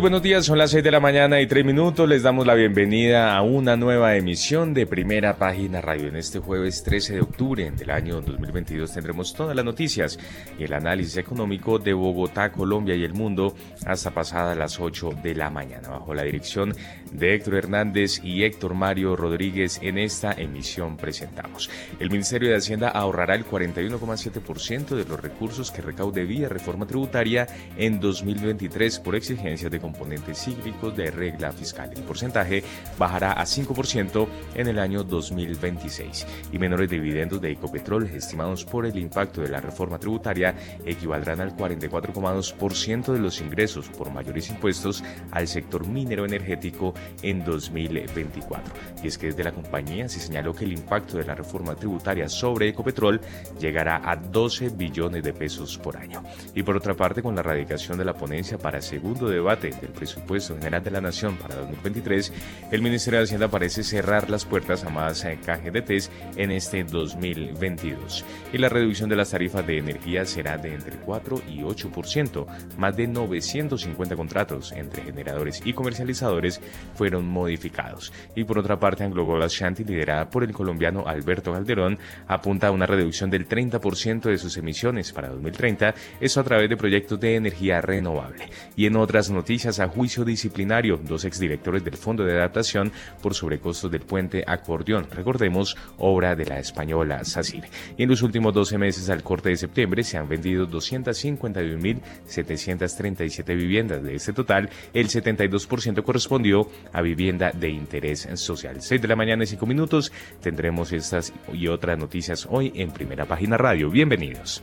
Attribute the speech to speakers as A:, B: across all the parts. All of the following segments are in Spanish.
A: Buenos días, son las 6 de la mañana y 3 minutos. Les damos la bienvenida a una nueva emisión de Primera Página Radio. En este jueves 13 de octubre del año 2022 tendremos todas las noticias y el análisis económico de Bogotá, Colombia y el mundo hasta pasadas las 8 de la mañana. Bajo la dirección de Héctor Hernández y Héctor Mario Rodríguez en esta emisión presentamos. El Ministerio de Hacienda ahorrará el 41,7% de los recursos que recaude vía reforma tributaria en 2023 por exigencias de componentes cíclicos de regla fiscal. El porcentaje bajará a 5% en el año 2026 y menores dividendos de Ecopetrol estimados por el impacto de la reforma tributaria equivaldrán al 44,2% de los ingresos por mayores impuestos al sector minero energético en 2024. Y es que desde la compañía se señaló que el impacto de la reforma tributaria sobre Ecopetrol llegará a 12 billones de pesos por año. Y por otra parte, con la radicación de la ponencia para segundo debate del presupuesto general de la Nación para 2023, el Ministerio de Hacienda parece cerrar las puertas a más eh, KGDTs en este 2022. Y la reducción de las tarifas de energía será de entre 4 y 8%. Más de 950 contratos entre generadores y comercializadores fueron modificados. Y por otra parte, Anglo Gold Ashanti, liderada por el colombiano Alberto Calderón, apunta a una reducción del 30% de sus emisiones para 2030, eso a través de proyectos de energía renovable. Y en otras noticias, a juicio disciplinario dos exdirectores del Fondo de Adaptación por sobrecostos del puente Acordeón, recordemos, obra de la española SACIR. Y en los últimos 12 meses al corte de septiembre se han vendido 251.737 viviendas. De este total, el 72% correspondió a vivienda de interés social. 6 de la mañana y 5 minutos tendremos estas y otras noticias hoy en Primera Página Radio. Bienvenidos.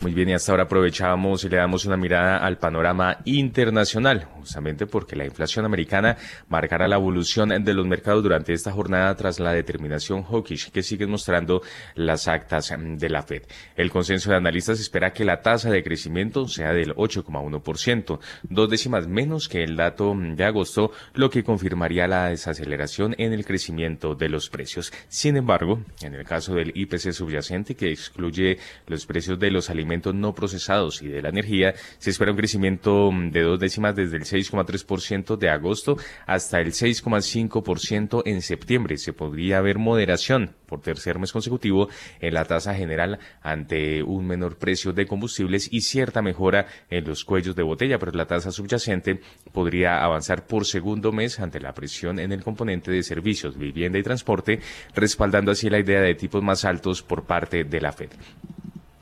A: Muy bien, y hasta ahora aprovechamos y le damos una mirada al panorama internacional, justamente porque la inflación americana marcará la evolución de los mercados durante esta jornada tras la determinación hawkish que siguen mostrando las actas de la Fed. El consenso de analistas espera que la tasa de crecimiento sea del 8,1%, dos décimas menos que el dato de agosto, lo que confirmaría la desaceleración en el crecimiento de los precios. Sin embargo, en el caso del IPC subyacente, que excluye los precios de los alimentos, no procesados y de la energía, se espera un crecimiento mm, de dos décimas desde el 6,3% de agosto hasta el 6,5% en septiembre. Se podría ver moderación por tercer mes consecutivo en la tasa general ante un menor precio de combustibles y cierta mejora en los cuellos de botella, pero la tasa subyacente podría avanzar por segundo mes ante la presión en el componente de servicios, vivienda y transporte, respaldando así la idea de tipos más altos por parte de la Fed.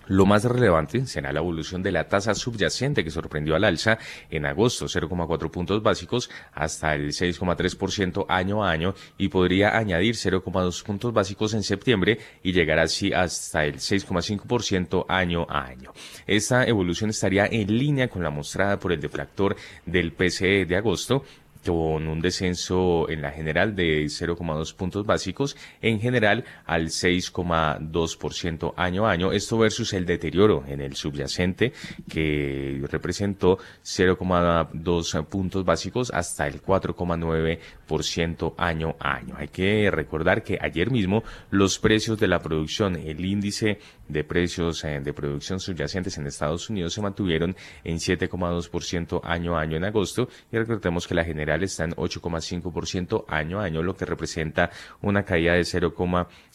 A: Lo más relevante será la evolución de la tasa subyacente que sorprendió al alza en agosto, 0,4 puntos básicos hasta el 6,3% año a año y podría añadir 0,2 puntos básicos en septiembre y llegar así hasta el 6,5% año a año. Esta evolución estaría en línea con la mostrada por el deflactor del PCE de agosto con un descenso en la general de 0,2 puntos básicos, en general al 6,2% año a año, esto versus el deterioro en el subyacente que representó 0,2 puntos básicos hasta el 4,9% año a año. Hay que recordar que ayer mismo los precios de la producción, el índice de precios eh, de producción subyacentes en Estados Unidos se mantuvieron en 7,2% año a año en agosto. Y recordemos que la general está en 8,5% año a año, lo que representa una caída de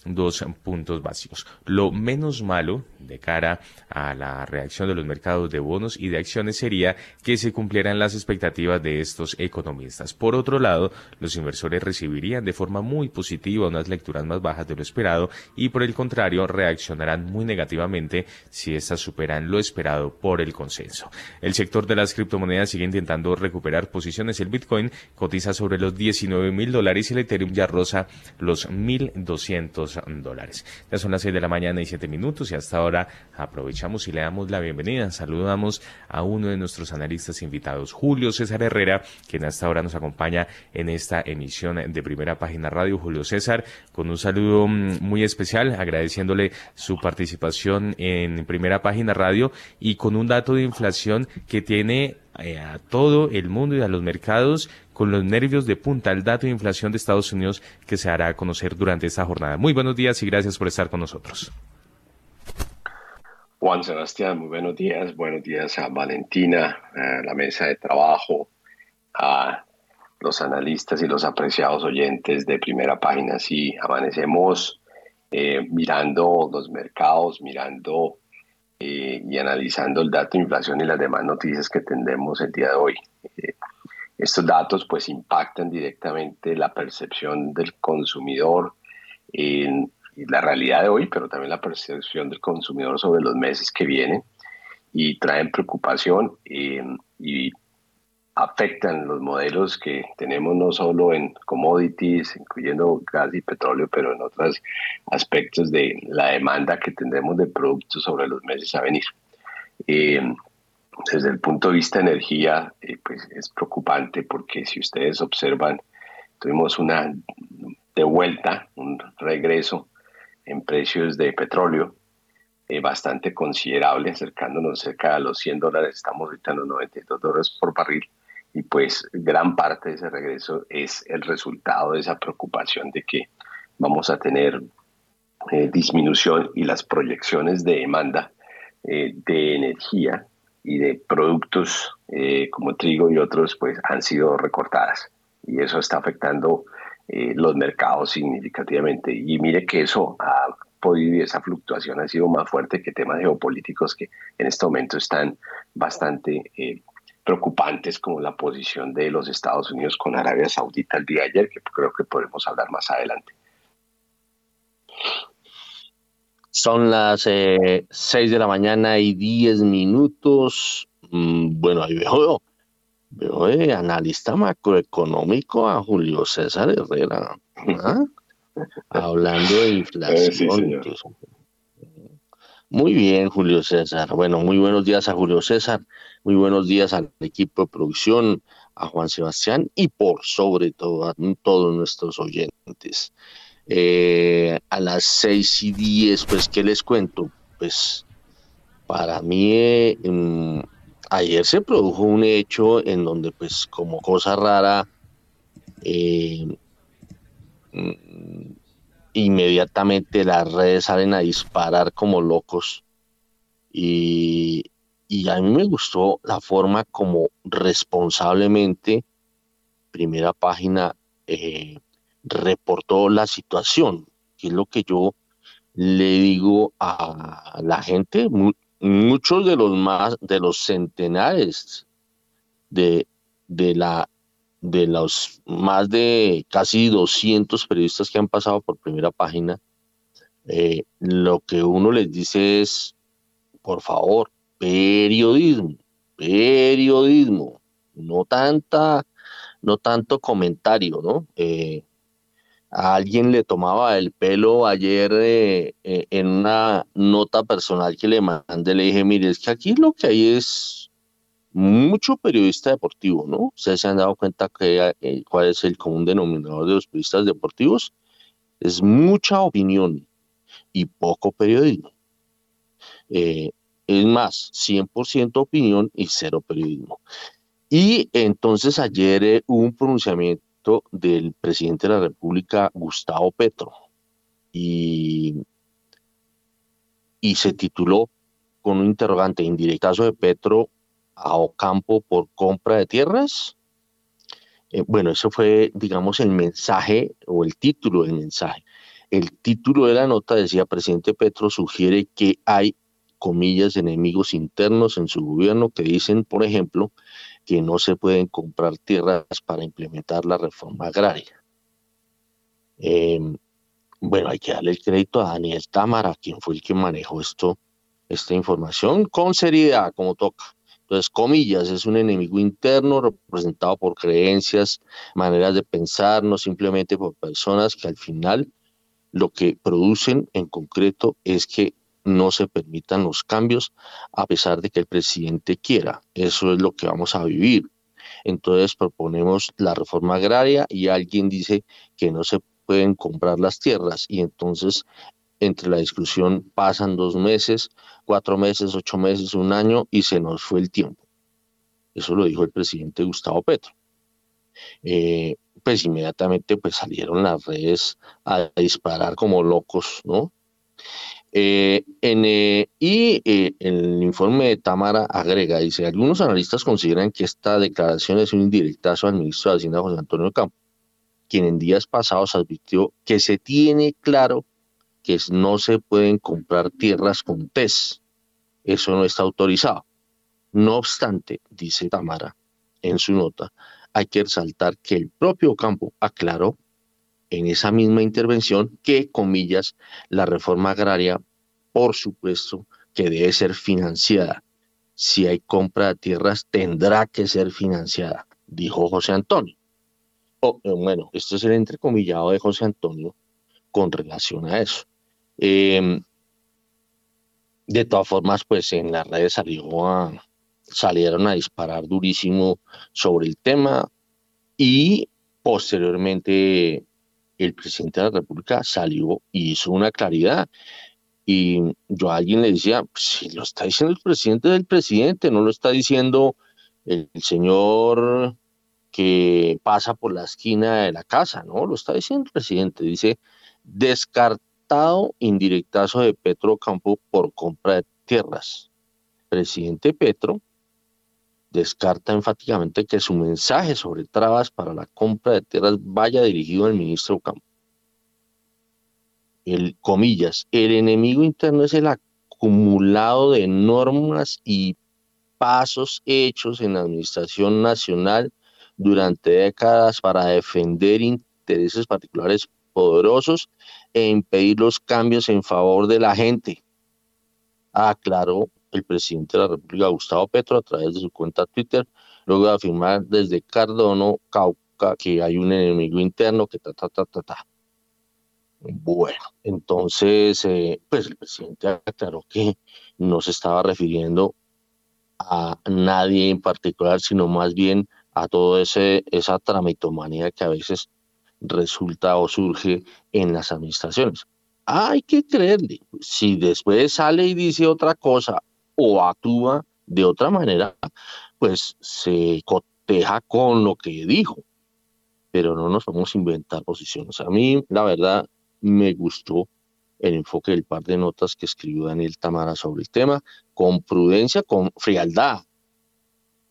A: 0,2 puntos básicos. Lo menos malo de cara a la reacción de los mercados de bonos y de acciones sería que se cumplieran las expectativas de estos economistas. Por otro lado, los inversores recibirían de forma muy positiva unas lecturas más bajas de lo esperado y por el contrario reaccionarán muy negativamente si éstas superan lo esperado por el consenso. El sector de las criptomonedas sigue intentando recuperar posiciones. El Bitcoin cotiza sobre los 19 mil dólares y el Ethereum ya roza los 1.200 dólares. Ya son las 6 de la mañana y 7 minutos y hasta ahora aprovechamos y le damos la bienvenida. Saludamos a uno de nuestros analistas invitados, Julio César Herrera, quien hasta ahora nos acompaña en esta emisión de Primera Página Radio. Julio César, con un saludo mm, muy especial, agradeciéndole su participación en Primera Página Radio y con un dato de inflación que tiene a todo el mundo y a los mercados con los nervios de punta el dato de inflación de Estados Unidos que se hará a conocer durante esta jornada. Muy buenos días y gracias por estar con nosotros.
B: Juan Sebastián, muy buenos días. Buenos días a Valentina, a la mesa de trabajo, a los analistas y los apreciados oyentes de primera página. Sí, amanecemos eh, mirando los mercados, mirando eh, y analizando el dato de inflación y las demás noticias que tendremos el día de hoy. Eh, estos datos pues impactan directamente la percepción del consumidor en la realidad de hoy, pero también la percepción del consumidor sobre los meses que vienen y traen preocupación eh, y afectan los modelos que tenemos no solo en commodities, incluyendo gas y petróleo, pero en otros aspectos de la demanda que tendremos de productos sobre los meses a venir. Eh, desde el punto de vista de energía, eh, pues es preocupante porque si ustedes observan, tuvimos una de vuelta, un regreso en precios de petróleo eh, bastante considerable, acercándonos cerca de los 100 dólares, estamos ahorita en los 92 dólares por barril y pues gran parte de ese regreso es el resultado de esa preocupación de que vamos a tener eh, disminución y las proyecciones de demanda eh, de energía y de productos eh, como trigo y otros pues han sido recortadas. Y eso está afectando los mercados significativamente. Y mire que eso ha podido y esa fluctuación ha sido más fuerte que temas geopolíticos que en este momento están bastante preocupantes como la posición de los Estados Unidos con Arabia Saudita el día de ayer, que creo que podemos hablar más adelante.
C: Son las eh, 6 de la mañana y 10 minutos. Mm, bueno, ahí veo, veo eh, analista macroeconómico a Julio César Herrera, ¿ah? hablando de inflación. Muy bien, Julio César. Bueno, muy buenos días a Julio César, muy buenos días al equipo de producción, a Juan Sebastián y por sobre todo a todos nuestros oyentes. Eh, a las seis y diez, pues, ¿qué les cuento? Pues, para mí, eh, ayer se produjo un hecho en donde, pues, como cosa rara, eh, inmediatamente las redes salen a disparar como locos. Y, a mí me gustó la forma como responsablemente primera página eh, reportó la situación, que es lo que yo le digo a la gente, muchos de los más, de los centenares de, de la de los más de casi 200 periodistas que han pasado por primera página, eh, lo que uno les dice es, por favor, periodismo, periodismo, no tanta, no tanto comentario, ¿no? Eh, a alguien le tomaba el pelo ayer eh, en una nota personal que le mandé, le dije, mire, es que aquí lo que hay es mucho periodista deportivo, ¿no? Ustedes se han dado cuenta que eh, cuál es el común denominador de los periodistas deportivos. Es mucha opinión y poco periodismo. Es más, 100% opinión y cero periodismo. Y entonces ayer eh, hubo un pronunciamiento del presidente de la República, Gustavo Petro, y, y se tituló con un interrogante, indirectazo de Petro a Ocampo por compra de tierras. Eh, bueno, eso fue, digamos, el mensaje o el título del mensaje. El título de la nota decía, presidente Petro sugiere que hay, comillas, enemigos internos en su gobierno que dicen, por ejemplo, que no se pueden comprar tierras para implementar la reforma agraria. Em, bueno, hay que darle el crédito a Daniel Támara, quien fue el que manejó esto, esta información con seriedad, como toca Entonces, comillas, es un enemigo interno representado por creencias, maneras de pensar, no simplemente por personas que al final lo que producen en concreto es que no se permitan los cambios a pesar de que el presidente quiera. Eso es lo que vamos a vivir. Entonces proponemos la reforma agraria y alguien dice que no se pueden comprar las tierras y entonces entre la discusión pasan dos meses, cuatro meses, ocho meses, un año y se nos fue el tiempo. Eso lo dijo el presidente Gustavo Petro. Eh, pues inmediatamente pues salieron las redes a disparar como locos, ¿no? Eh, en, eh, y el informe de Tamara agrega, dice, algunos analistas consideran que esta declaración es un indirectazo al ministro de Hacienda José Antonio Campo, quien en días pasados advirtió que se tiene claro que no se pueden comprar tierras con TES. Eso no está autorizado. No obstante, dice Tamara en su nota, hay que resaltar que el propio campo aclaró en esa misma intervención que, comillas, la reforma agraria, por supuesto, que debe ser financiada. Si hay compra de tierras, tendrá que ser financiada, dijo José Antonio. Oh, bueno, esto es el entrecomillado de José Antonio con relación a eso. Em, de todas formas, pues en las redes salió a, salieron a disparar durísimo sobre el tema y posteriormente el presidente de la República salió y hizo una claridad. Y yo a alguien le decía, pues, si lo está diciendo el presidente del presidente, no lo está diciendo el, el señor que pasa por la esquina de la casa, no, lo está diciendo el presidente. Dice, descartar indirectazo de Petro Campo por compra de tierras. Presidente Petro descarta enfáticamente que su mensaje sobre trabas para la compra de tierras vaya dirigido al ministro Campo. El comillas, el enemigo interno es el acumulado de normas y pasos hechos en la administración nacional durante décadas para defender intereses particulares poderosos e impedir los cambios en favor de la gente, aclaró el presidente de la República, Gustavo Petro, a través de su cuenta Twitter, de afirmar desde Cardono, Cauca, que hay un enemigo interno que ta, ta, ta, ta, ta. Bueno, entonces, eh, pues el presidente aclaró que no se estaba refiriendo a nadie en particular, sino más bien a toda esa tramitomanía que a veces resulta o surge en las administraciones. Hay que creerle. Si después sale y dice otra cosa o actúa de otra manera, pues se coteja con lo que dijo. Pero no nos vamos a inventar posiciones. A mí, la verdad, me gustó el enfoque del par de notas que escribió Daniel Tamara sobre el tema, con prudencia, con frialdad.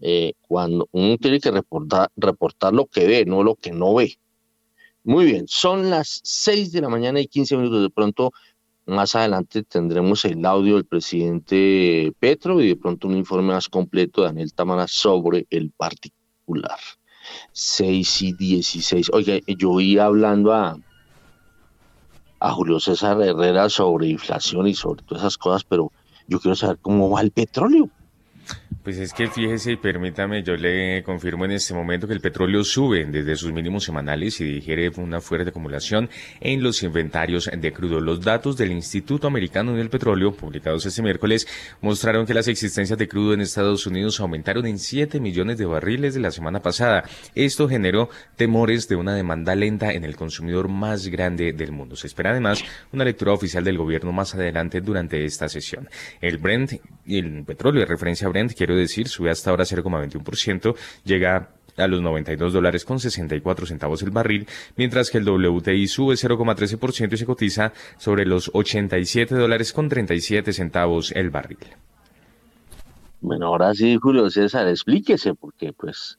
C: Eh, cuando uno tiene que reportar, reportar lo que ve, no lo que no ve. Muy bien, son las 6 de la mañana y 15 minutos. De pronto, más adelante tendremos el audio del presidente Petro y de pronto un informe más completo de Daniel Tamara sobre el particular. 6 y 16. Oiga, yo oí hablando a, a Julio César Herrera sobre inflación y sobre todas esas cosas, pero yo quiero saber cómo va el petróleo.
A: Pues es que fíjese y permítame, yo le confirmo en este momento que el petróleo sube desde sus mínimos semanales y digiere una fuerte acumulación en los inventarios de crudo. Los datos del Instituto Americano del Petróleo, publicados este miércoles, mostraron que las existencias de crudo en Estados Unidos aumentaron en 7 millones de barriles de la semana pasada. Esto generó temores de una demanda lenta en el consumidor más grande del mundo. Se espera además una lectura oficial del gobierno más adelante durante esta sesión. El Brent el petróleo de referencia Brent quiero decir, sube hasta ahora 0,21%, llega a los 92 dólares con 64 centavos el barril, mientras que el WTI sube 0,13% y se cotiza sobre los 87 dólares con 37 centavos el barril.
C: Bueno, ahora sí, Julio César, explíquese, porque pues,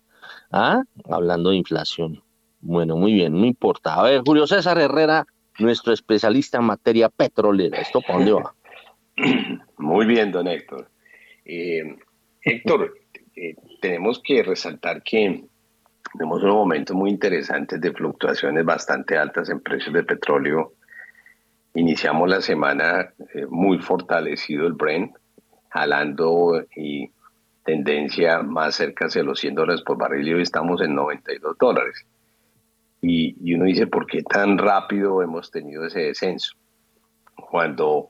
C: ah, hablando de inflación. Bueno, muy bien, no importa. A ver, Julio César Herrera, nuestro especialista en materia petrolera. ¿Esto para dónde va?
B: Muy bien, don Héctor. Eh, Héctor, eh, tenemos que resaltar que tenemos unos momentos muy interesantes de fluctuaciones bastante altas en precios de petróleo. Iniciamos la semana eh, muy fortalecido el Brent, jalando y tendencia más cerca hacia los 100 dólares por barril y hoy estamos en 92 dólares. Y uno dice, ¿por qué tan rápido hemos tenido ese descenso? Cuando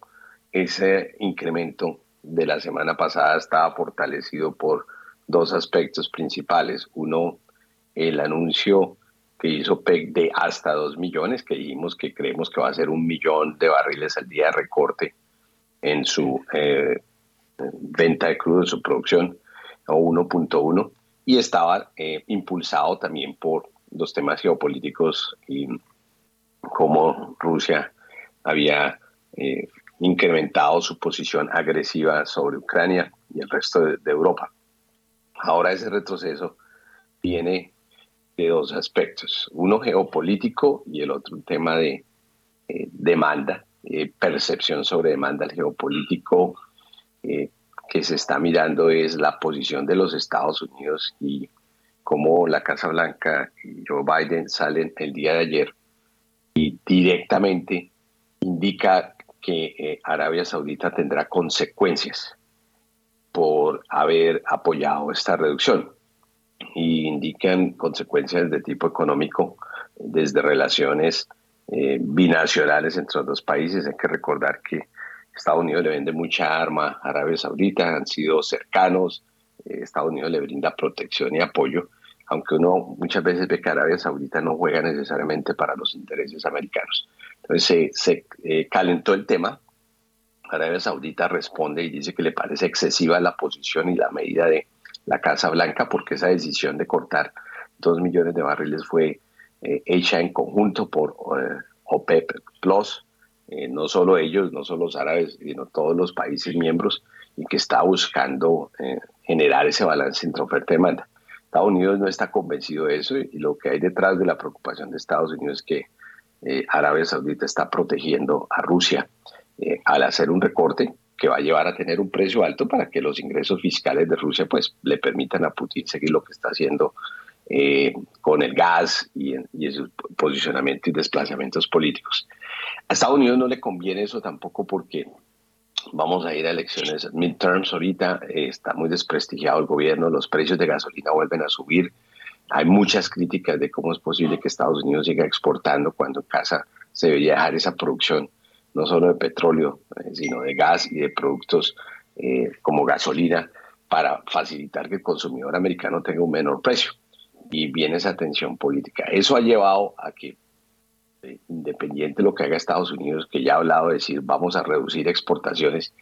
B: ese incremento de la semana pasada estaba fortalecido por dos aspectos principales. Uno, el anuncio que hizo PEC de hasta 2 millones, que dijimos que creemos que va a ser un millón de barriles al día de recorte en su eh, venta de crudo, en su producción, o 1.1, y estaba eh, impulsado también por los temas geopolíticos y cómo Rusia había eh, incrementado su posición agresiva sobre Ucrania y el resto de, Europa. Ahora ese retroceso viene de dos aspectos, uno geopolítico y el otro un tema de eh, demanda, eh, percepción sobre demanda. El geopolítico eh, que se está mirando es la posición de los Estados Unidos y cómo la Casa Blanca y Joe Biden salen el día de ayer y directamente indica que eh, Arabia Saudita tendrá consecuencias por haber apoyado esta reducción y indican consecuencias de tipo económico desde relaciones eh, binacionales entre los dos países. Hay que recordar que Estados Unidos le vende mucha arma a Arabia Saudita, han sido cercanos, eh, Estados Unidos le brinda protección y apoyo, aunque uno muchas veces ve que Arabia Saudita no juega necesariamente para los intereses americanos. Entonces se, eh, calentó el tema. Arabia Saudita responde y dice que le parece excesiva la posición y la medida de la Casa Blanca porque esa decisión de cortar dos millones de barriles fue eh, hecha en conjunto por eh, OPEP Plus, no solo ellos, no solo los árabes, sino todos los países miembros y que está buscando generar ese balance entre oferta y demanda. Estados Unidos no está convencido de eso y lo que hay detrás de la preocupación de Estados Unidos es que eh, Arabia Saudita está protegiendo a Rusia eh, al hacer un recorte que va a llevar a tener un precio alto para que los ingresos fiscales de Rusia pues le permitan a Putin seguir lo que está haciendo eh, con el gas y, y su posicionamiento y desplazamientos políticos. A Estados Unidos no le conviene eso tampoco porque vamos a ir a elecciones midterms ahorita, está muy desprestigiado el gobierno, los precios de gasolina vuelven a subir, hay muchas críticas de cómo es posible que Estados Unidos siga exportando cuando en casa se debería dejar esa producción, no solo de petróleo, eh, sino de gas y de productos eh, como gasolina, para facilitar que el consumidor americano tenga un menor precio. Y viene esa tensión política. Eso ha llevado a que, eh, independiente de lo que haga Estados Unidos, que ya ha hablado de decir vamos a reducir exportaciones,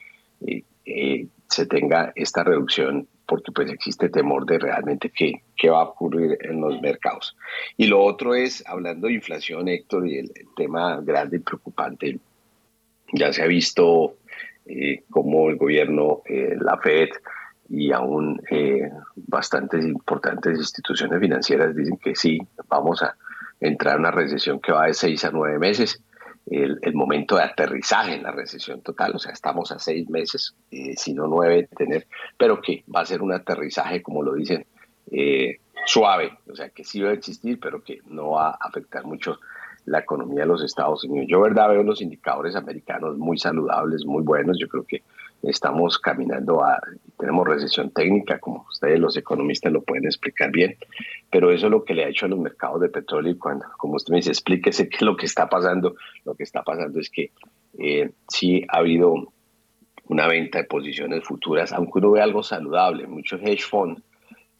B: se tenga esta reducción porque pues existe temor de realmente qué, qué va a ocurrir en los mercados. Y lo otro es, hablando de inflación, Héctor, y el, tema grande y preocupante, ya se ha visto eh, cómo el gobierno, eh, la Fed y aún eh, bastantes importantes instituciones financieras dicen que sí, vamos a entrar en una recesión que va de seis a nueve meses el, momento de aterrizaje en la recesión total, o sea, estamos a seis meses, eh, si no nueve, tener, pero que va a ser un aterrizaje, como lo dicen, eh, suave, o sea, que sí va a existir, pero que no va a afectar mucho la economía de los Estados Unidos. Yo, verdad, veo los indicadores americanos muy saludables, muy buenos, yo creo que estamos caminando a, tenemos recesión técnica, como ustedes los economistas lo pueden explicar bien, pero eso es lo que le ha hecho a los mercados de petróleo y cuando, como usted me dice, explíquese qué es lo que está pasando, lo que está pasando es que eh, sí ha habido una venta de posiciones futuras, aunque uno ve algo saludable, muchos hedge funds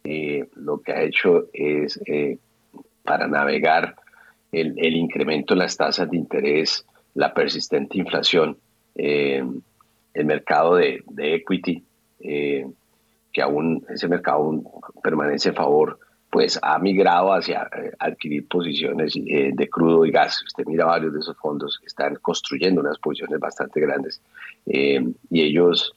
B: eh, lo que ha hecho es eh, para navegar el, el, incremento en las tasas de interés, la persistente inflación, el mercado de, equity, eh, que aún ese mercado permanece a favor, pues ha migrado hacia eh, adquirir posiciones eh, de crudo y gas. Usted mira varios de esos fondos, están construyendo unas posiciones bastante grandes y ellos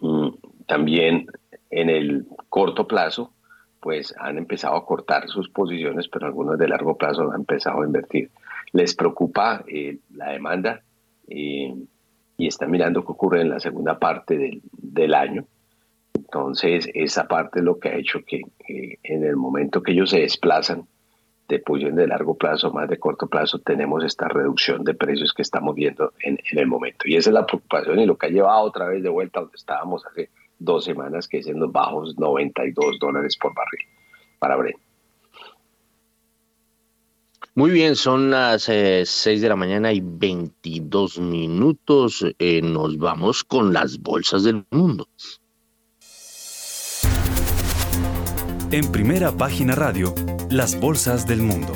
B: mm, también en el corto plazo pues han empezado a cortar sus posiciones, pero algunos de largo plazo han empezado a invertir. Les preocupa la demanda y está mirando qué ocurre en la segunda parte del, del año. Entonces, esa parte es lo que ha hecho que en el momento que ellos se desplazan de posición de largo plazo, más de corto plazo, tenemos esta reducción de precios que estamos viendo en, en, el momento. Y esa es la preocupación y lo que ha llevado otra vez de vuelta donde estábamos hace dos semanas, que es en los bajos 92 dólares por barril para Brent.
C: Muy bien, son las 6 eh, de la mañana y 22 minutos. Eh, nos vamos con las bolsas del mundo.
D: En primera página radio, las bolsas del mundo.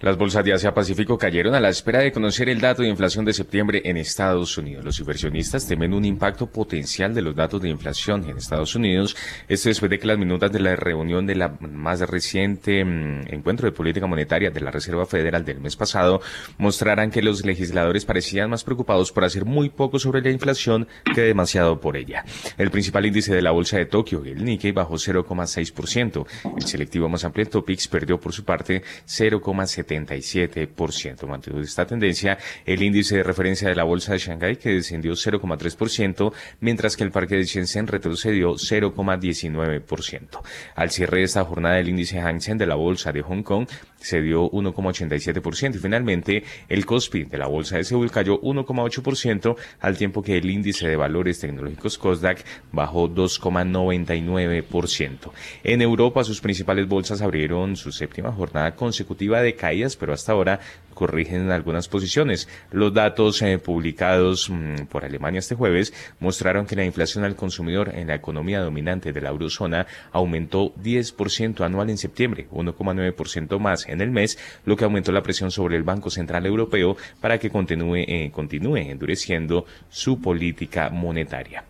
A: Las bolsas de Asia Pacífico cayeron a la espera de conocer el dato de inflación de septiembre en Estados Unidos. Los inversionistas temen un impacto potencial de los datos de inflación en Estados Unidos, esto después de que las minutas de la reunión de la más reciente mm, encuentro de política monetaria de la Reserva Federal del mes pasado mostraran que los legisladores parecían más preocupados por hacer muy poco sobre la inflación que demasiado por ella. El principal índice de la bolsa de Tokio, el Nikkei, bajó 0,6%. El selectivo más amplio, Topix, perdió por su parte 0,7%. 77%. Mantuvo esta tendencia el índice de referencia de la bolsa de Shanghái que descendió 0,3%, mientras que el parque de Shenzhen retrocedió 0,19%. Al cierre de esta jornada el índice Hang Seng de la bolsa de Hong Kong se dio 1,87% y finalmente el Kospi de la bolsa de Seúl cayó 1,8% al tiempo que el índice de valores tecnológicos Kosdaq bajó 2,99%. En Europa sus principales bolsas abrieron su séptima jornada consecutiva de caídas, pero hasta ahora corrigen algunas posiciones. Los datos eh, publicados mm, por Alemania este jueves mostraron que la inflación al consumidor en la economía dominante de la eurozona aumentó 10% anual en septiembre, 1,9% más en el mes, lo que aumentó la presión sobre el Banco Central Europeo para que continúe, eh, continúe endureciendo su política monetaria.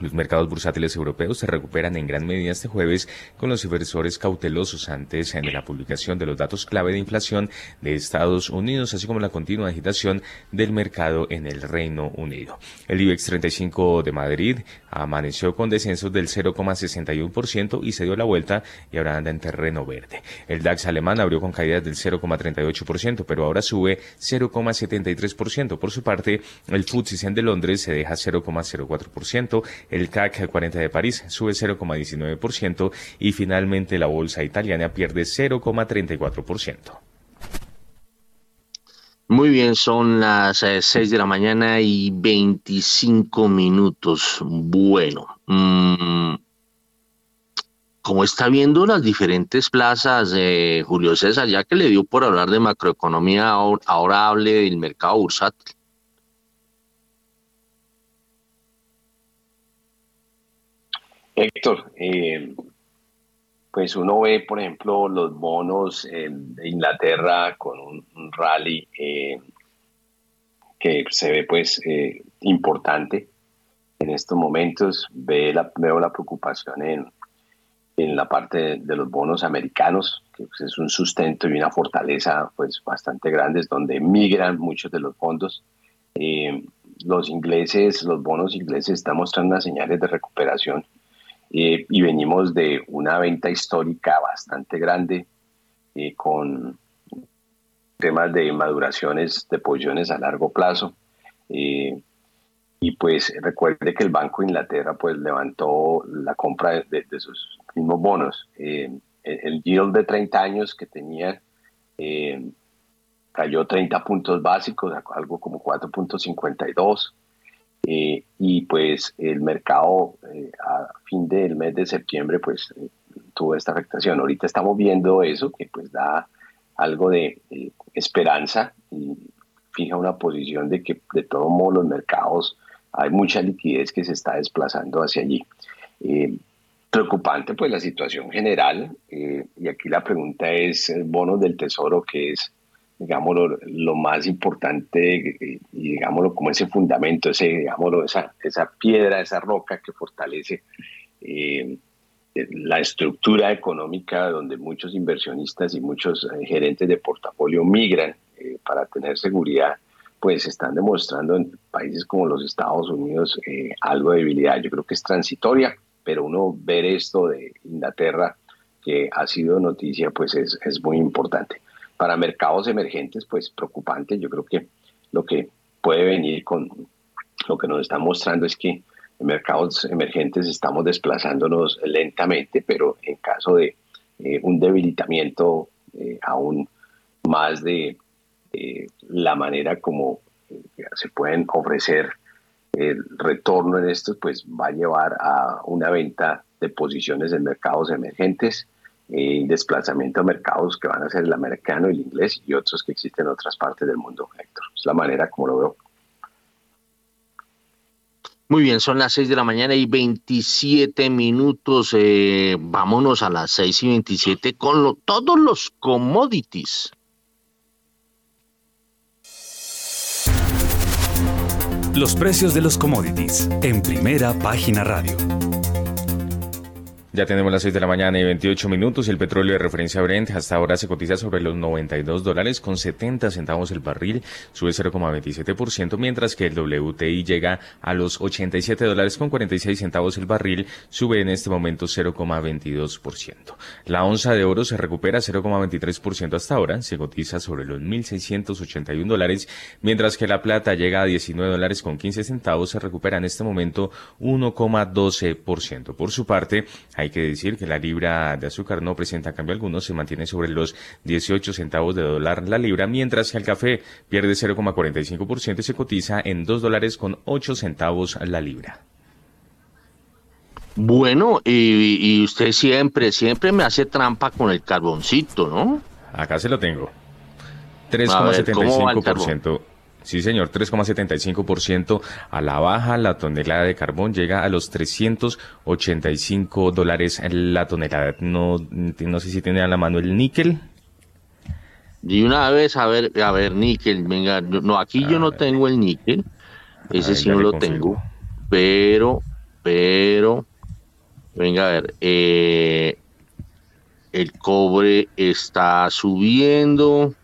A: Los mercados bursátiles europeos se recuperan en gran medida este jueves con los inversores cautelosos antes de la publicación de los datos clave de inflación de Estados Unidos, así como la continua agitación del mercado en el Reino Unido. El IBEX 35 de Madrid amaneció con descensos del 0,61% y se dio la vuelta y ahora anda en terreno verde. El DAX alemán abrió con caídas del 0,38%, pero ahora sube 0,73%. Por su parte, el FTSE de Londres se deja 0,04%, el CAC 40 de París sube 0,19% y finalmente la bolsa italiana pierde 0,34%.
C: Muy bien, son las 6 eh, de la mañana y 25 minutos. Bueno, mm, ¿cómo está viendo las diferentes plazas, de Julio César, ya que le dio por hablar de macroeconomía, ahora hable del mercado bursátil?
B: Héctor, eh, pues uno ve, por ejemplo, los bonos de Inglaterra con un, rally eh, que se ve pues eh, importante en estos momentos. Ve la, veo la preocupación en, en la parte de, los bonos americanos, que pues, es un sustento y una fortaleza pues bastante grandes donde migran muchos de los fondos. los ingleses, los bonos ingleses están mostrando unas señales de recuperación eh, y venimos de una venta histórica bastante grande eh, con temas de maduraciones de posiciones a largo plazo. Eh, y pues recuerde que el Banco de Inglaterra pues levantó la compra de, sus mismos bonos. el, el yield de 30 años que tenía cayó 30 puntos básicos, algo como 4.52. Eh, y pues el mercado eh, a fin del mes de septiembre pues eh, tuvo esta afectación. Ahorita estamos viendo eso que pues da algo de esperanza y fija una posición de que de todo modo los mercados hay mucha liquidez que se está desplazando hacia allí. preocupante pues la situación general y aquí la pregunta es el bono del tesoro que es digámoslo, lo más importante y digámoslo como ese fundamento, ese, digámoslo, esa, esa piedra, esa roca que fortalece eh, la estructura económica donde muchos inversionistas y muchos eh, gerentes de portafolio migran eh, para tener seguridad, pues están demostrando en países como los Estados Unidos algo de debilidad. Yo creo que es transitoria, pero uno ver esto de Inglaterra, que ha sido noticia, pues es, es muy importante para mercados emergentes, pues preocupante. Yo creo que lo que puede venir con lo que nos está mostrando es que en mercados emergentes estamos desplazándonos lentamente, pero en caso de eh, un debilitamiento eh, aún más de eh, la manera como se pueden ofrecer el retorno en esto pues va a llevar a una venta de posiciones en mercados emergentes, eh, desplazamiento a mercados que van a ser el americano, el inglés y otros que existen en otras partes del mundo, Héctor. Es la manera como lo veo.
C: Muy bien, son las 6 de la mañana y 27 minutos. Eh, vámonos a las 6 y 27 con todos los commodities.
D: Los precios de los commodities en primera página radio.
A: Ya tenemos las 6 de la mañana y 28 minutos el petróleo de referencia Brent hasta ahora se cotiza sobre los 92 dólares con 70 centavos el barril, sube 0,27%, mientras que el WTI llega a los 87 dólares con 46 centavos el barril, sube en este momento 0,22%. La onza de oro se recupera 0,23% hasta ahora, se cotiza sobre los 1.681 dólares, mientras que la plata llega a 19 dólares con 15 centavos, se recupera en este momento 1,12%. Por su parte, hay que decir que la libra de azúcar no presenta cambio alguno, se mantiene sobre los 18 centavos de dólar la libra, mientras que el café pierde 0,45% y se cotiza en 2 dólares con 8 centavos la libra.
C: Bueno, y, usted siempre, siempre me hace trampa con el carboncito, ¿no?
A: Acá se lo tengo. 3,75%. Sí, señor, 3,75% a la baja. La tonelada de carbón llega a los 385 dólares la tonelada. No, no sé si tiene a la mano el níquel.
C: Y una vez, a ver, a ver, níquel, venga, no, aquí yo no tengo el níquel, ese sí no lo tengo, pero, pero, venga a ver, eh, el cobre está subiendo,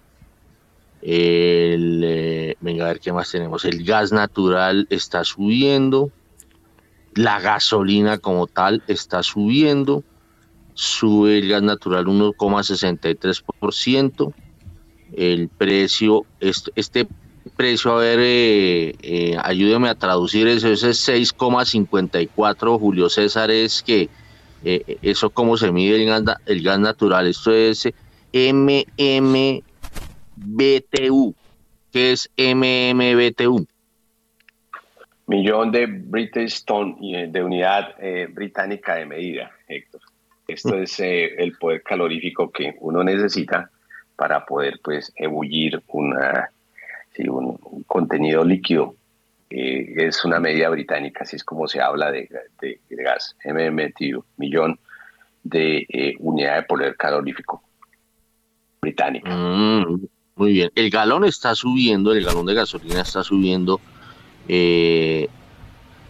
C: eh, venga a ver qué más tenemos. El gas natural está subiendo. La gasolina como tal está subiendo. Sube el gas natural 1,63%. El precio, este, este precio, a ver, eh, eh, ayúdeme a traducir eso, ese es 6,54, Julio César, es que eso cómo se mide el gas, el gas natural, esto es MM BTU. ¿Qué es MMBTU?
B: Millón de British Stone eh, de unidad eh, británica de medida, Héctor. Esto es eh, el poder calorífico que uno necesita para poder pues ebullir una, un, contenido líquido. es una medida británica, así es como se habla de, gas, MMBTU, millón de unidad de poder calorífico británica.
C: Mm. Muy bien. El galón está subiendo, el galón de gasolina está subiendo eh,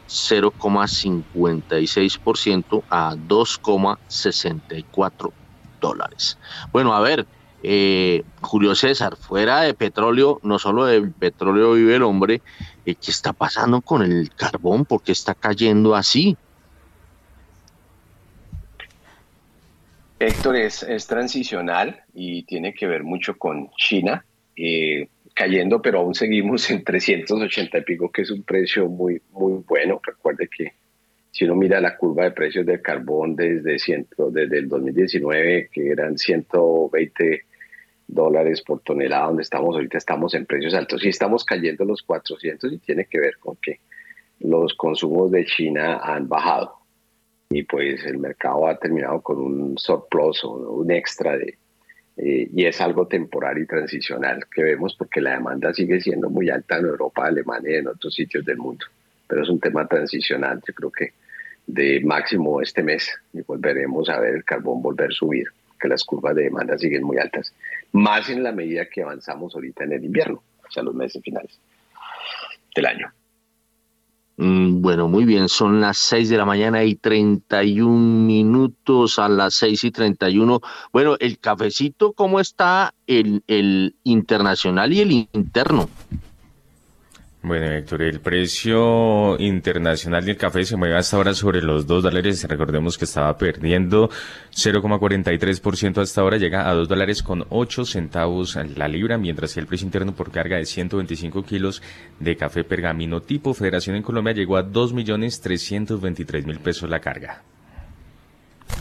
C: 0,56% a 2,64 dólares. Bueno, a ver, eh, Julio César, fuera de petróleo, no solo del petróleo vive el hombre, eh, ¿qué está pasando con el carbón? ¿Por qué está cayendo así?
B: Héctor, es, es transicional y tiene que ver mucho con China eh, cayendo, pero aún seguimos en 380 y pico, que es un precio muy, muy bueno. Recuerde que si uno mira la curva de precios del carbón desde, ciento, desde el 2019, que eran 120 dólares por tonelada, donde estamos ahorita, estamos en precios altos y estamos cayendo los 400 y tiene que ver con que los consumos de China han bajado y pues el mercado ha terminado con un surplus o un extra de, eh, y es algo temporal y transicional que vemos porque la demanda sigue siendo muy alta en Europa, Alemania y en otros sitios del mundo, pero es un tema transicional, yo creo que de máximo este mes y volveremos a ver el carbón volver a subir, que las curvas de demanda siguen muy altas, más en la medida que avanzamos ahorita en el invierno, o sea, los meses finales del año.
C: Mm, bueno, muy bien, son las 6 de la mañana y 31 minutos a las 6 y 31. Bueno, el cafecito, ¿cómo está el, el internacional y el interno?
A: Bueno, Héctor, el precio internacional del café se mueve hasta ahora sobre los 2 dólares. Recordemos que estaba perdiendo 0,43% hasta ahora, llega a 2 dólares con 8 centavos la libra, mientras que el precio interno por carga de 125 kilos de café pergamino tipo Federación en Colombia llegó a 2 millones 323 mil pesos la carga.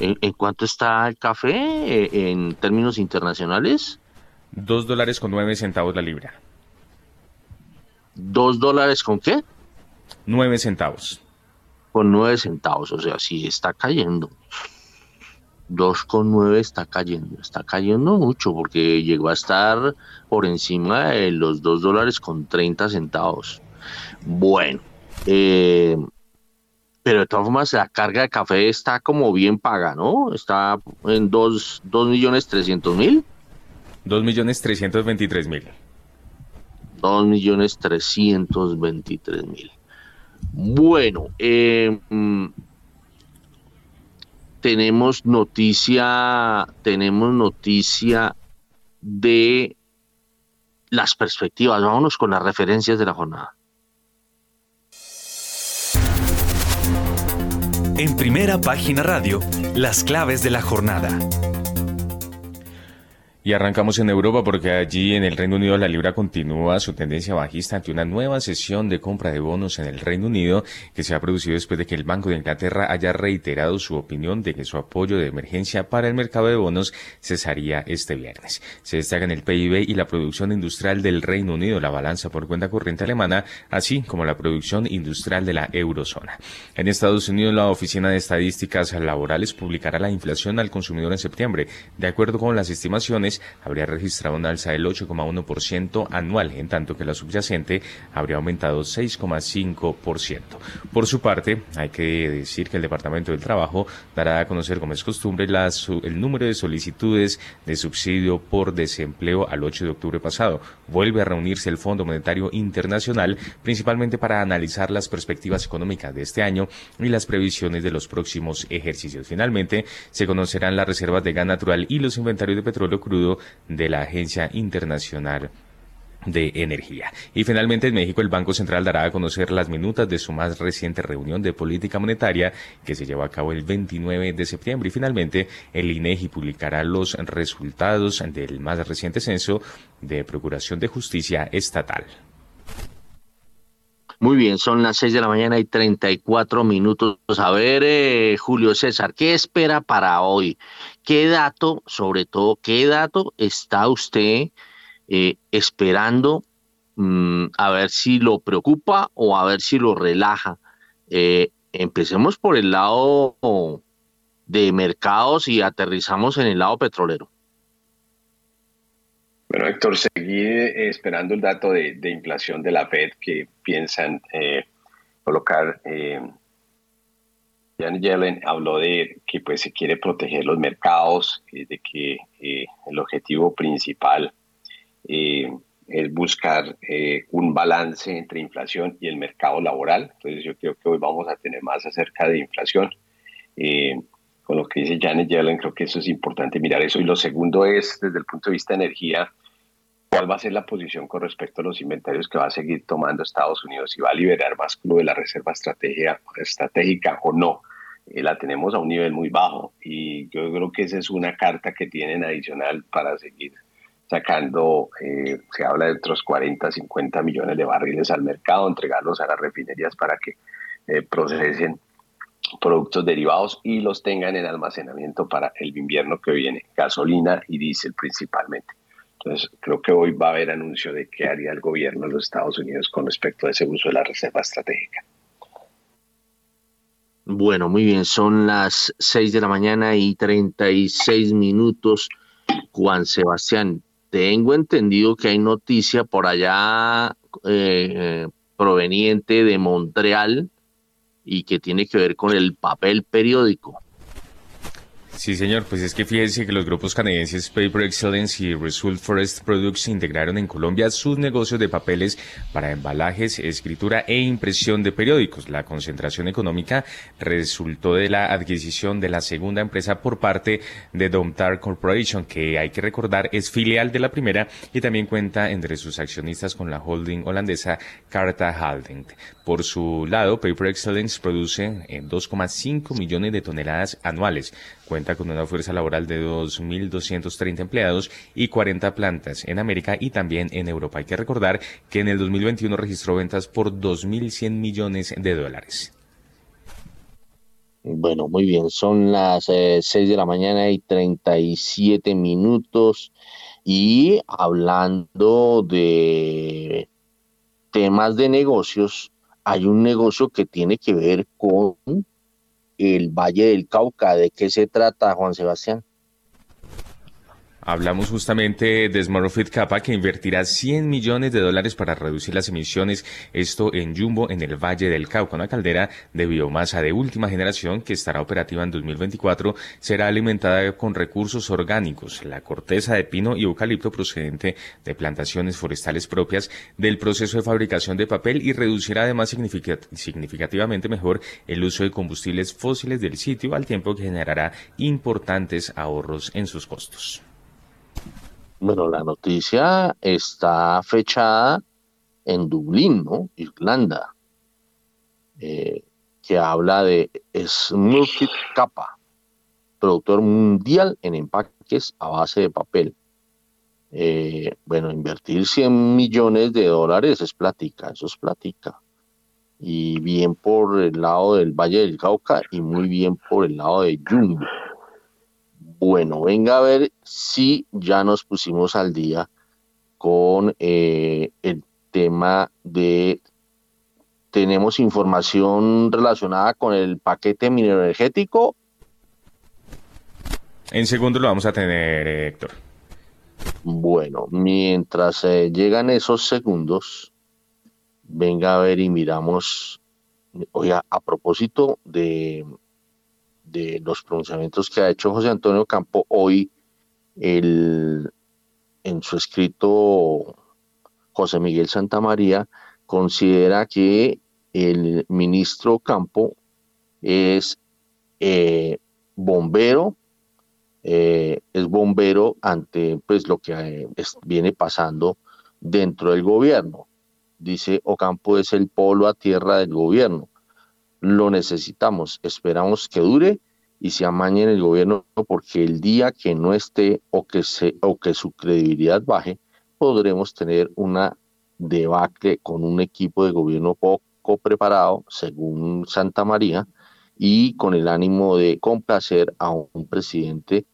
C: ¿En, cuánto está el café eh, en términos internacionales?
A: 2 dólares con 9 centavos la libra.
C: ¿Dos dólares con qué?
A: Nueve centavos.
C: Con nueve centavos, o sea, sí está cayendo. 2,9 está cayendo, está cayendo mucho porque llegó a estar por encima de los 2 dólares con 30 centavos. Bueno, eh, pero de todas formas la carga de café está como bien paga, ¿no? Está en 2, millones 300 mil.
A: 2 millones 323 mil.
C: 2 millones 323 mil. Bueno, mm, tenemos noticia, tenemos noticia de las perspectivas. Vámonos con las referencias de la jornada.
D: En primera página radio, las claves de la jornada.
A: Y arrancamos en Europa porque allí en el Reino Unido la libra continúa su tendencia bajista ante una nueva sesión de compra de bonos en el Reino Unido que se ha producido después de que el Banco de Inglaterra haya reiterado su opinión de que su apoyo de emergencia para el mercado de bonos cesaría este viernes. Se destacan el PIB y la producción industrial del Reino Unido, la balanza por cuenta corriente alemana, así como la producción industrial de la eurozona. En Estados Unidos la Oficina de Estadísticas Laborales publicará la inflación al consumidor en septiembre. De acuerdo con las estimaciones, habría registrado una alza del 8,1% anual, en tanto que la subyacente habría aumentado 6,5%. Por su parte, hay que decir que el Departamento del Trabajo dará a conocer, como es costumbre, el número de solicitudes de subsidio por desempleo al 8 de octubre pasado. Vuelve a reunirse el Fondo Monetario Internacional, principalmente para analizar las perspectivas económicas de este año y las previsiones de los próximos ejercicios. Finalmente, se conocerán las reservas de gas natural y los inventarios de petróleo crudo de la Agencia Internacional de Energía. Y finalmente en México el Banco Central dará a conocer las minutas de su más reciente reunión de política monetaria que se llevó a cabo el 29 de septiembre y finalmente el INEGI publicará los resultados del más reciente censo de Procuración de Justicia Estatal.
C: Muy bien, son las 6 de la mañana y 34 minutos. A ver, eh, Julio César, ¿qué espera para hoy? ¿Qué dato, sobre todo, qué dato está usted eh, esperando mm, a ver si lo preocupa o a ver si lo relaja? Eh, empecemos por el lado de mercados y aterrizamos en el lado petrolero.
B: Bueno, Héctor, seguí eh, esperando el dato de, inflación de la Fed que piensan eh, colocar. Eh, Janet Yellen habló de que pues, se quiere proteger los mercados, de que el objetivo principal es buscar un balance entre inflación y el mercado laboral. Entonces yo creo que hoy vamos a tener más acerca de inflación. Con lo que dice Janet Yellen, creo que eso es importante mirar eso. Y lo segundo es, desde el punto de vista de energía, cuál va a ser la posición con respecto a los inventarios que va a seguir tomando Estados Unidos, si va a liberar más crudo de la reserva estratégica o no. Eh, la tenemos a un nivel muy bajo y yo creo que esa es una carta que tienen adicional para seguir sacando, eh, se habla de otros 40, 50 millones de barriles al mercado, entregarlos a las refinerías para que eh, procesen productos derivados y los tengan en almacenamiento para el invierno que viene, gasolina y diésel principalmente. Entonces, creo que hoy va a haber anuncio de qué haría el gobierno de los Estados Unidos con respecto a ese uso de la reserva estratégica.
C: Bueno, muy bien, son las 6 de la mañana y 36 minutos. Juan Sebastián, tengo entendido que hay noticia por allá eh, proveniente de Montreal y que tiene que ver con el papel periódico.
A: Sí, señor, pues es que fíjense que los grupos canadienses Paper Excellence y Result Forest Products integraron en Colombia sus negocios de papeles para embalajes, escritura e impresión de periódicos. La concentración económica resultó de la adquisición de la segunda empresa por parte de Domtar Corporation, que hay que recordar es filial de la primera y también cuenta entre sus accionistas con la holding holandesa Carta Holding. Por su lado, Paper Excellence produce 2,5 millones de toneladas anuales. Con una fuerza laboral de 2.230 empleados y 40 plantas en América y también en Europa. Hay que recordar que en el 2021 registró ventas por 2.100 millones de dólares.
C: Bueno, muy bien, son las 6 eh, de la mañana y 37 minutos y hablando de temas de negocios, hay un negocio que tiene que ver con el Valle del Cauca. ¿De qué se trata, Juan Sebastián?
A: Hablamos justamente de Smurfit Kappa que invertirá 100 millones de dólares para reducir las emisiones, esto en Jumbo, en el Valle del Cauca, una caldera de biomasa de última generación que estará operativa en 2024, será alimentada con recursos orgánicos, la corteza de pino y eucalipto procedente de plantaciones forestales propias del proceso de fabricación de papel y reducirá además significativamente mejor el uso de combustibles fósiles del sitio al tiempo que generará importantes ahorros en sus costos.
C: Bueno, la noticia está fechada en Dublín, ¿no? Irlanda, eh, que habla de Smurfit Kappa, productor mundial en empaques a base de papel. Eh, bueno, invertir 100 millones de dólares es platica, eso es platica. Y bien por el lado del Valle del Cauca y muy bien por el lado de Jumbo. Bueno, venga a ver si ya nos pusimos al día con eh, el tema de tenemos información relacionada con el paquete minero energético.
A: En segundo lo vamos a tener, Héctor.
C: Bueno, mientras eh, llegan esos segundos, venga a ver y miramos, oiga, a propósito de de los pronunciamientos que ha hecho José Antonio Campo hoy el, en su escrito José Miguel Santamaría considera que el ministro Campo es eh, bombero, eh, es bombero ante pues lo que eh, viene pasando dentro del gobierno. Dice Ocampo es el polo a tierra del gobierno lo necesitamos, esperamos que dure y se amañe en el gobierno porque el día que no esté o que, se, o que su credibilidad baje, podremos tener una debacle con un equipo de gobierno poco preparado, según Santa María, y con el ánimo de complacer a un presidente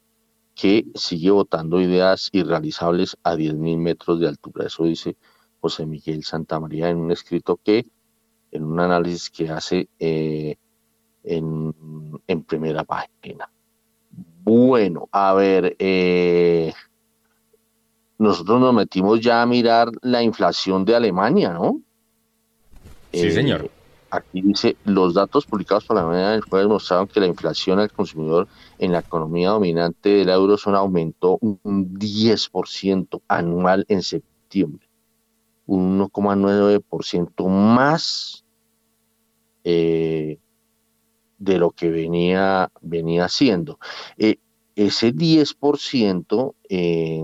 C: que sigue votando ideas irrealizables a 10.000 metros de altura. Eso dice José Miguel Santa María en un escrito que en un análisis que hace eh, en, primera página. Bueno, a ver, eh, nosotros nos metimos ya a mirar la inflación de Alemania, ¿no?
A: Sí, señor.
C: Eh, aquí dice, los datos publicados por la Alemania del jueves mostraron que la inflación al consumidor en la economía dominante de la eurozona aumentó un 10% anual en septiembre, un 1,9% más eh, de lo que venía, venía haciendo. Eh, ese 10% eh,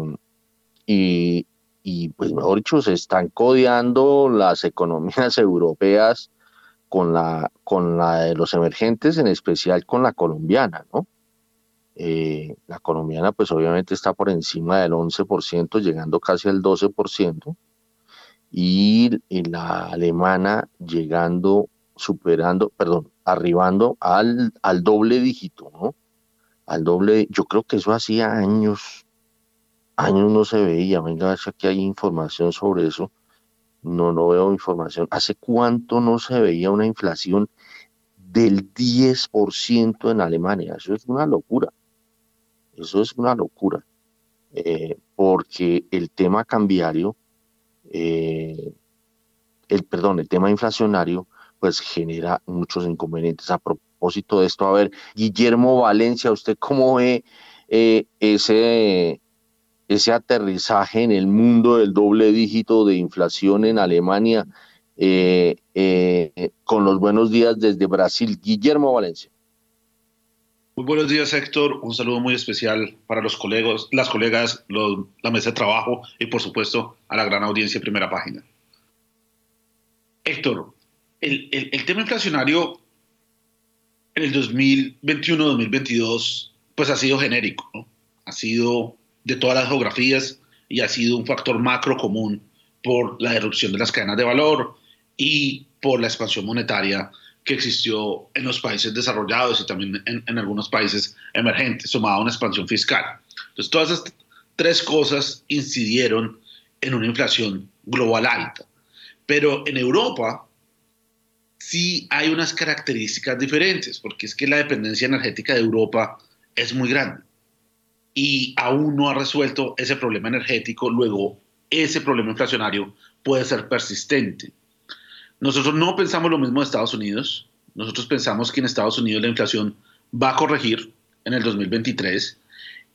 C: y, pues mejor dicho, se están codeando las economías europeas con la, con la de los emergentes, en especial con la colombiana, ¿no? la colombiana pues obviamente está por encima del 11%, llegando casi al 12%, y, y la alemana llegando superando, perdón, arribando al, al doble dígito, ¿no? Al doble, yo creo que eso hacía años, años no se veía, venga, a ver si aquí hay información sobre eso. No, no veo información. ¿Hace cuánto no se veía una inflación del 10% en Alemania? Eso es una locura. Eso es una locura. Eh, porque el tema cambiario, eh, el perdón, el tema inflacionario pues genera muchos inconvenientes. A propósito de esto, a ver, Guillermo Valencia, ¿usted cómo ve eh, ese, ese aterrizaje en el mundo del doble dígito de inflación en Alemania eh, eh, con los buenos días desde Brasil? Guillermo Valencia.
E: Muy buenos días, Héctor. Un saludo muy especial para los colegas, las colegas, la mesa de trabajo y, por supuesto, a la gran audiencia de primera página. Héctor, el, tema inflacionario en el 2021-2022 pues ha sido genérico, ¿no? ha sido de todas las geografías y ha sido un factor macro común por la erupción de las cadenas de valor y por la expansión monetaria que existió en los países desarrollados y también en, en algunos países emergentes, sumada a una expansión fiscal. Entonces, todas estas tres cosas incidieron en una inflación global alta. Pero en Europa, sí hay unas características diferentes, porque es que la dependencia energética de Europa es muy grande y aún no ha resuelto ese problema energético, luego ese problema inflacionario puede ser persistente. Nosotros no pensamos lo mismo de Estados Unidos, nosotros pensamos que en Estados Unidos la inflación va a corregir en el 2023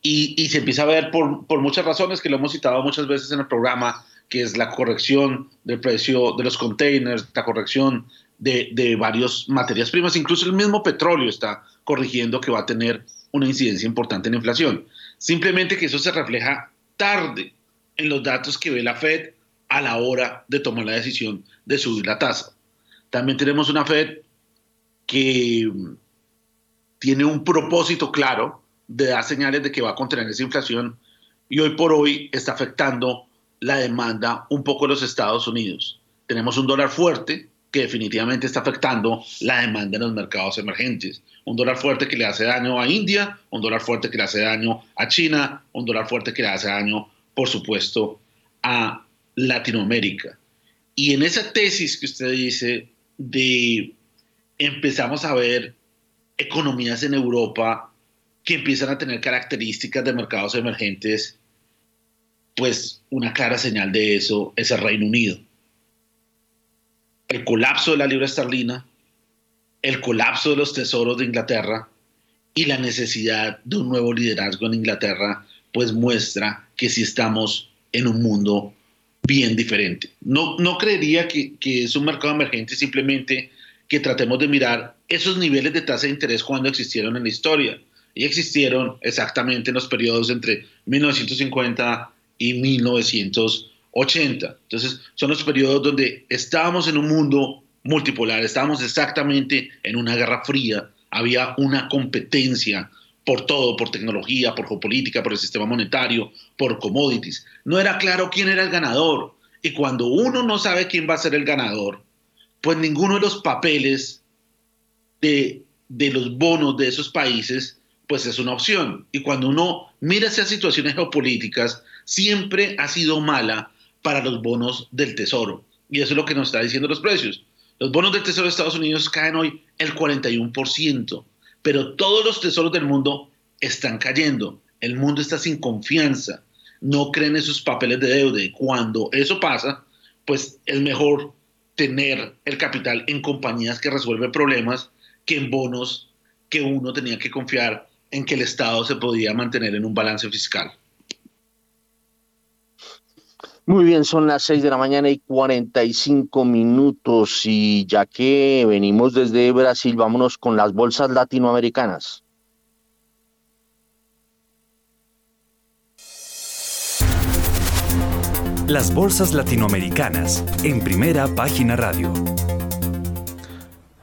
E: y, se empieza a ver por, por, muchas razones que lo hemos citado muchas veces en el programa, que es la corrección del precio de los containers, la corrección de, varias materias primas, incluso el mismo petróleo está corrigiendo que va a tener una incidencia importante en la inflación. Simplemente que eso se refleja tarde en los datos que ve la Fed a la hora de tomar la decisión de subir la tasa. También tenemos una Fed que tiene un propósito claro de dar señales de que va a contener esa inflación y hoy por hoy está afectando la demanda un poco de los Estados Unidos. Tenemos un dólar fuerte que definitivamente está afectando la demanda en los mercados emergentes. Un dólar fuerte que le hace daño a India, un dólar fuerte que le hace daño a China, un dólar fuerte que le hace daño, por supuesto, a Latinoamérica. Y en esa tesis que usted dice de empezamos a ver economías en Europa que empiezan a tener características de mercados emergentes, pues una clara señal de eso es el Reino Unido. El colapso de la libra esterlina, el colapso de los tesoros de Inglaterra y la necesidad de un nuevo liderazgo en Inglaterra, pues muestra que sí estamos en un mundo bien diferente. No, no creería que, que es un mercado emergente simplemente que tratemos de mirar esos niveles de tasa de interés cuando existieron en la historia. Y existieron exactamente en los periodos entre 1950 y 1980. Entonces, son los periodos donde estábamos en un mundo multipolar, estábamos exactamente en una guerra fría, había una competencia por todo, por tecnología, por geopolítica, por el sistema monetario, por commodities. No era claro quién era el ganador. Y cuando uno no sabe quién va a ser el ganador, pues ninguno de los papeles de, los bonos de esos países, pues es una opción. Y cuando uno mira esas situaciones geopolíticas, siempre ha sido mala para los bonos del Tesoro. Y eso es lo que nos está diciendo los precios. Los bonos del Tesoro de Estados Unidos caen hoy el 41%, pero todos los tesoros del mundo están cayendo. El mundo está sin confianza, no creen esos papeles de deuda. Cuando eso pasa, pues es mejor tener el capital en compañías que resuelven problemas que en bonos que uno tenía que confiar en que el Estado se podía mantener en un balance fiscal.
C: Muy bien, son las 6 de la mañana y 45 minutos y ya que venimos desde Brasil, vámonos con las bolsas latinoamericanas.
D: Las bolsas latinoamericanas en primera página radio.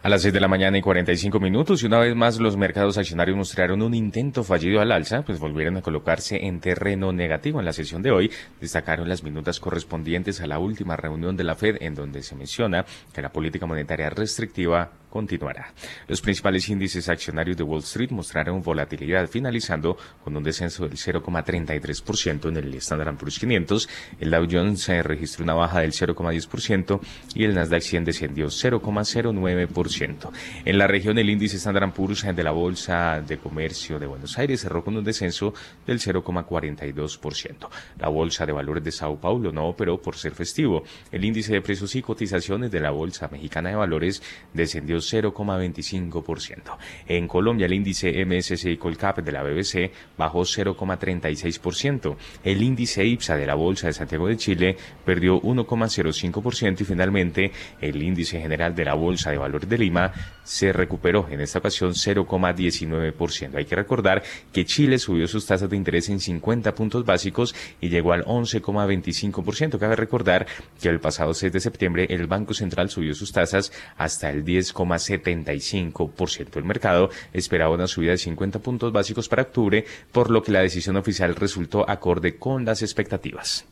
A: A las 6 de la mañana y 45 minutos, y una vez más los mercados accionarios mostraron un intento fallido al alza, pues volvieron a colocarse en terreno negativo en la sesión de hoy. Destacaron las minutas correspondientes a la última reunión de la Fed, en donde se menciona que la política monetaria restrictiva continuará. Los principales índices accionarios de Wall Street mostraron volatilidad, finalizando con un descenso del 0,33% en el Standard Poor's 500. El Dow Jones registró una baja del 0,10% y el Nasdaq 100 descendió 0,09%. En la región, el índice Standard Poor's de la Bolsa de Comercio de Buenos Aires cerró con un descenso del 0,42%. La Bolsa de Valores de Sao Paulo no operó por ser festivo. El índice de precios y cotizaciones de la Bolsa Mexicana de Valores descendió 0,25%. En Colombia, el índice MSCI Colcap de la BBC bajó 0,36%. El índice IPSA de la Bolsa de Santiago de Chile perdió 1,05% y finalmente el índice general de la Bolsa de Valores de Lima se recuperó en esta ocasión 0,19%. Hay que recordar que Chile subió sus tasas de interés en 50 puntos básicos y llegó al 11,25%. Cabe recordar que el pasado 6 de septiembre el Banco Central subió sus tasas hasta el 10,5%. 75%. El mercado esperaba una subida de 50 puntos básicos para octubre, por lo que la decisión oficial resultó acorde con las expectativas.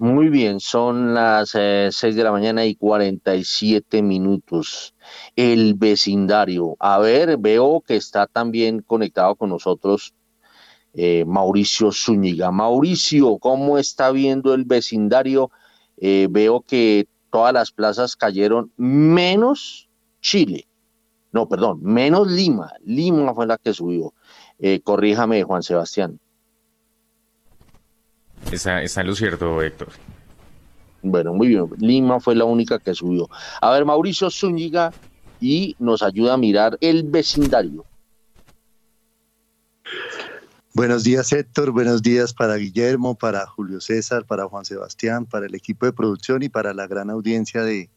C: Muy bien, son las 6 eh, de la mañana y 47 minutos. El vecindario. A ver, veo que está también conectado con nosotros eh, Mauricio Zúñiga. Mauricio, ¿cómo está viendo el vecindario? Eh, veo que todas las plazas cayeron menos Chile. No, perdón, menos Lima. Lima fue la que subió. Eh, corríjame, Juan Sebastián.
A: Está, está en lo cierto, Héctor.
C: Bueno, muy bien. Lima fue la única que subió. A ver, Mauricio Zúñiga y nos ayuda a mirar el vecindario.
F: Buenos días, Héctor. Buenos días para Guillermo, para Julio César, para Juan Sebastián, para el equipo de producción y para la gran audiencia de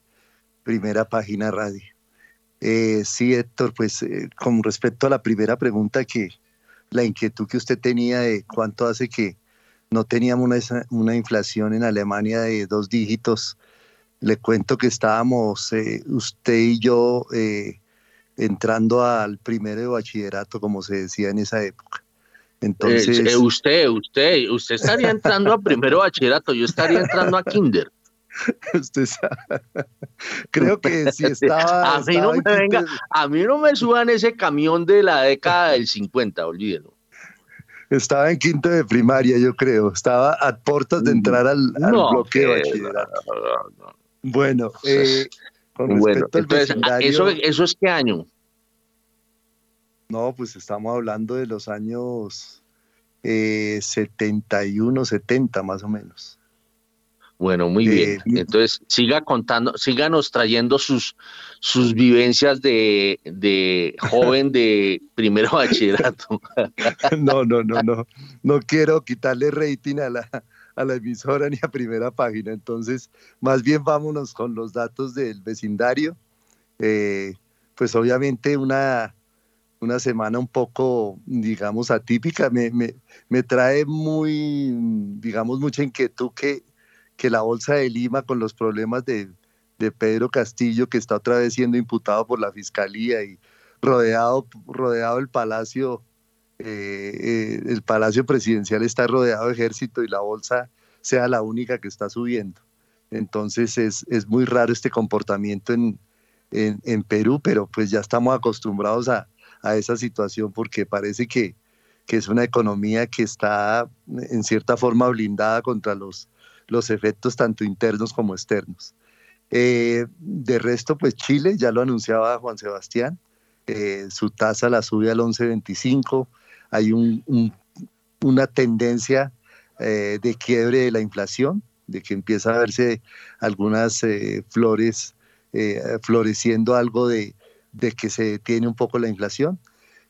F: Primera Página Radio. Eh, sí, Héctor, pues eh, con respecto a la primera pregunta, que la inquietud que usted tenía de cuánto hace que no teníamos una, inflación en Alemania de dos dígitos, le cuento que estábamos eh, usted y yo entrando al primero de bachillerato, como se decía en esa época.
C: Entonces, usted, usted, usted estaría entrando a primero bachillerato, yo estaría entrando a kinder.
F: Usted Creo que si estaba.
C: a, mí no me venga, a mí no me suban ese camión de la década del 50, olvídelo.
F: Estaba en quinto de primaria, yo creo. Estaba a puertas de entrar al, bloque de bachillerato. bueno, eh,
C: bueno entonces, ah, ¿eso, ¿eso es qué año?
F: No, pues estamos hablando de los años 71, eh, 70 más o menos.
C: Bueno, muy bien. Eh, Entonces, siga contando, síganos trayendo sus, sus vivencias de, de joven de primero bachillerato.
F: No, no, no, no. No quiero quitarle rating a la, a la emisora ni a primera página. Entonces, más bien vámonos con los datos del vecindario. Eh, pues obviamente una, una semana un poco, digamos, atípica. Me, me, me trae muy, digamos, mucha inquietud que que la Bolsa de Lima con los problemas de, Pedro Castillo, que está otra vez siendo imputado por la Fiscalía y rodeado, rodeado el Palacio, eh, eh, el Palacio Presidencial está rodeado de ejército y la Bolsa sea la única que está subiendo. Entonces es, muy raro este comportamiento en, en, Perú, pero pues ya estamos acostumbrados a, esa situación porque parece que, que es una economía que está en cierta forma blindada contra los los efectos tanto internos como externos. Eh, de resto, pues Chile, ya lo anunciaba Juan Sebastián, eh, su tasa la sube al 11.25, hay una tendencia eh, de quiebre de la inflación, de que empieza a verse algunas flores floreciendo algo de, que se detiene un poco la inflación.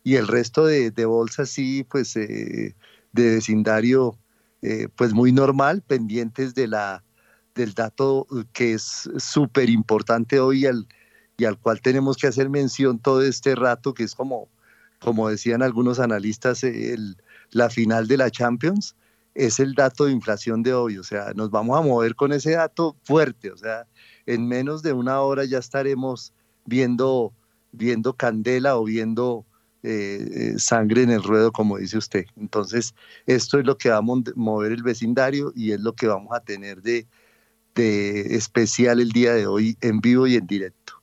F: Y el resto de, de bolsas sí, pues de vecindario eh, pues muy normal, pendientes de la, del dato que es súper importante hoy al, y al cual tenemos que hacer mención todo este rato, que es como, como decían algunos analistas, el, la final de la Champions, es el dato de inflación de hoy, o sea, nos vamos a mover con ese dato fuerte, o sea, en menos de una hora ya estaremos viendo, viendo candela o viendo eh, sangre en el ruedo, como dice usted. Entonces, esto es lo que va a mover el vecindario y es lo que vamos a tener de, especial el día de hoy en vivo y en directo.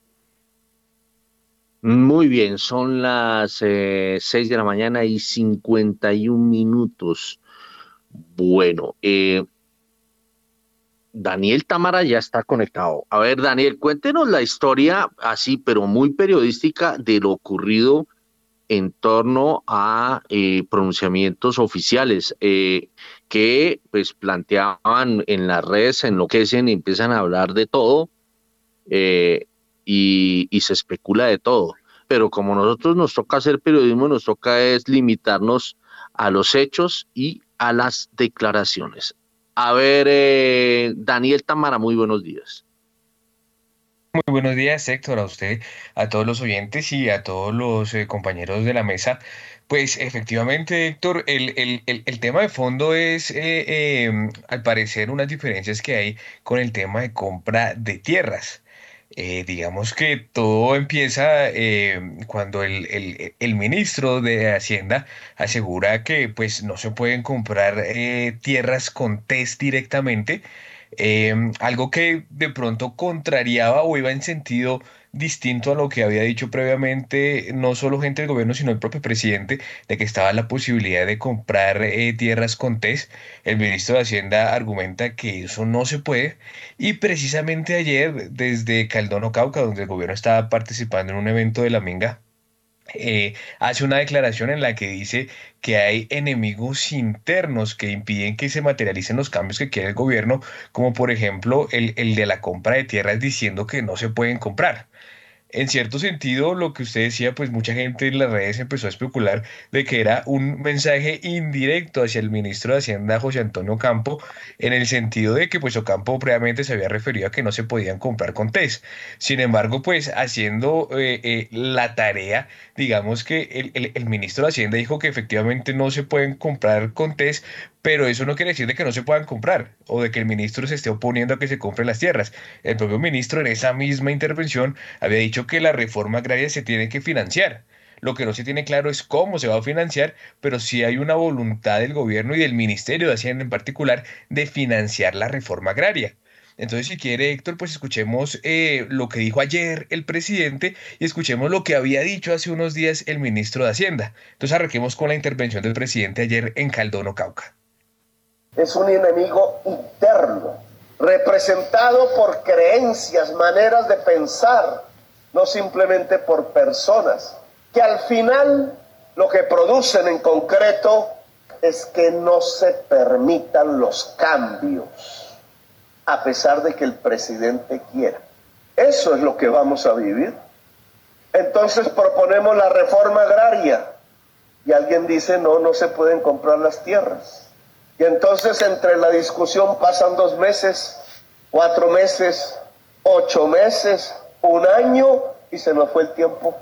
C: Muy bien, son las 6 eh, de la mañana y 51 minutos. Bueno, eh, Daniel Tamara ya está conectado. A ver, Daniel, cuéntenos la historia así, pero muy periodística de lo ocurrido en torno a eh, pronunciamientos oficiales eh, que pues planteaban en las redes, enloquecen y empiezan a hablar de todo eh, y, y, se especula de todo. Pero como nosotros nos toca hacer periodismo, nos toca es limitarnos a los hechos y a las declaraciones. A ver, Daniel Tamara, muy buenos días.
G: Muy buenos días, Héctor, a usted, a todos los oyentes y a todos los eh, compañeros de la mesa. Pues efectivamente, Héctor, el, tema de fondo es, eh, em, al parecer, unas diferencias que hay con el tema de compra de tierras. Eh, digamos que todo empieza em, cuando el, el, ministro de Hacienda asegura que pues no se pueden comprar tierras con test directamente, Em, algo que de pronto contrariaba o iba en sentido distinto a lo que había dicho previamente no solo gente del gobierno, sino el propio presidente, de que estaba la posibilidad de comprar eh, tierras con TES. El ministro de Hacienda argumenta que eso no se puede y precisamente ayer desde Caldono Cauca, donde el gobierno estaba participando en un evento de la Minga, eh, hace una declaración en la que dice que hay enemigos internos que impiden que se materialicen los cambios que quiere el gobierno, como por ejemplo el, el de la compra de tierras diciendo que no se pueden comprar en cierto sentido, lo que usted decía, pues mucha gente en las redes empezó a especular de que era un mensaje indirecto hacia el ministro de Hacienda, José Antonio Campo, en el sentido de que pues Ocampo previamente se había referido a que no se podían comprar con TES. Sin embargo, pues haciendo eh, eh, la tarea, digamos que el, el ministro de Hacienda dijo que efectivamente no se pueden comprar con TES, pero eso no quiere decir de que no se puedan comprar o de que el ministro se esté oponiendo a que se compren las tierras. El propio ministro en esa misma intervención había dicho que la reforma agraria se tiene que financiar. Lo que no se tiene claro es cómo se va a financiar, pero sí hay una voluntad del gobierno y del Ministerio de Hacienda en particular de financiar la reforma agraria. Entonces, si quiere, Héctor, pues escuchemos eh, lo que dijo ayer el presidente y escuchemos lo que había dicho hace unos días el ministro de Hacienda. Entonces, arranquemos con la intervención del presidente ayer en Caldono, Cauca
H: es un enemigo interno, representado por creencias, maneras de pensar, no simplemente por personas, que al final lo que producen en concreto es que no se permitan los cambios, a pesar de que el presidente quiera. Eso es lo que vamos a vivir. Entonces proponemos la reforma agraria y alguien dice, no, no se pueden comprar las tierras. Y entonces entre la discusión pasan dos meses, cuatro meses, ocho meses, un año y se nos fue el tiempo.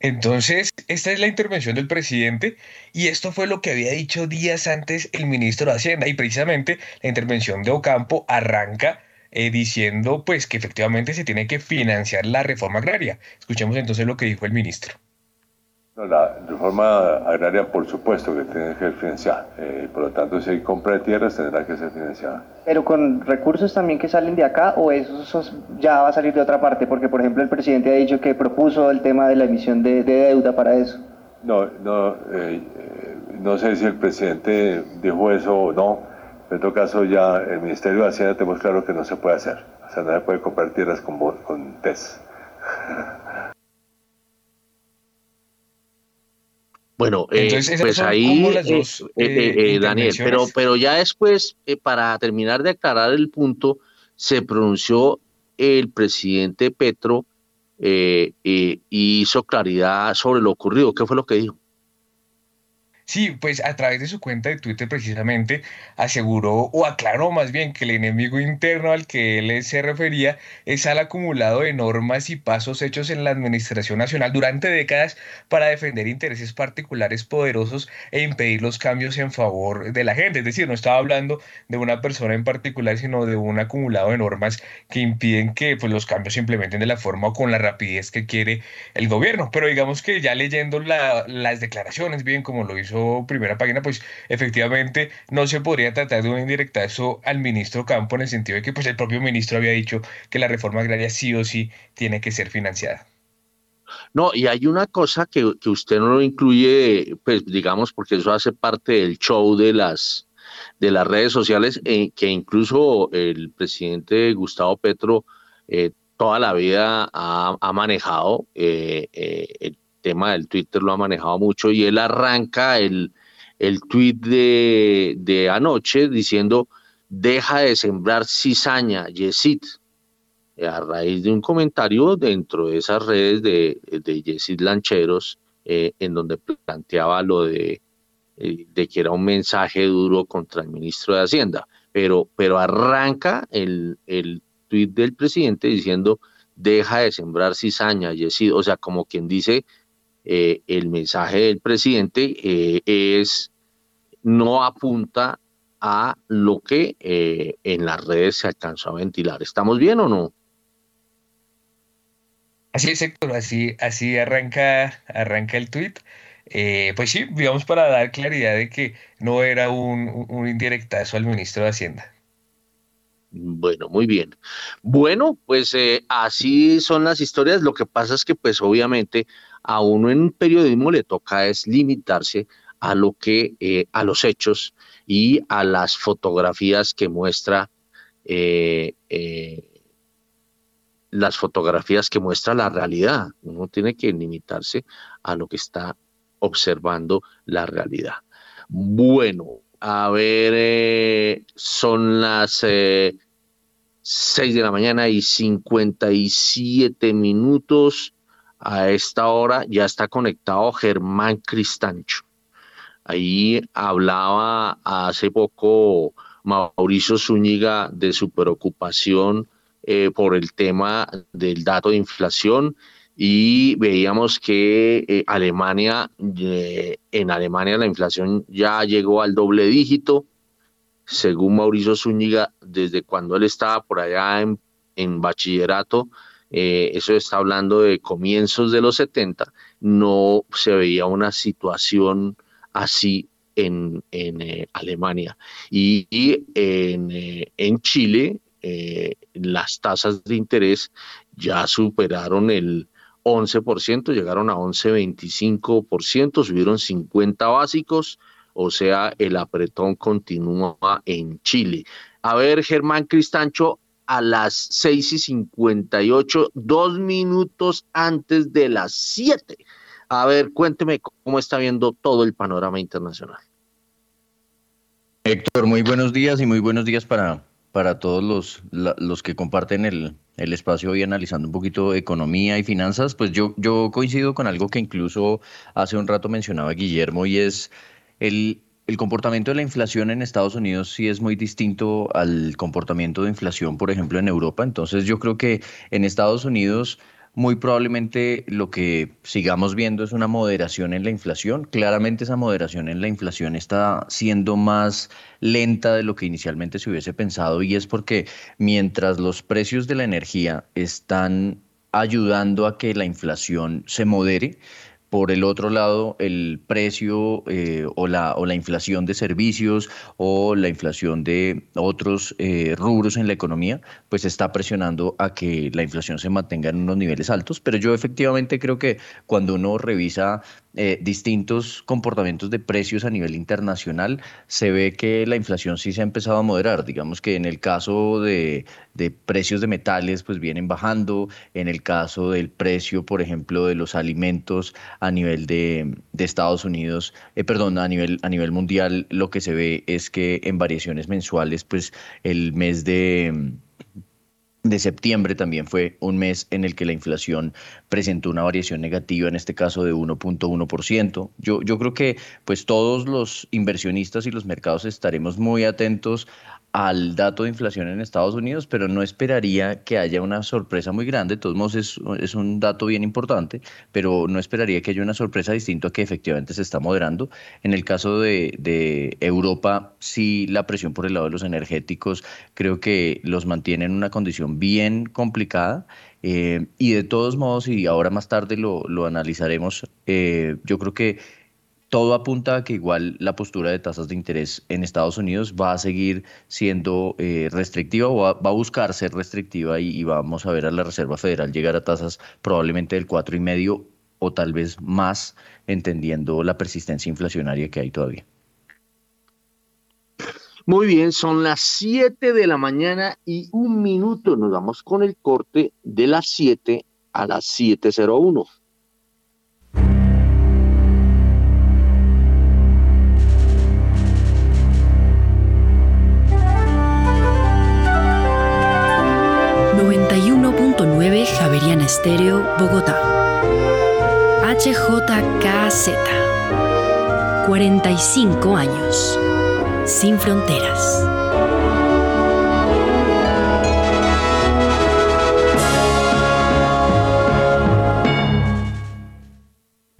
G: Entonces, esta es la intervención del presidente y esto fue lo que había dicho días antes el ministro de Hacienda y precisamente la intervención de Ocampo arranca eh, diciendo pues que efectivamente se tiene que financiar la reforma agraria. Escuchemos entonces lo que dijo el ministro.
I: La reforma agraria, por supuesto, que tiene que ser financiada. Eh, por lo tanto, si hay compra de tierras, tendrá que ser financiada.
J: ¿Pero con recursos también que salen de acá o eso, ya va a salir de otra parte? Porque, por ejemplo, el presidente ha dicho que propuso el tema de la emisión de, deuda para eso.
I: No, no, eh, no sé si el presidente dijo eso o no. En todo caso, ya el Ministerio de Hacienda tenemos claro que no se puede hacer. O sea, no se puede comprar tierras con, con TES.
C: Bueno, eh, pues ahí, eh, eh, Daniel, pero, pero ya después, para terminar de aclarar el punto, se pronunció el presidente Petro y hizo claridad sobre lo ocurrido. ¿Qué fue lo que dijo?
G: Sí, pues a través de su cuenta de Twitter precisamente aseguró o aclaró más bien que el enemigo interno al que él se refería es al acumulado de normas y pasos hechos en la Administración Nacional durante décadas para defender intereses particulares poderosos e impedir los cambios en favor de la gente. Es decir, no estaba hablando de una persona en particular, sino de un acumulado de normas que impiden que pues, los cambios se implementen de la forma o con la rapidez que quiere el gobierno. Pero digamos que ya leyendo las declaraciones, bien como lo hizo primera página, pues efectivamente no se podría tratar de un indirectazo al ministro Campo en el sentido de que pues el propio ministro había dicho que la reforma agraria sí o sí tiene que ser financiada.
C: No, y hay una cosa que, usted no lo incluye, pues digamos, porque eso hace parte del show de las, de las redes sociales, eh, que incluso el presidente Gustavo Petro eh, toda la vida ha, manejado eh, el tema del Twitter lo ha manejado mucho y él arranca el, el tweet de, de anoche diciendo deja de sembrar cizaña, Yesid, a raíz de un comentario dentro de esas redes de, de Yesid Lancheros, eh, en donde planteaba lo de, eh, de que era un mensaje duro contra el ministro de Hacienda. Pero, pero arranca el, el tuit del presidente diciendo deja de sembrar cizaña, Yesid, o sea, como quien dice, eh, el mensaje del presidente eh, es no apunta a lo que eh, en las redes se alcanzó a ventilar. ¿Estamos bien o no?
G: Así es, Héctor, así, así arranca, arranca el tuit. pues sí, digamos para dar claridad de que no era un indirectazo al ministro de Hacienda.
C: Bueno, muy bien. Bueno, pues eh, así son las historias. Lo que pasa es que, pues obviamente, a uno en periodismo le toca es limitarse a lo que, eh, a los hechos y a las fotografías que muestra, eh, las fotografías que muestra la realidad. Uno tiene que limitarse a lo que está observando la realidad. Bueno, a ver, son las 6 de la mañana y 57 minutos. A esta hora ya está conectado Germán Cristancho. Ahí hablaba hace poco Mauricio Zúñiga de su preocupación eh, por el tema del dato de inflación y veíamos que eh, Alemania, eh, en Alemania la inflación ya llegó al doble dígito, según Mauricio Zúñiga, desde cuando él estaba por allá en, bachillerato, eh, eso está hablando de comienzos de los 70, no se veía una situación así en, eh, Alemania. Y, eh, en, Chile, las tasas de interés ya superaron el 11%, llegaron a 11,25%, subieron 50 básicos, o sea, el apretón continúa en Chile. A ver, Germán Cristancho, a las 6 y 58, dos minutos antes de las 7. A ver, cuénteme cómo está viendo todo el panorama internacional.
K: Héctor, muy buenos días y muy buenos días para, para todos los, los que comparten el, el, espacio hoy analizando un poquito economía y finanzas. Pues yo, yo coincido con algo que incluso hace un rato mencionaba Guillermo y es el, comportamiento de la inflación en Estados Unidos sí es muy distinto al comportamiento de inflación, por ejemplo, en Europa. Entonces yo creo que en Estados Unidos muy probablemente lo que sigamos viendo es una moderación en la inflación. Claramente esa moderación en la inflación está siendo más lenta de lo que inicialmente se hubiese pensado y es porque mientras los precios de la energía están ayudando a que la inflación se modere, por el otro lado, el precio eh, o, la, o la inflación de servicios o la inflación de otros eh, rubros en la economía, pues está presionando a que la inflación se mantenga en unos niveles altos. Pero yo efectivamente creo que cuando uno revisa eh, distintos comportamientos de precios a nivel internacional, se ve que la inflación sí se ha empezado a moderar. Digamos que en el caso de, precios de metales, pues vienen bajando. En el caso del precio, por ejemplo, de los alimentos a nivel de, Estados Unidos, eh, perdón, a nivel, a nivel mundial, lo que se ve es que en variaciones mensuales, pues el mes de de septiembre también fue un mes en el que la inflación presentó una variación negativa, en este caso de 1.1%. Yo, yo creo que pues todos los inversionistas y los mercados estaremos muy atentos al dato de inflación en Estados Unidos, pero no esperaría que haya una sorpresa muy grande. De todos modos, es, un dato bien importante, pero no esperaría que haya una sorpresa distinta a que efectivamente se está moderando. En el caso de, Europa, sí, la presión por el lado de los energéticos creo que los mantiene en una condición bien complicada. Eh, y de todos modos, y ahora más tarde lo, analizaremos, eh, yo creo que todo apunta a que igual la postura de tasas de interés en Estados Unidos va a seguir siendo eh, restrictiva o va, a buscar ser restrictiva y, vamos a ver a la Reserva Federal llegar a tasas probablemente del cuatro y medio o tal vez más, entendiendo la persistencia inflacionaria que hay todavía.
C: Muy bien, son las 7 de la mañana y un minuto. Nos vamos con el corte de las 7 a las 7.01.
L: Javeriana Estéreo, Bogotá. HJKZ. 45 años. Sin fronteras.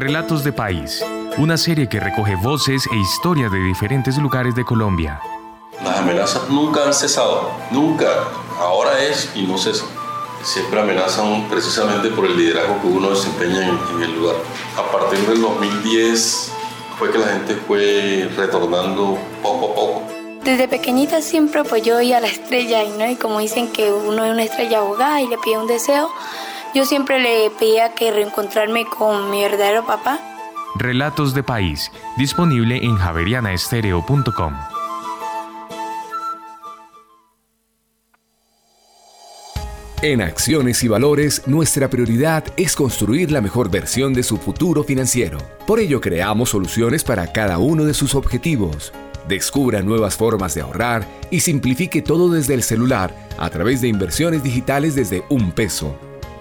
M: Relatos de País, una serie que recoge voces e historias de diferentes lugares de Colombia.
N: Las amenazas nunca han cesado, nunca. Ahora es y no cesan. Siempre amenazan precisamente por el liderazgo que uno desempeña en, en el lugar. A partir del 2010 fue que la gente fue retornando poco a poco.
O: Desde pequeñita siempre pues yo a la estrella y, ¿no? y como dicen que uno es una estrella abogada y le pide un deseo, yo siempre le pedía que reencontrarme con mi verdadero papá.
M: Relatos de País, disponible en javerianaestereo.com.
P: En Acciones y Valores, nuestra prioridad es construir la mejor versión de su futuro financiero. Por ello, creamos soluciones para cada uno de sus objetivos. Descubra nuevas formas de ahorrar y simplifique todo desde el celular a través de inversiones digitales desde un peso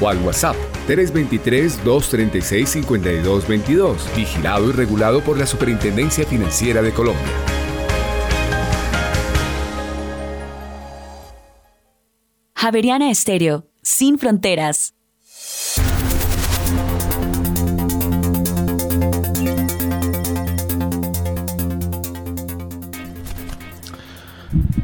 P: o al WhatsApp 323-236-5222, vigilado y regulado por la Superintendencia Financiera de Colombia.
L: Javeriana Estéreo, sin fronteras.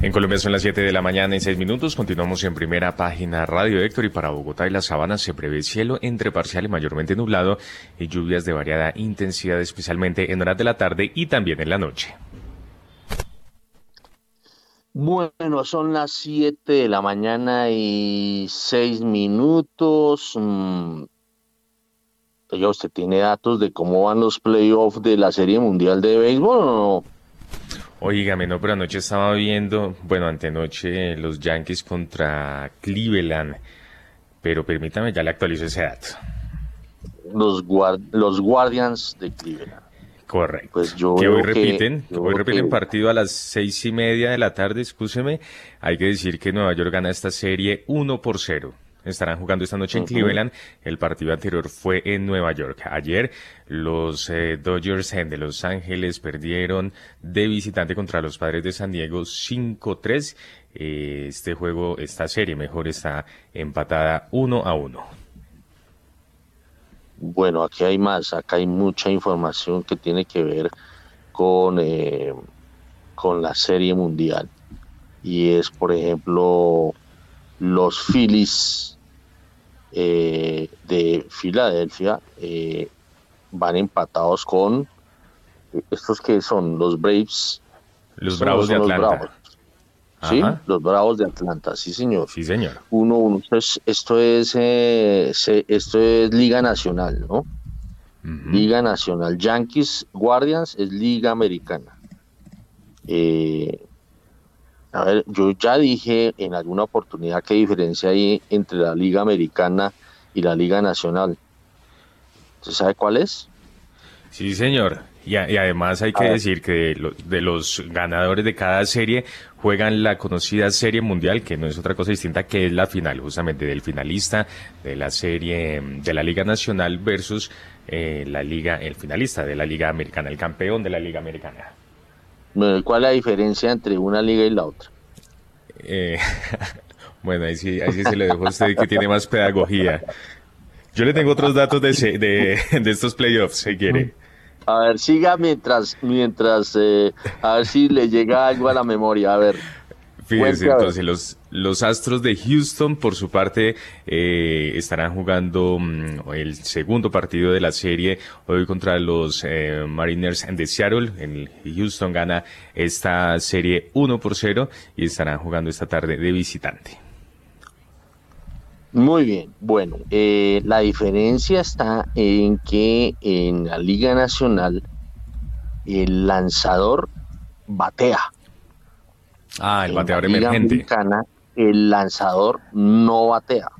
A: En Colombia son las 7 de la mañana y 6 minutos. Continuamos en primera página Radio Héctor y para Bogotá y las Sabanas se prevé cielo entre parcial y mayormente nublado y lluvias de variada intensidad, especialmente en horas de la tarde y también en la noche.
C: Bueno, son las 7 de la mañana y 6 minutos. Mm, ya usted tiene datos de cómo van los playoffs de la Serie Mundial de Béisbol o no?
A: Oígame, no, pero anoche estaba viendo, bueno, antenoche los Yankees contra Cleveland, pero permítame, ya le actualizo ese dato.
C: Los, los Guardians de Cleveland.
A: Correcto.
C: Pues yo
A: que hoy repiten, hoy repiten partido a las seis y media de la tarde, escúcheme. Hay que decir que Nueva York gana esta serie 1 por 0 estarán jugando esta noche en Cleveland. El partido anterior fue en Nueva York. Ayer los eh, Dodgers de Los Ángeles perdieron de visitante contra los Padres de San Diego 5-3. Eh, este juego, esta serie mejor está empatada 1 a 1.
C: Bueno, aquí hay más, acá hay mucha información que tiene que ver con, eh, con la serie mundial. Y es, por ejemplo, los Phillies eh, de Filadelfia eh, van empatados con estos que son los Braves.
A: Los Bravos de Atlanta.
C: Sí, los Bravos de Atlanta, sí señor.
A: Sí señor.
C: Uno, uno. esto es eh, esto es Liga Nacional, ¿no? Liga Nacional. Yankees Guardians es Liga Americana. Eh, a ver, yo ya dije en alguna oportunidad qué diferencia hay entre la Liga Americana y la Liga Nacional. ¿Usted sabe cuál es?
A: Sí, señor. Y, además hay que decir que de, los ganadores de cada serie juegan la conocida serie mundial, que no es otra cosa distinta que es la final, justamente del finalista de la serie de la Liga Nacional versus eh, la Liga, el finalista de la Liga Americana, el campeón de la Liga Americana.
C: ¿Cuál es la diferencia entre una liga y la otra?
A: Eh, bueno, ahí sí, ahí sí se le dejó a usted que tiene más pedagogía. Yo le tengo otros datos de, de, estos playoffs, si quiere.
C: A ver, siga mientras, mientras, eh, a ver si le llega algo a la memoria. A ver.
A: Fíjense, entonces los, los Astros de Houston, por su parte, eh, estarán jugando mm, el segundo partido de la serie hoy contra los eh, Mariners de Seattle. En Houston gana esta serie 1 por 0 y estarán jugando esta tarde de visitante.
C: Muy bien, bueno, eh, la diferencia está en que en la Liga Nacional el lanzador batea
A: Ah, el bateador emergente.
C: El lanzador no batea.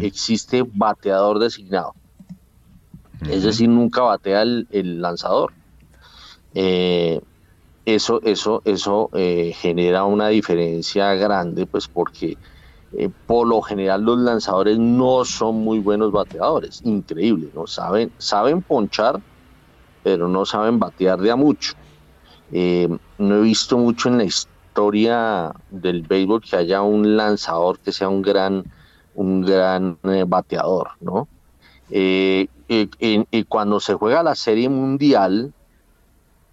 C: Existe bateador designado. Es decir, nunca batea el, lanzador. Eh, eso, eso, eso eh, genera una diferencia grande, pues porque eh, por lo general los lanzadores no son muy buenos bateadores, increíble, ¿no? Saben, saben ponchar, pero no saben batear de a mucho. no he visto mucho en la historia historia del béisbol que haya un lanzador que sea un gran, un gran eh, bateador, ¿no? Eh, cuando se juega la serie mundial,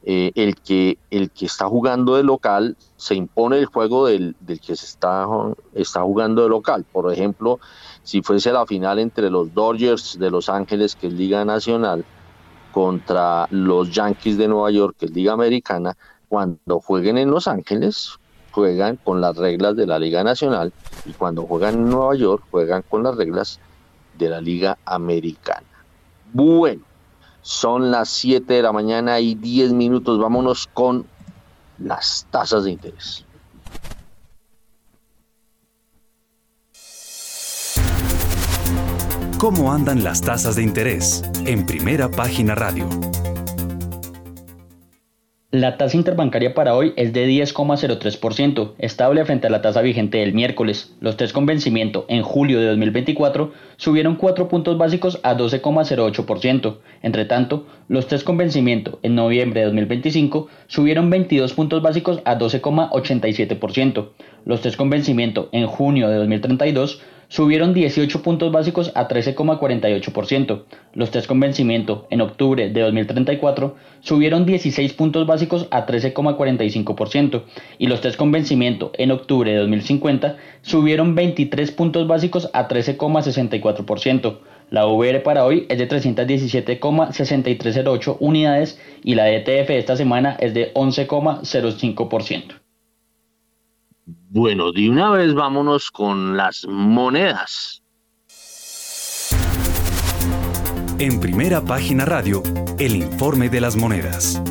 C: eh, el, que, el que está jugando de local se impone el juego del, del, que se está, está jugando de local. Por ejemplo, si fuese la final entre los Dodgers de Los Ángeles, que es Liga Nacional, contra los Yankees de Nueva York, que es Liga Americana, cuando jueguen en Los Ángeles, juegan con las reglas de la Liga Nacional y cuando juegan en Nueva York, juegan con las reglas de la Liga Americana. Bueno, son las 7 de la mañana y 10 minutos. Vámonos con las tasas de interés.
D: ¿Cómo andan las tasas de interés? En primera página radio.
Q: La tasa interbancaria para hoy es de 10,03%, estable frente a la tasa vigente del miércoles. Los test con vencimiento en julio de 2024 subieron 4 puntos básicos a 12,08%. Entre tanto, los test con vencimiento en noviembre de 2025 subieron 22 puntos básicos a 12,87%. Los test con vencimiento en junio de 2032 subieron 18 puntos básicos a 13,48%. Los test con vencimiento en octubre de 2034 subieron 16 puntos básicos a 13,45% y los test con vencimiento en octubre de 2050 subieron 23 puntos básicos a 13,64%. La VR para hoy es de 317,6308 unidades y la ETF esta semana es de 11,05%.
C: Bueno, de una vez vámonos con las monedas.
D: En primera página radio, el informe de las monedas.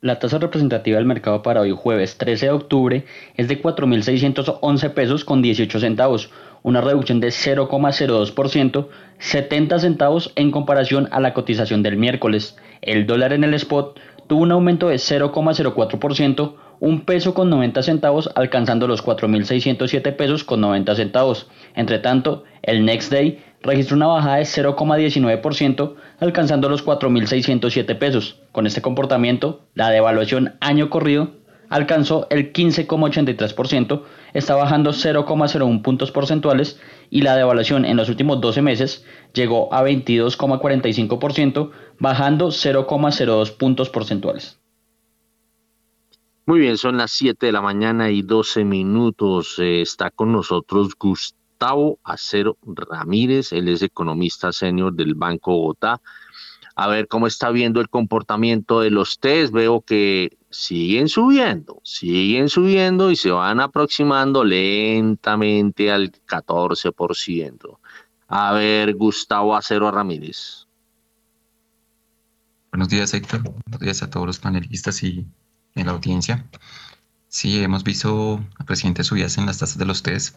Q: La tasa representativa del mercado para hoy jueves 13 de octubre es de 4.611 pesos con 18 centavos, una reducción de 0,02%, 70 centavos en comparación a la cotización del miércoles. El dólar en el spot tuvo un aumento de 0,04%, un peso con 90 centavos alcanzando los 4.607 pesos con 90 centavos. Entre tanto, el Next Day registró una bajada de 0,19% alcanzando los 4.607 pesos. Con este comportamiento, la devaluación año corrido alcanzó el 15,83%, está bajando 0,01 puntos porcentuales y la devaluación en los últimos 12 meses llegó a 22,45%, bajando 0,02 puntos porcentuales.
C: Muy bien, son las 7 de la mañana y 12 minutos. Eh, está con nosotros Gustavo Acero Ramírez, él es economista senior del Banco Bogotá. A ver cómo está viendo el comportamiento de los test. Veo que siguen subiendo, siguen subiendo y se van aproximando lentamente al 14%. A ver, Gustavo Acero Ramírez.
R: Buenos días, Héctor. Buenos días a todos los panelistas y en la audiencia. Sí, hemos visto a presidente subidas en las tasas de los test.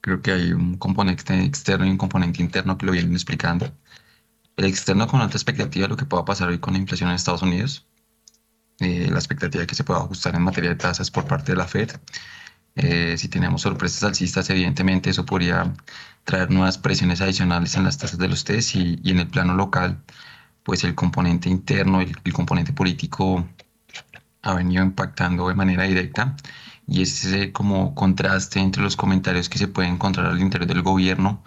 R: Creo que hay un componente externo y un componente interno que lo vienen explicando. El externo con alta expectativa de lo que pueda pasar hoy con la inflación en Estados Unidos. Eh, la expectativa que se pueda ajustar en materia de tasas por parte de la Fed. Eh, si tenemos sorpresas alcistas, evidentemente eso podría traer nuevas presiones adicionales en las tasas de los test y, y en el plano local, pues el componente interno, el, el componente político ha venido impactando de manera directa y ese como contraste entre los comentarios que se pueden encontrar al interior del gobierno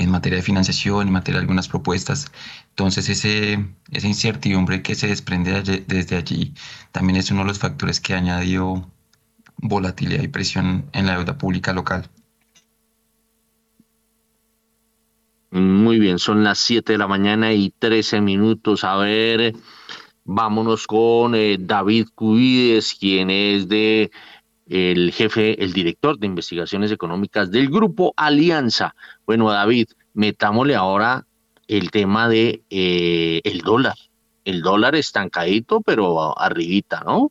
R: en materia de financiación, en materia de algunas propuestas. Entonces ese, esa incertidumbre que se desprende desde allí también es uno de los factores que ha añadido volatilidad y presión en la deuda pública local.
C: Muy bien, son las 7 de la mañana y 13 minutos. A ver, Vámonos con eh, David Cuides, quien es de el jefe, el director de investigaciones económicas del grupo Alianza. Bueno, David, metámosle ahora el tema de eh, el dólar. El dólar estancadito, pero arribita, ¿no?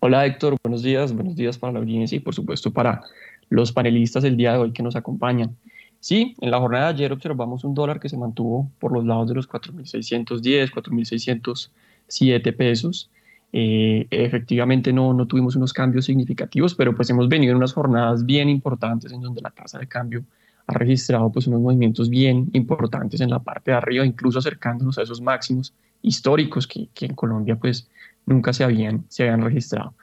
S: Hola Héctor, buenos días, buenos días para la audiencia y por supuesto para los panelistas del día de hoy que nos acompañan. Sí, en la jornada de ayer observamos un dólar que se mantuvo por los lados de los 4.610, 4.607 pesos. Eh, efectivamente no, no tuvimos unos cambios significativos, pero pues hemos venido en unas jornadas bien importantes en donde la tasa de cambio ha registrado pues unos movimientos bien importantes en la parte de arriba, incluso acercándonos a esos máximos históricos que, que en Colombia pues nunca se habían, se habían registrado.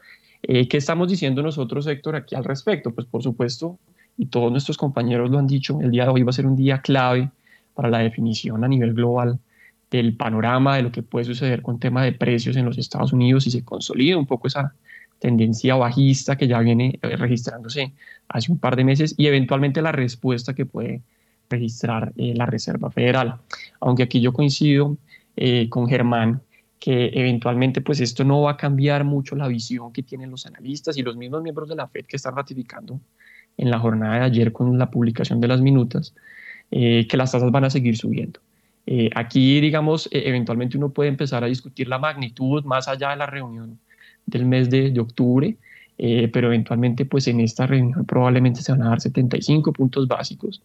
S: Eh, ¿Qué estamos diciendo nosotros, Héctor, aquí al respecto? Pues por supuesto, y todos nuestros compañeros lo han dicho, el día de hoy va a ser un día clave para la definición a nivel global del panorama de lo que puede suceder con tema de precios en los Estados Unidos y se consolida un poco esa tendencia bajista que ya viene eh, registrándose hace un par de meses y eventualmente la respuesta que puede registrar eh, la Reserva Federal. Aunque aquí yo coincido eh, con Germán que eventualmente pues esto no va a cambiar mucho la visión que tienen los analistas y los mismos miembros de la Fed que están ratificando en la jornada de ayer con la publicación de las minutas, que las tasas van a seguir subiendo. Eh, aquí, digamos, e, eventualmente uno puede empezar a discutir la magnitud más allá de la reunión del mes de, octubre, eh, pero eventualmente, pues en esta reunión probablemente se van a dar 75 puntos básicos.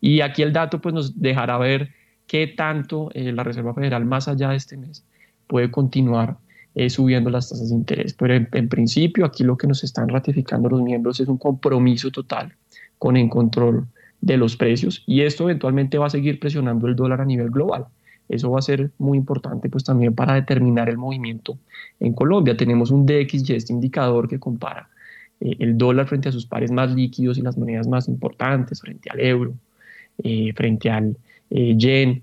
S: Y aquí el dato, pues nos dejará ver qué tanto la Reserva Federal, más allá de este mes, puede continuar eh, subiendo las tasas de interés. Pero en, principio aquí lo que nos están ratificando los miembros es un compromiso total con el control de los precios y esto eventualmente va a seguir presionando el dólar a nivel global. Eso va a ser muy importante pues también para determinar el movimiento en Colombia. Tenemos un DXY, este indicador que compara eh, el dólar frente a sus pares más líquidos y las monedas más importantes, frente al euro, eh, frente al yen,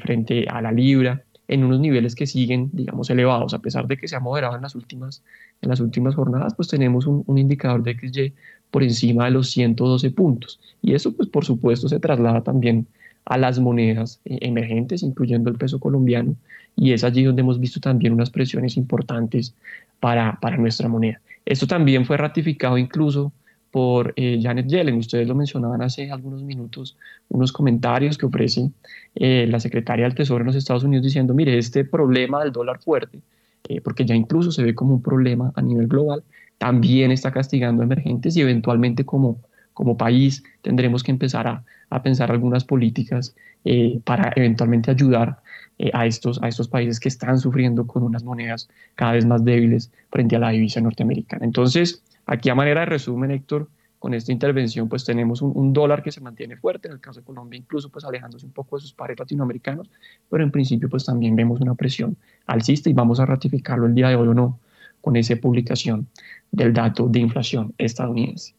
S: frente a la libra en unos niveles que siguen, digamos, elevados, a pesar de que se ha moderado en las últimas, en las últimas jornadas, pues tenemos un, indicador de XY por encima de los 112 puntos. Y eso, pues, por supuesto, se traslada también a las monedas eh, emergentes, incluyendo el peso colombiano, y es allí donde hemos visto también unas presiones importantes para, para nuestra moneda. Esto también fue ratificado incluso por eh, Janet Yellen. Ustedes lo mencionaban hace algunos minutos, unos comentarios que ofrece eh, la secretaria del Tesoro en los Estados Unidos diciendo, mire, este problema del dólar fuerte, porque ya incluso se ve como un problema a nivel global, también está castigando a emergentes y eventualmente como, como país tendremos que empezar a, a pensar algunas políticas para eventualmente ayudar a, estos, a estos países que están sufriendo con unas monedas cada vez más débiles frente a la divisa norteamericana. Entonces, Aquí a manera de resumen, Héctor, con esta intervención pues tenemos un, dólar que se mantiene fuerte, en el caso de Colombia incluso pues alejándose un poco de sus pares latinoamericanos, pero en principio pues también vemos una presión alcista y vamos a ratificarlo el día de hoy o no con esa publicación del dato de inflación estadounidense.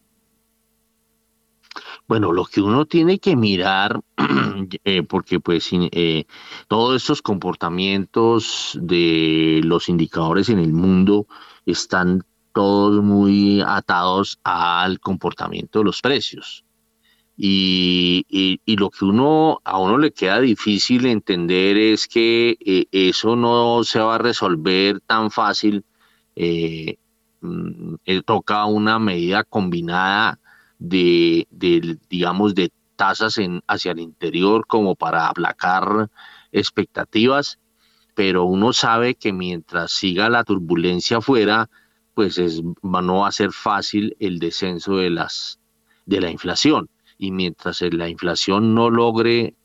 C: Bueno, lo que uno tiene que mirar, eh, porque pues eh, todos estos comportamientos de los indicadores en el mundo están todos muy atados al comportamiento de los precios. Y, lo que uno a uno le queda difícil entender es que eh, eso no se va a resolver tan fácil. Mm, eh, toca una medida combinada de, digamos, de tasas hacia el interior como para aplacar expectativas, pero uno sabe que mientras siga la turbulencia afuera, pues es, no va a ser fácil el descenso de, las, de la inflación. Y mientras la inflación no logre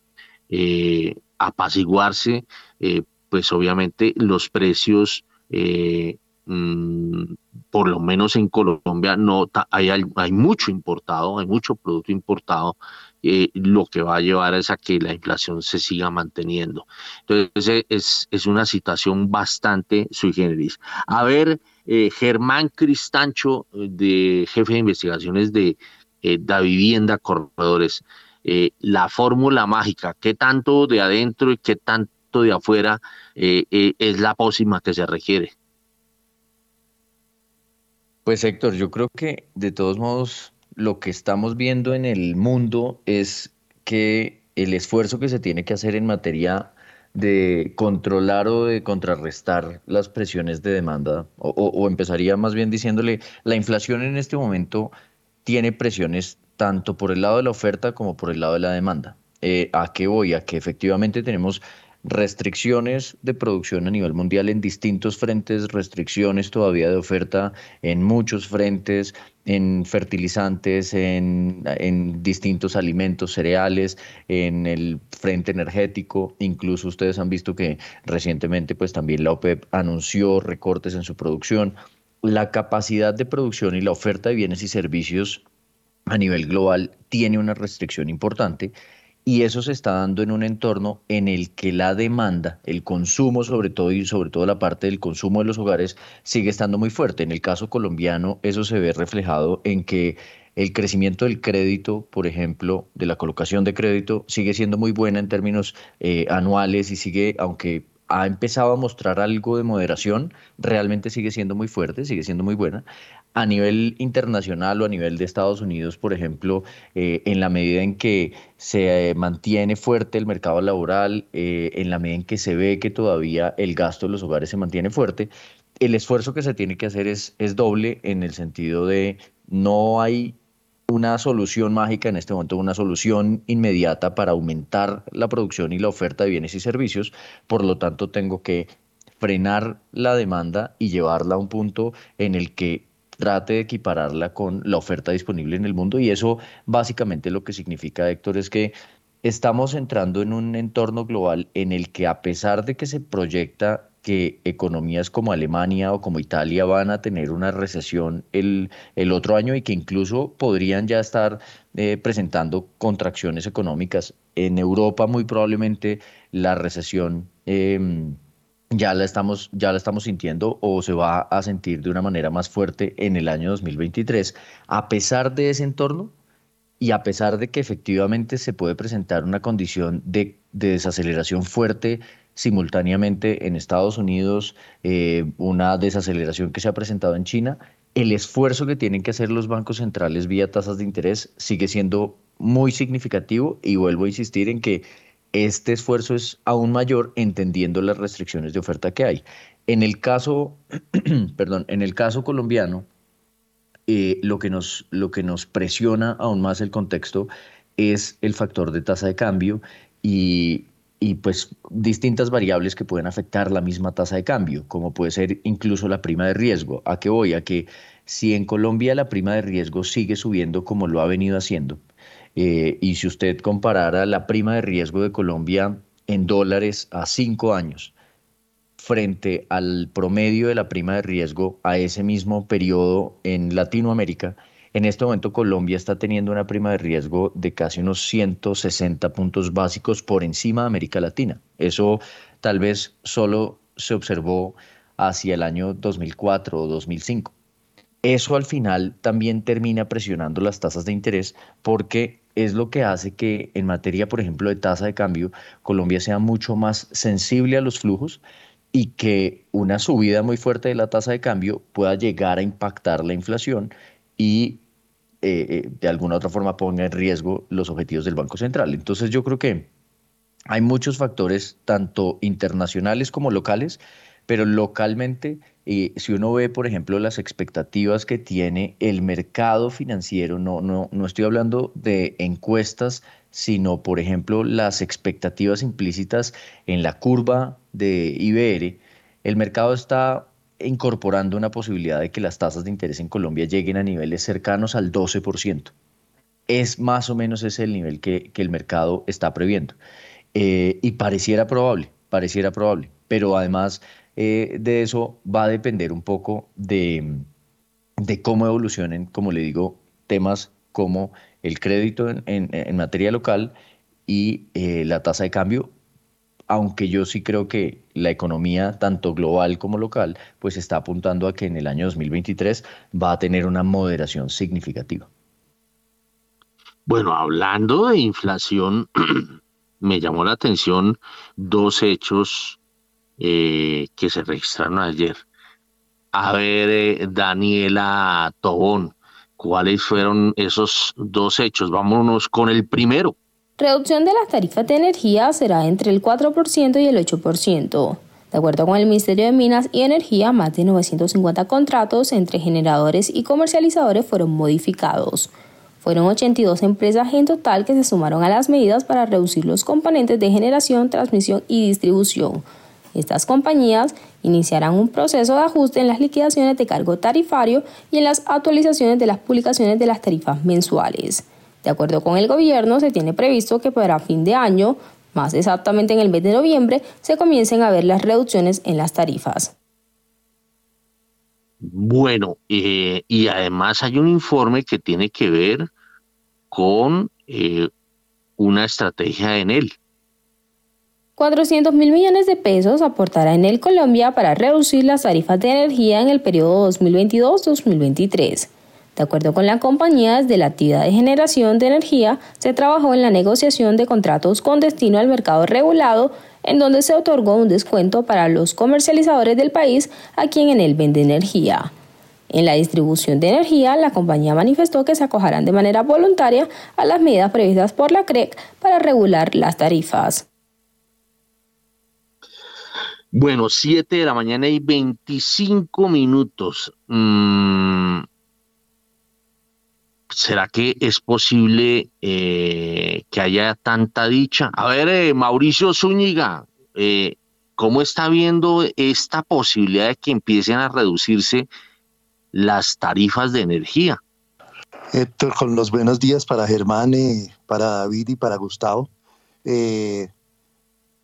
C: eh, apaciguarse, eh, pues obviamente los precios, eh, mm, por lo menos en Colombia, no hay, mucho importado, hay mucho producto importado lo que va a llevar es a que la inflación se siga manteniendo. Entonces es, es una situación bastante sui generis. A ver, eh, Germán Cristancho, de jefe de investigaciones de eh, Da Vivienda Corredores, eh, la fórmula mágica, ¿qué tanto de adentro y qué tanto de afuera es la pócima que se requiere?
K: Pues Héctor, yo creo que de todos modos lo que estamos viendo en el mundo es que el esfuerzo que se tiene que hacer en materia de controlar o de contrarrestar las presiones de demanda, o, empezaría más bien diciéndole, la inflación en este momento tiene presiones tanto por el lado de la oferta como por el lado de la demanda. Eh, ¿A qué voy? A que efectivamente tenemos restricciones de producción a nivel mundial en distintos frentes, restricciones todavía de oferta en muchos frentes, en fertilizantes, en, distintos alimentos, cereales, en el frente energético. Incluso ustedes han visto que recientemente pues también la OPEP anunció recortes en su producción. La capacidad de producción y la oferta de bienes y servicios a nivel global tiene una restricción importante y eso se está dando en un entorno en el que la demanda, el consumo sobre todo y sobre todo la parte del consumo de los hogares sigue estando muy fuerte. En el caso colombiano eso se ve reflejado en que el crecimiento del crédito, por ejemplo, de la colocación de crédito, sigue siendo muy buena en términos eh, anuales y sigue, aunque ha empezado a mostrar algo de moderación, realmente sigue siendo muy fuerte, sigue siendo muy buena a nivel internacional o a nivel de Estados Unidos, por ejemplo, eh, en la medida en que se mantiene fuerte el mercado laboral, eh, en la medida en que se ve que todavía el gasto de los hogares se mantiene fuerte, el esfuerzo que se tiene que hacer es, es doble en el sentido de no hay una solución mágica en este momento, una solución inmediata para aumentar la producción y la oferta de bienes y servicios, por lo tanto tengo que frenar la demanda y llevarla a un punto en el que trate de equipararla con la oferta disponible en el mundo y eso básicamente lo que significa, Héctor, es que estamos entrando en un entorno global en el que a pesar de que se proyecta que economías como Alemania o como Italia van a tener una recesión el, el otro año y que incluso podrían ya estar eh, presentando contracciones económicas. En Europa muy probablemente la recesión... Em, ya la estamos, ya la estamos sintiendo o se va a sentir de una manera más fuerte en el año 2023. A pesar de ese entorno y a pesar de que efectivamente se puede presentar una condición de, desaceleración fuerte simultáneamente en Estados Unidos, eh, una desaceleración que se ha presentado en China, el esfuerzo que tienen que hacer los bancos centrales vía tasas de interés sigue siendo muy significativo y vuelvo a insistir en que este esfuerzo es aún mayor entendiendo las restricciones de oferta que hay. En el caso, perdón, en el caso colombiano, eh, lo, que nos, lo que nos presiona aún más el contexto es el factor de tasa de cambio y, y pues distintas variables que pueden afectar la misma tasa de cambio, como puede ser incluso la prima de riesgo. ¿A qué voy? A que si en Colombia la prima de riesgo sigue subiendo como lo ha venido haciendo, eh, y si usted comparara la prima de riesgo de Colombia en dólares a cinco años frente al promedio de la prima de riesgo a ese mismo periodo en Latinoamérica, en este momento Colombia está teniendo una prima de riesgo de casi unos 160 puntos básicos por encima de América Latina. Eso tal vez solo se observó hacia el año 2004 o 2005. Eso al final también termina presionando las tasas de interés porque es lo que hace que en materia, por ejemplo, de tasa de cambio, Colombia sea mucho más sensible a los flujos y que una subida muy fuerte de la tasa de cambio pueda llegar a impactar la inflación y eh, eh, de alguna otra forma ponga en riesgo los objetivos del Banco Central. Entonces yo creo que hay muchos factores, tanto internacionales como locales, pero localmente, eh, si uno ve, por ejemplo, las expectativas que tiene el mercado financiero, no, no, no estoy hablando de encuestas, sino, por ejemplo, las expectativas implícitas en la curva de IBR, el mercado está incorporando una posibilidad de que las tasas de interés en Colombia lleguen a niveles cercanos al 12%. Es más o menos ese el nivel que, el mercado está previendo. Eh, y pareciera probable, pareciera probable, pero además eh, de eso va a depender un poco de, cómo evolucionen, como le digo, temas como el crédito en, materia local y eh, la tasa de cambio, aunque yo sí creo que la economía, tanto global como local, pues está apuntando a que en el año 2023 va a tener una moderación significativa.
C: Bueno, hablando de inflación, me llamó la atención dos hechos eh, que se registraron ayer. A ver, eh, Daniela Tobón, ¿cuáles fueron esos dos hechos? Vámonos con el primero.
T: Reducción de las tarifas de energía será entre el 4% y el 8%. De acuerdo con el Ministerio de Minas y Energía, más de 950 contratos entre generadores y comercializadores fueron modificados. Fueron 82 empresas en total que se sumaron a las medidas para reducir los componentes de generación, transmisión y distribución, estas compañías iniciarán un proceso de ajuste en las liquidaciones de cargo tarifario y en las actualizaciones de las publicaciones de las tarifas mensuales. De acuerdo con el gobierno, se tiene previsto que para fin de año, más exactamente en el mes de noviembre, se comiencen a ver las reducciones en las tarifas.
C: Bueno, eh, y además hay un informe que tiene que ver con eh, una estrategia en él
T: 400 mil millones de pesos aportará en el Colombia para reducir las tarifas de energía en el periodo 2022-2023. De acuerdo con la compañía, desde la actividad de generación de energía se trabajó en la negociación de contratos con destino al mercado regulado, en donde se otorgó un descuento para los comercializadores del país a quien en él vende energía. En la distribución de energía, la compañía manifestó que se acogerán de manera voluntaria a las medidas previstas por la CREC para regular las tarifas.
C: Bueno, 7 de la mañana y 25 minutos. Mm, ¿Será que es posible eh, que haya tanta dicha? A ver, eh, Mauricio Zúñiga, eh, ¿cómo está viendo esta posibilidad de que empiecen a reducirse las tarifas de energía?
F: Héctor, con los buenos días para Germán, para David y para Gustavo.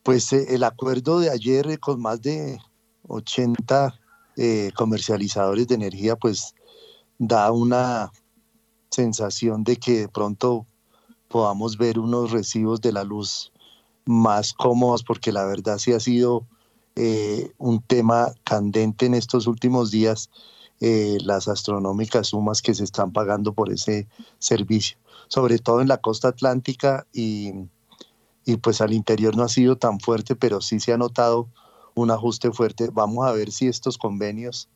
F: Pues eh, el acuerdo de ayer eh, con más de 80 eh, comercializadores de energía, pues da una sensación de que de pronto podamos ver unos recibos de la luz más cómodos, porque la verdad sí ha sido un tema candente en estos últimos días, las astronómicas sumas que se están pagando por ese servicio, sobre todo en la costa atlántica y y pues al interior no ha sido tan fuerte, pero sí se ha notado un ajuste fuerte. Vamos a ver si estos convenios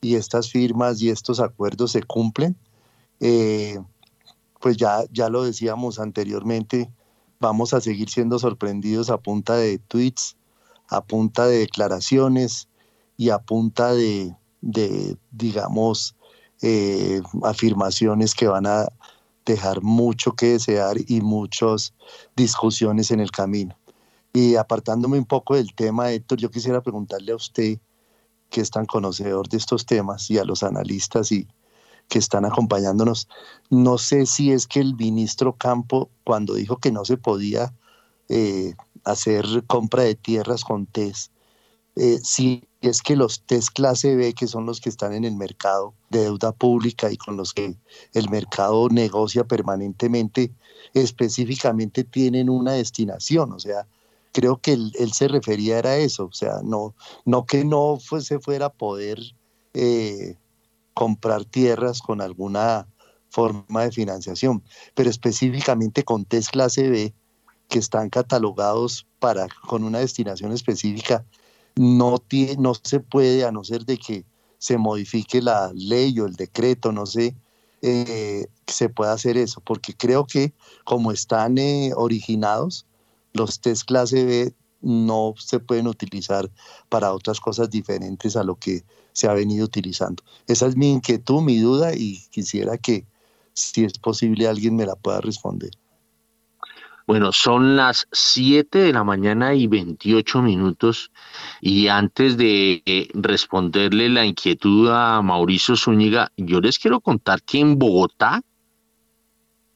F: y estas firmas y estos acuerdos se cumplen. Eh, pues ya, ya lo decíamos anteriormente, vamos a seguir siendo sorprendidos a punta de tweets, a punta de declaraciones y a punta de, de digamos, eh, afirmaciones que van a dejar mucho que desear y muchas discusiones en el camino. Y apartándome un poco del tema, Héctor, yo quisiera preguntarle a usted, que es tan conocedor de estos temas, y a los analistas y que están acompañándonos, no sé si es que el ministro Campo, cuando dijo que no se podía eh, hacer compra de tierras con test, eh, si es que los test clase B, que son los que están en el mercado de deuda pública y con los que el mercado negocia permanentemente, específicamente tienen una destinación, o sea, creo que él, se refería a eso, o sea, no, no que no se fuera a poder eh, comprar tierras con alguna forma de financiación, pero específicamente con test clase B, que están catalogados para, con una destinación específica, no, tiene, no se puede, a no ser de que se modifique la ley o el decreto, no sé, eh, se pueda hacer eso, porque creo que como están eh, originados, los test clase B no se pueden utilizar para otras cosas diferentes a lo que se ha venido utilizando. Esa es mi inquietud, mi duda y quisiera que si es posible alguien me la pueda responder.
C: Bueno, son las 7 de la mañana y 28 minutos y antes de eh, responderle la inquietud a Mauricio Zúñiga, yo les quiero contar que en Bogotá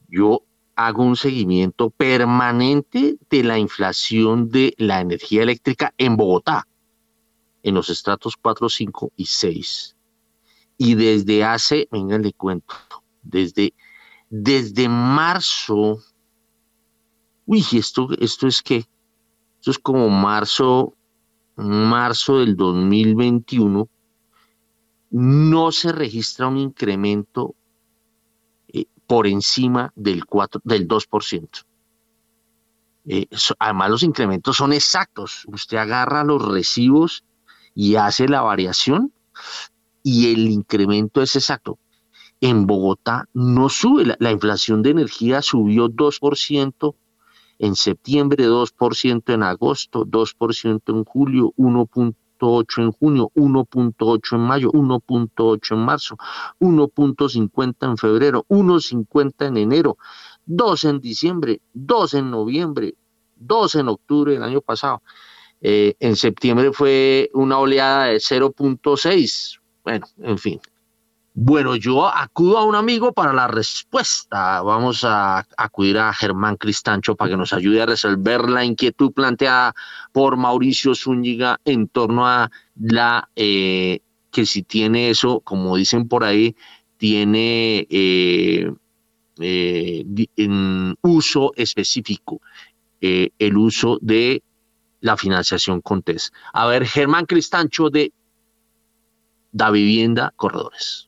C: yo hago un seguimiento permanente de la inflación de la energía eléctrica en Bogotá, en los estratos 4, 5 y 6. Y desde hace, venga, le cuento, desde, desde marzo uy, esto, esto es que, esto es como marzo, marzo del 2021, no se registra un incremento eh, por encima del, 4, del 2%. Eh, además, los incrementos son exactos. Usted agarra los recibos y hace la variación y el incremento es exacto. En Bogotá no sube, la, la inflación de energía subió 2% en septiembre 2%, en agosto 2% en julio, 1.8 en junio, 1.8 en mayo, 1.8 en marzo, 1.50 en febrero, 1.50 en enero, 2 en diciembre, 2 en noviembre, 2 en octubre del año pasado. Eh, en septiembre fue una oleada de 0.6. Bueno, en fin, bueno, yo acudo a un amigo para la respuesta. Vamos a acudir a Germán Cristancho para que nos ayude a resolver la inquietud planteada por Mauricio Zúñiga en torno a la eh, que si tiene eso, como dicen por ahí, tiene eh, eh, en uso específico el uso de la financiación con TES. A ver, Germán Cristancho de Da Vivienda Corredores.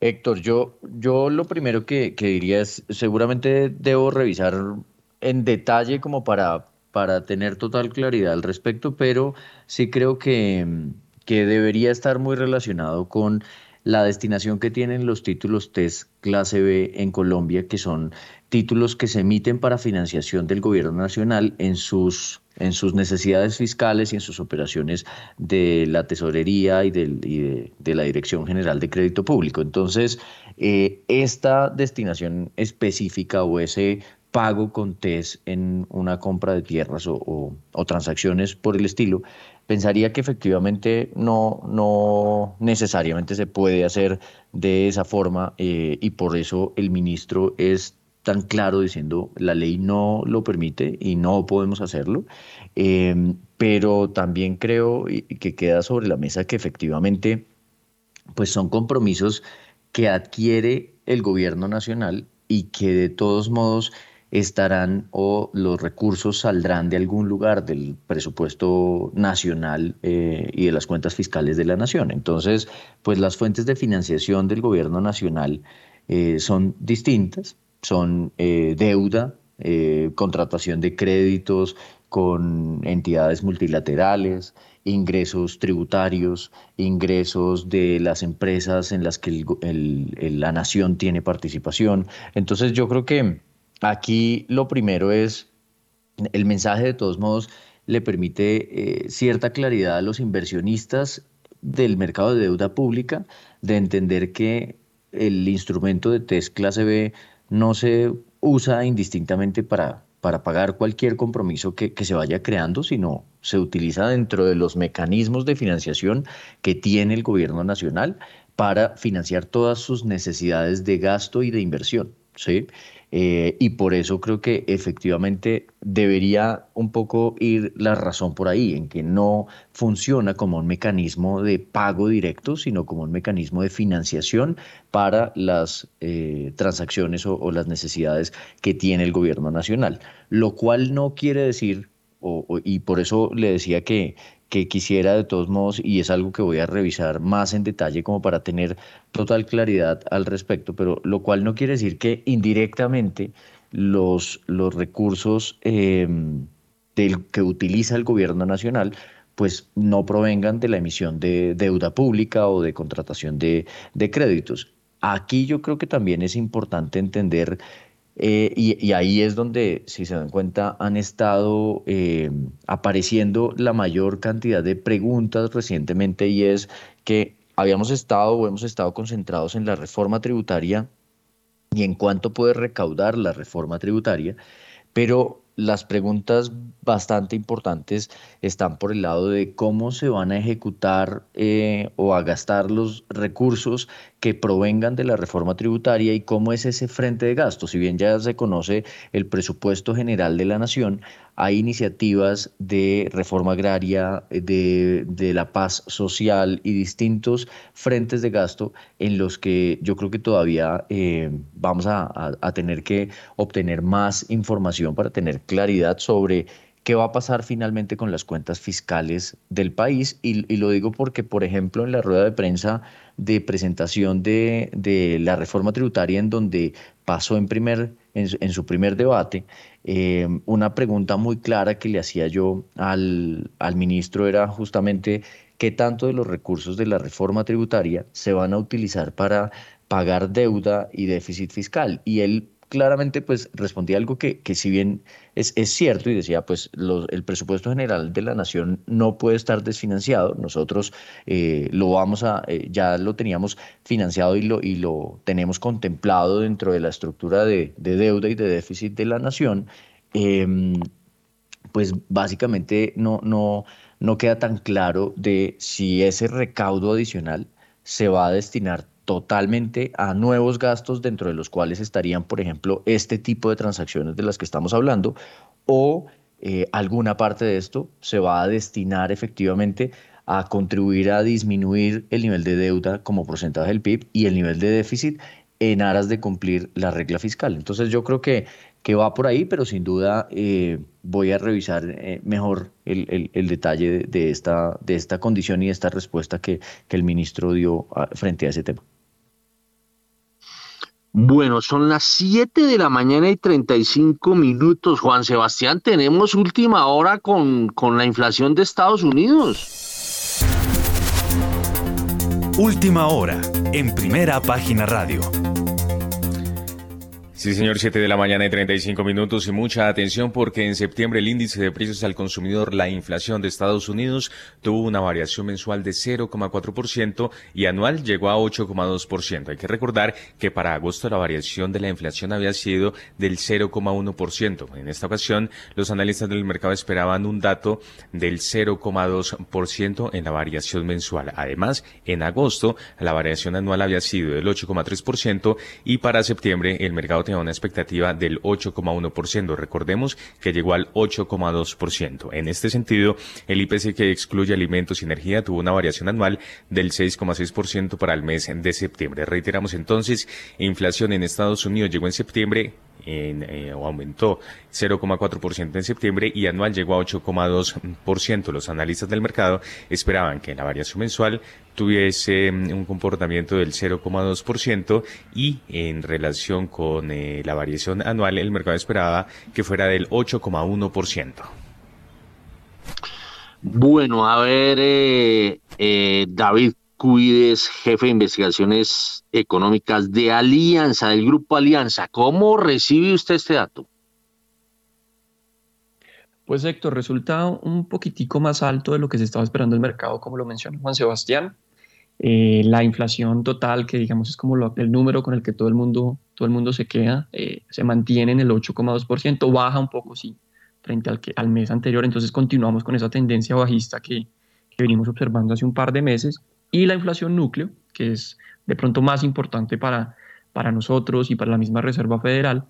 K: Héctor, yo, yo lo primero que, diría es, seguramente debo revisar en detalle como para, para tener total claridad al respecto, pero sí creo que, que debería estar muy relacionado con la destinación que tienen los títulos TES clase B en Colombia, que son títulos que se emiten para financiación del gobierno nacional en sus, en sus necesidades fiscales y en sus operaciones de la tesorería y, de, la Dirección General de Crédito Público. Entonces, eh, esta destinación específica o ese pago con TES en una compra de tierras o, o transacciones por el estilo, pensaría que efectivamente no, no necesariamente se puede hacer de esa forma eh, y por eso el ministro es tan claro diciendo la ley no lo permite y no podemos hacerlo, em, pero también creo que queda sobre la mesa que efectivamente pues son compromisos que adquiere el gobierno nacional y que de todos modos estarán o los recursos saldrán de algún lugar del presupuesto nacional eh, y de las cuentas fiscales de la nación. Entonces, pues las fuentes de financiación del gobierno nacional eh, son distintas, son eh, deuda, contratación de créditos con entidades multilaterales, ingresos tributarios, ingresos de las empresas en las que la nación tiene participación. Entonces yo creo que Aquí lo primero es, el mensaje de todos modos le permite eh, cierta claridad a los inversionistas del mercado de deuda pública, de entender que el instrumento de test clase B no se usa indistintamente para, para pagar cualquier compromiso que, que, se vaya creando, sino se utiliza dentro de los mecanismos de financiación que tiene el gobierno nacional para financiar todas sus necesidades de gasto y de inversión. ¿sí? Eh, y por eso creo que efectivamente debería un poco ir la razón por ahí, en que no funciona como un mecanismo de pago directo, sino como un mecanismo de financiación para las eh, transacciones o, las necesidades que tiene el gobierno nacional. Lo cual no quiere decir, y por eso le decía que que quisiera de todos modos, y es algo que voy a revisar más en detalle como para tener total claridad al respecto, pero lo cual no quiere decir que indirectamente los, los recursos em, del que utiliza el gobierno nacional pues no provengan de la emisión de deuda pública o de contratación de, de créditos. Aquí yo creo que también es importante entender eh, y, ahí es donde, si se dan cuenta, han estado eh, apareciendo la mayor cantidad de preguntas recientemente y es que habíamos estado o hemos estado concentrados en la reforma tributaria y en cuánto puede recaudar la reforma tributaria, pero las preguntas bastante importantes están por el lado de cómo se van a ejecutar eh, o a gastar los recursos que provengan de la reforma tributaria y cómo es ese frente de gasto. Si bien ya se conoce el presupuesto general de la nación, hay iniciativas de reforma agraria, de, la paz social y distintos frentes de gasto en los que yo creo que todavía eh, vamos a, tener que obtener más información para tener claridad sobre qué va a pasar finalmente con las cuentas fiscales del país. Y, lo digo porque, por ejemplo, en la rueda de prensa de presentación de, la reforma tributaria, en donde pasó en, primer, en, su primer debate, eh, una pregunta muy clara que le hacía yo al, al ministro era justamente qué tanto de los recursos de la reforma tributaria se van a utilizar para pagar deuda y déficit fiscal. Y él claramente pues respondía algo que, que si bien es, es, cierto y decía pues el presupuesto general de la nación no puede estar desfinanciado, nosotros eh, lo vamos a, eh, ya lo teníamos financiado y lo, y lo tenemos contemplado dentro de la estructura de, de deuda y de déficit de la nación, em, pues básicamente no, no, no queda tan claro de si ese recaudo adicional se va a destinar totalmente a nuevos gastos dentro de los cuales estarían, por ejemplo, este tipo de transacciones de las que estamos hablando o eh, alguna parte de esto se va a destinar efectivamente a contribuir a disminuir el nivel de deuda como porcentaje del PIB y el nivel de déficit en aras de cumplir la regla fiscal. Entonces yo creo que, que va por ahí, pero sin duda eh, voy a revisar eh, mejor el, detalle de, esta, de esta condición y esta respuesta que, que el ministro dio frente a ese tema.
C: Bueno, son las 7 de la mañana y 35 minutos. Juan Sebastián, tenemos última hora con, con la inflación de Estados Unidos.
D: Última hora, en primera página radio.
A: Sí, señor, 7 de la mañana y 35 minutos y mucha atención porque en septiembre el índice de precios al consumidor, la inflación de Estados Unidos, tuvo una variación mensual de 0,4% y anual llegó a 8,2%. Hay que recordar que para agosto la variación de la inflación había sido del 0,1%. En esta ocasión, los analistas del mercado esperaban un dato del 0,2% en la variación mensual. Además, en agosto la variación anual había sido del 8,3% y para septiembre el mercado una expectativa del 8,1%. Recordemos que llegó al 8,2%. En este sentido, el IPC que excluye alimentos y energía tuvo una variación anual del 6,6% para el mes de septiembre. Reiteramos entonces, inflación en Estados Unidos llegó en septiembre en, eh, aumentó 0,4% en septiembre y anual llegó a 8,2%. Los analistas del mercado esperaban que la variación mensual tuviese mm, un comportamiento del 0,2% y en relación con eh, la variación anual el mercado esperaba que fuera del 8,1%.
C: Bueno, a ver, eh, David, Cuides, jefe de investigaciones económicas de Alianza, del Grupo Alianza. ¿Cómo recibe usted este dato?
S: Pues Héctor, resulta un poquitico más alto de lo que se estaba esperando el mercado, como lo mencionó Juan Sebastián. Eh, la inflación total, que digamos es como el número con el que todo el mundo, todo el mundo se queda, eh, se mantiene en el 8,2%, baja un poco, sí, frente al, que, al mes anterior. Entonces continuamos con esa tendencia bajista que venimos observando hace un par de meses. Y la inflación núcleo, que es de pronto más importante para, para nosotros y para la misma Reserva Federal,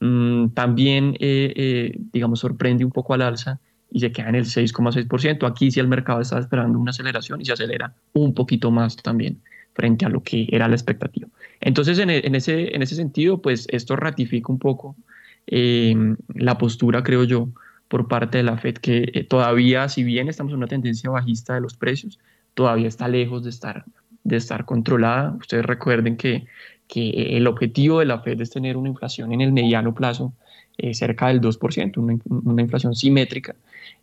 S: mm, también, eh, digamos, sorprende un poco al alza y se queda en el 6,6%. Aquí sí el mercado está esperando una aceleración y se acelera un poquito más también frente a lo que era la expectativa. Entonces, en, e, ese, en ese sentido, pues esto ratifica un poco eh, la postura, creo yo, por parte de la Fed, que eh, todavía, si bien estamos en una tendencia bajista de los precios, todavía está lejos de estar, de estar controlada. Ustedes recuerden que, que el objetivo de la Fed es tener una inflación en el mediano plazo eh, cerca del 2%, una, una inflación simétrica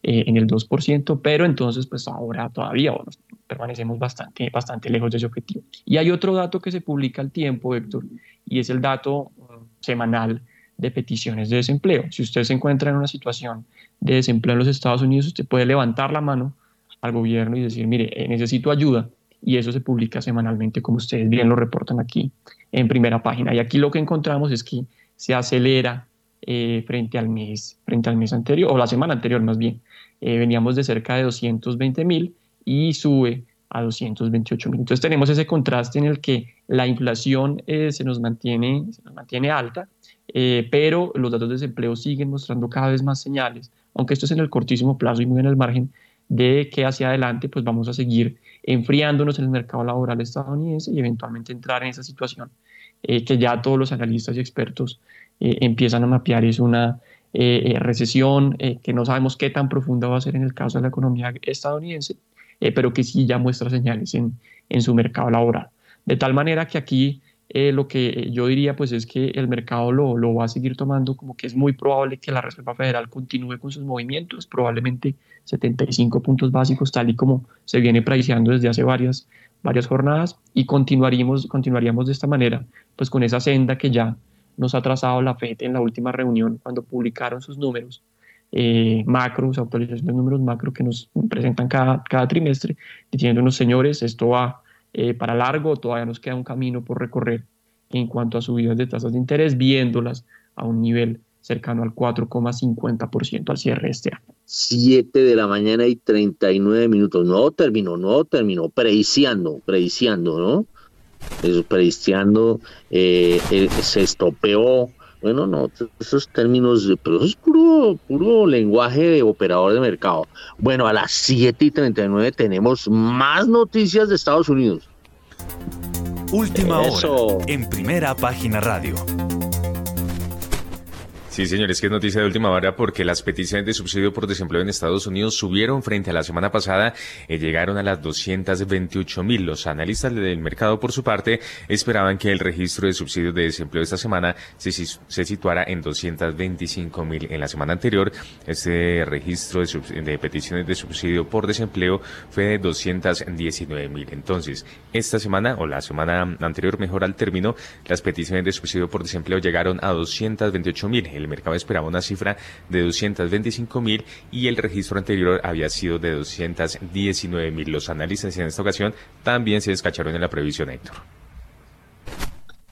S: eh, en el 2%, pero entonces pues ahora todavía permanecemos bastante, bastante lejos de ese objetivo. Y hay otro dato que se publica al tiempo, Héctor, y es el dato mm, semanal de peticiones de desempleo. Si usted se encuentra en una situación de desempleo en los Estados Unidos, usted puede levantar la mano al gobierno y decir, mire, eh, necesito ayuda, y eso se publica semanalmente, como ustedes bien lo reportan aquí en primera página. Y aquí lo que encontramos es que se acelera eh, frente, al mes, frente al mes anterior, o la semana anterior más bien. Eh, veníamos de cerca de 220 mil y sube a 228 mil. Entonces tenemos ese contraste en el que la inflación se, nos mantiene, se nos mantiene alta, pero los datos de desempleo siguen mostrando cada vez más señales, aunque esto es en el cortísimo plazo y muy en el margen de que hacia adelante pues vamos a seguir enfriándonos en el mercado laboral estadounidense y eventualmente entrar en esa situación que ya todos los analistas y expertos eh, empiezan a mapear es una eh, eh, recesión que no sabemos qué tan profunda va a ser en el caso de la economía estadounidense, pero que sí ya muestra señales en, en, su mercado laboral. De tal manera que aquí lo que yo diría pues es que el mercado lo, lo, va a seguir tomando como que es muy probable que la Reserva Federal continúe con sus movimientos, probablemente 75 puntos básicos tal y como se viene priceando desde hace varias, varias jornadas y continuaríamos, continuaríamos de esta manera pues con esa senda que ya nos ha trazado la FED en la última reunión cuando publicaron sus números eh, macro, su actualización de números macro que nos presentan cada, cada trimestre, diciéndonos, señores, esto va eh, para largo, todavía nos queda un camino por recorrer en cuanto a subidas de tasas de interés, viéndolas a un nivel cercano al 4,50% al cierre de este año.
C: 7 de la mañana y 39 minutos. No terminó, no terminó, prediciando, prediciando, ¿no? eso eh, eh, se estropeó. Bueno, no, esos términos, pero eso es puro, puro lenguaje de operador de mercado. Bueno, a las 7 y 39 tenemos más noticias de Estados Unidos.
D: Última hora en primera página radio.
A: Sí, señores, que es noticia de última hora porque las peticiones de subsidio por desempleo en Estados Unidos subieron frente a la semana pasada y llegaron a las 228 mil. Los analistas del mercado, por su parte, esperaban que el registro de subsidios de desempleo esta semana se, situara en 225 mil. En la semana anterior, este registro de, peticiones de subsidio por desempleo fue de 219 mil. Entonces, esta semana o la semana anterior, mejor al término, las peticiones de subsidio por desempleo llegaron a 228 mil. Mercado esperaba una cifra de 225 mil y el registro anterior había sido de 219 mil. Los analistas en esta ocasión también se descacharon en la previsión, Héctor.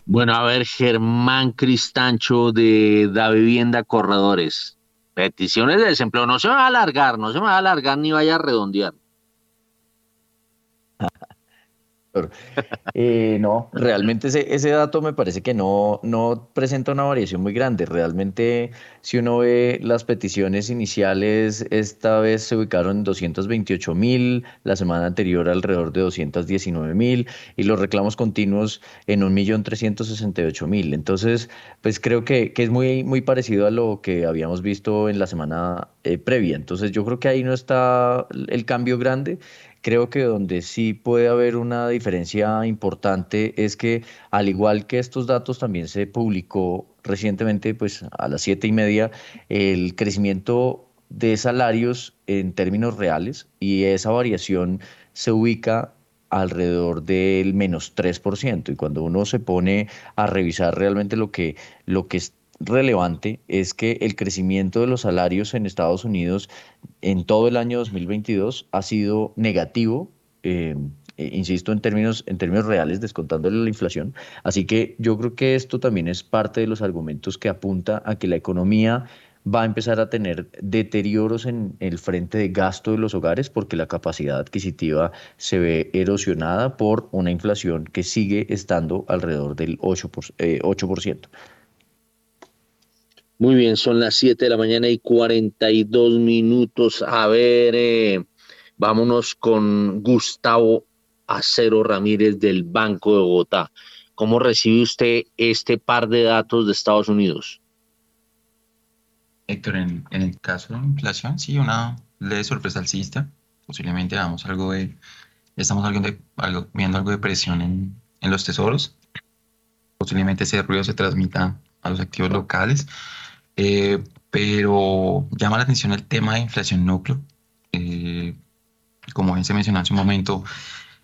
C: Bueno, a ver, Germán Cristancho de Da Vivienda Corredores. Peticiones de desempleo. No se va a alargar, no se va a alargar ni vaya a redondear.
K: Eh, no, realmente ese, dato me parece que no, presenta una variación muy grande. Realmente, si uno ve las peticiones iniciales, esta vez se ubicaron en 228 mil, la semana anterior alrededor de 219 mil y los reclamos continuos en 1.368.000. Entonces, pues creo que, es muy, muy parecido a lo que habíamos visto en la semana eh, previa. Entonces, yo creo que ahí no está el cambio grande. Creo que donde sí puede haber una diferencia importante es que al igual que estos datos también se publicó recientemente, pues a las siete y media, el crecimiento de salarios en términos reales y esa variación se ubica alrededor del menos 3%. Y cuando uno se pone a revisar realmente lo que, lo que relevante es que el crecimiento de los salarios en Estados Unidos en todo el año 2022 ha sido negativo. Eh, eh, insisto, en términos, en términos reales, descontándole la inflación. Así que yo creo que esto también es parte de los argumentos que apunta a que la economía va a empezar a tener deterioros en el frente de gasto de los hogares porque la capacidad adquisitiva se ve erosionada por una inflación que sigue estando alrededor del 8%. Eh, 8%.
C: Muy bien, son las 7 de la mañana y 42 minutos. A ver, eh, vámonos con Gustavo Acero Ramírez del Banco de Bogotá. ¿Cómo recibe usted este par de datos de Estados Unidos?
R: Héctor, en, el caso de la inflación, sí, una leve sorpresa alcista. Posiblemente vamos algo de, estamos viendo algo de presión en los tesoros. Posiblemente ese ruido se transmita a los activos locales. Eh, pero llama la atención el tema de inflación núcleo. Eh, como bien se mencionó hace un momento,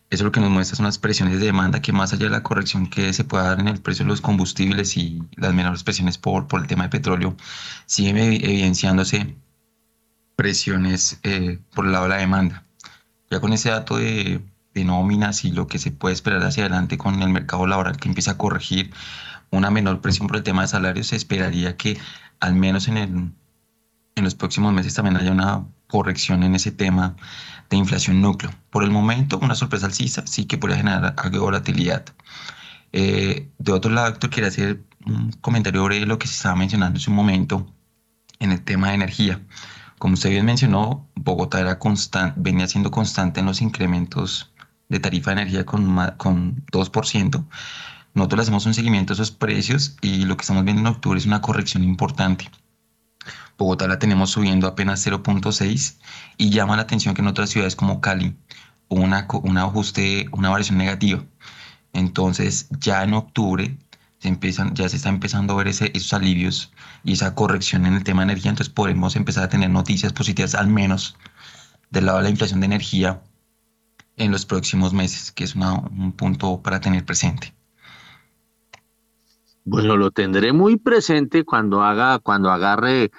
R: eso lo que nos muestra son las presiones de demanda que más allá de la corrección que se pueda dar en el precio de los combustibles y las menores presiones por, el tema de petróleo, siguen evidenciándose presiones eh, por el lado de la demanda. Ya con ese dato de, de nóminas y lo que se puede esperar hacia adelante con el mercado laboral que empieza a corregir una menor presión por el tema de salarios, se esperaría que al menos en, los próximos meses también haya una corrección en ese tema de inflación núcleo. Por el momento, una sorpresa alcista sí que podría generar algo de volatilidad. Eh, de otro lado, quería hacer un comentario sobre lo que se estaba mencionando hace un momento en el tema de energía. Como usted bien mencionó, Bogotá era venía siendo constante en los incrementos de tarifa de energía con, con 2%, nosotros le hacemos un seguimiento a esos precios y lo que estamos viendo en octubre es una corrección importante. Bogotá la tenemos subiendo apenas 0.6 y llama la atención que en otras ciudades como Cali hubo una, un ajuste, una variación negativa. Entonces ya en octubre se empiezan, ya se está empezando a ver ese, esos alivios y esa corrección en el tema de energía, entonces podemos empezar a tener noticias positivas al menos del lado de la inflación de energía en los próximos meses, que es un punto para tener presente.
C: Bueno, lo tendré muy presente cuando haga, cuando agarre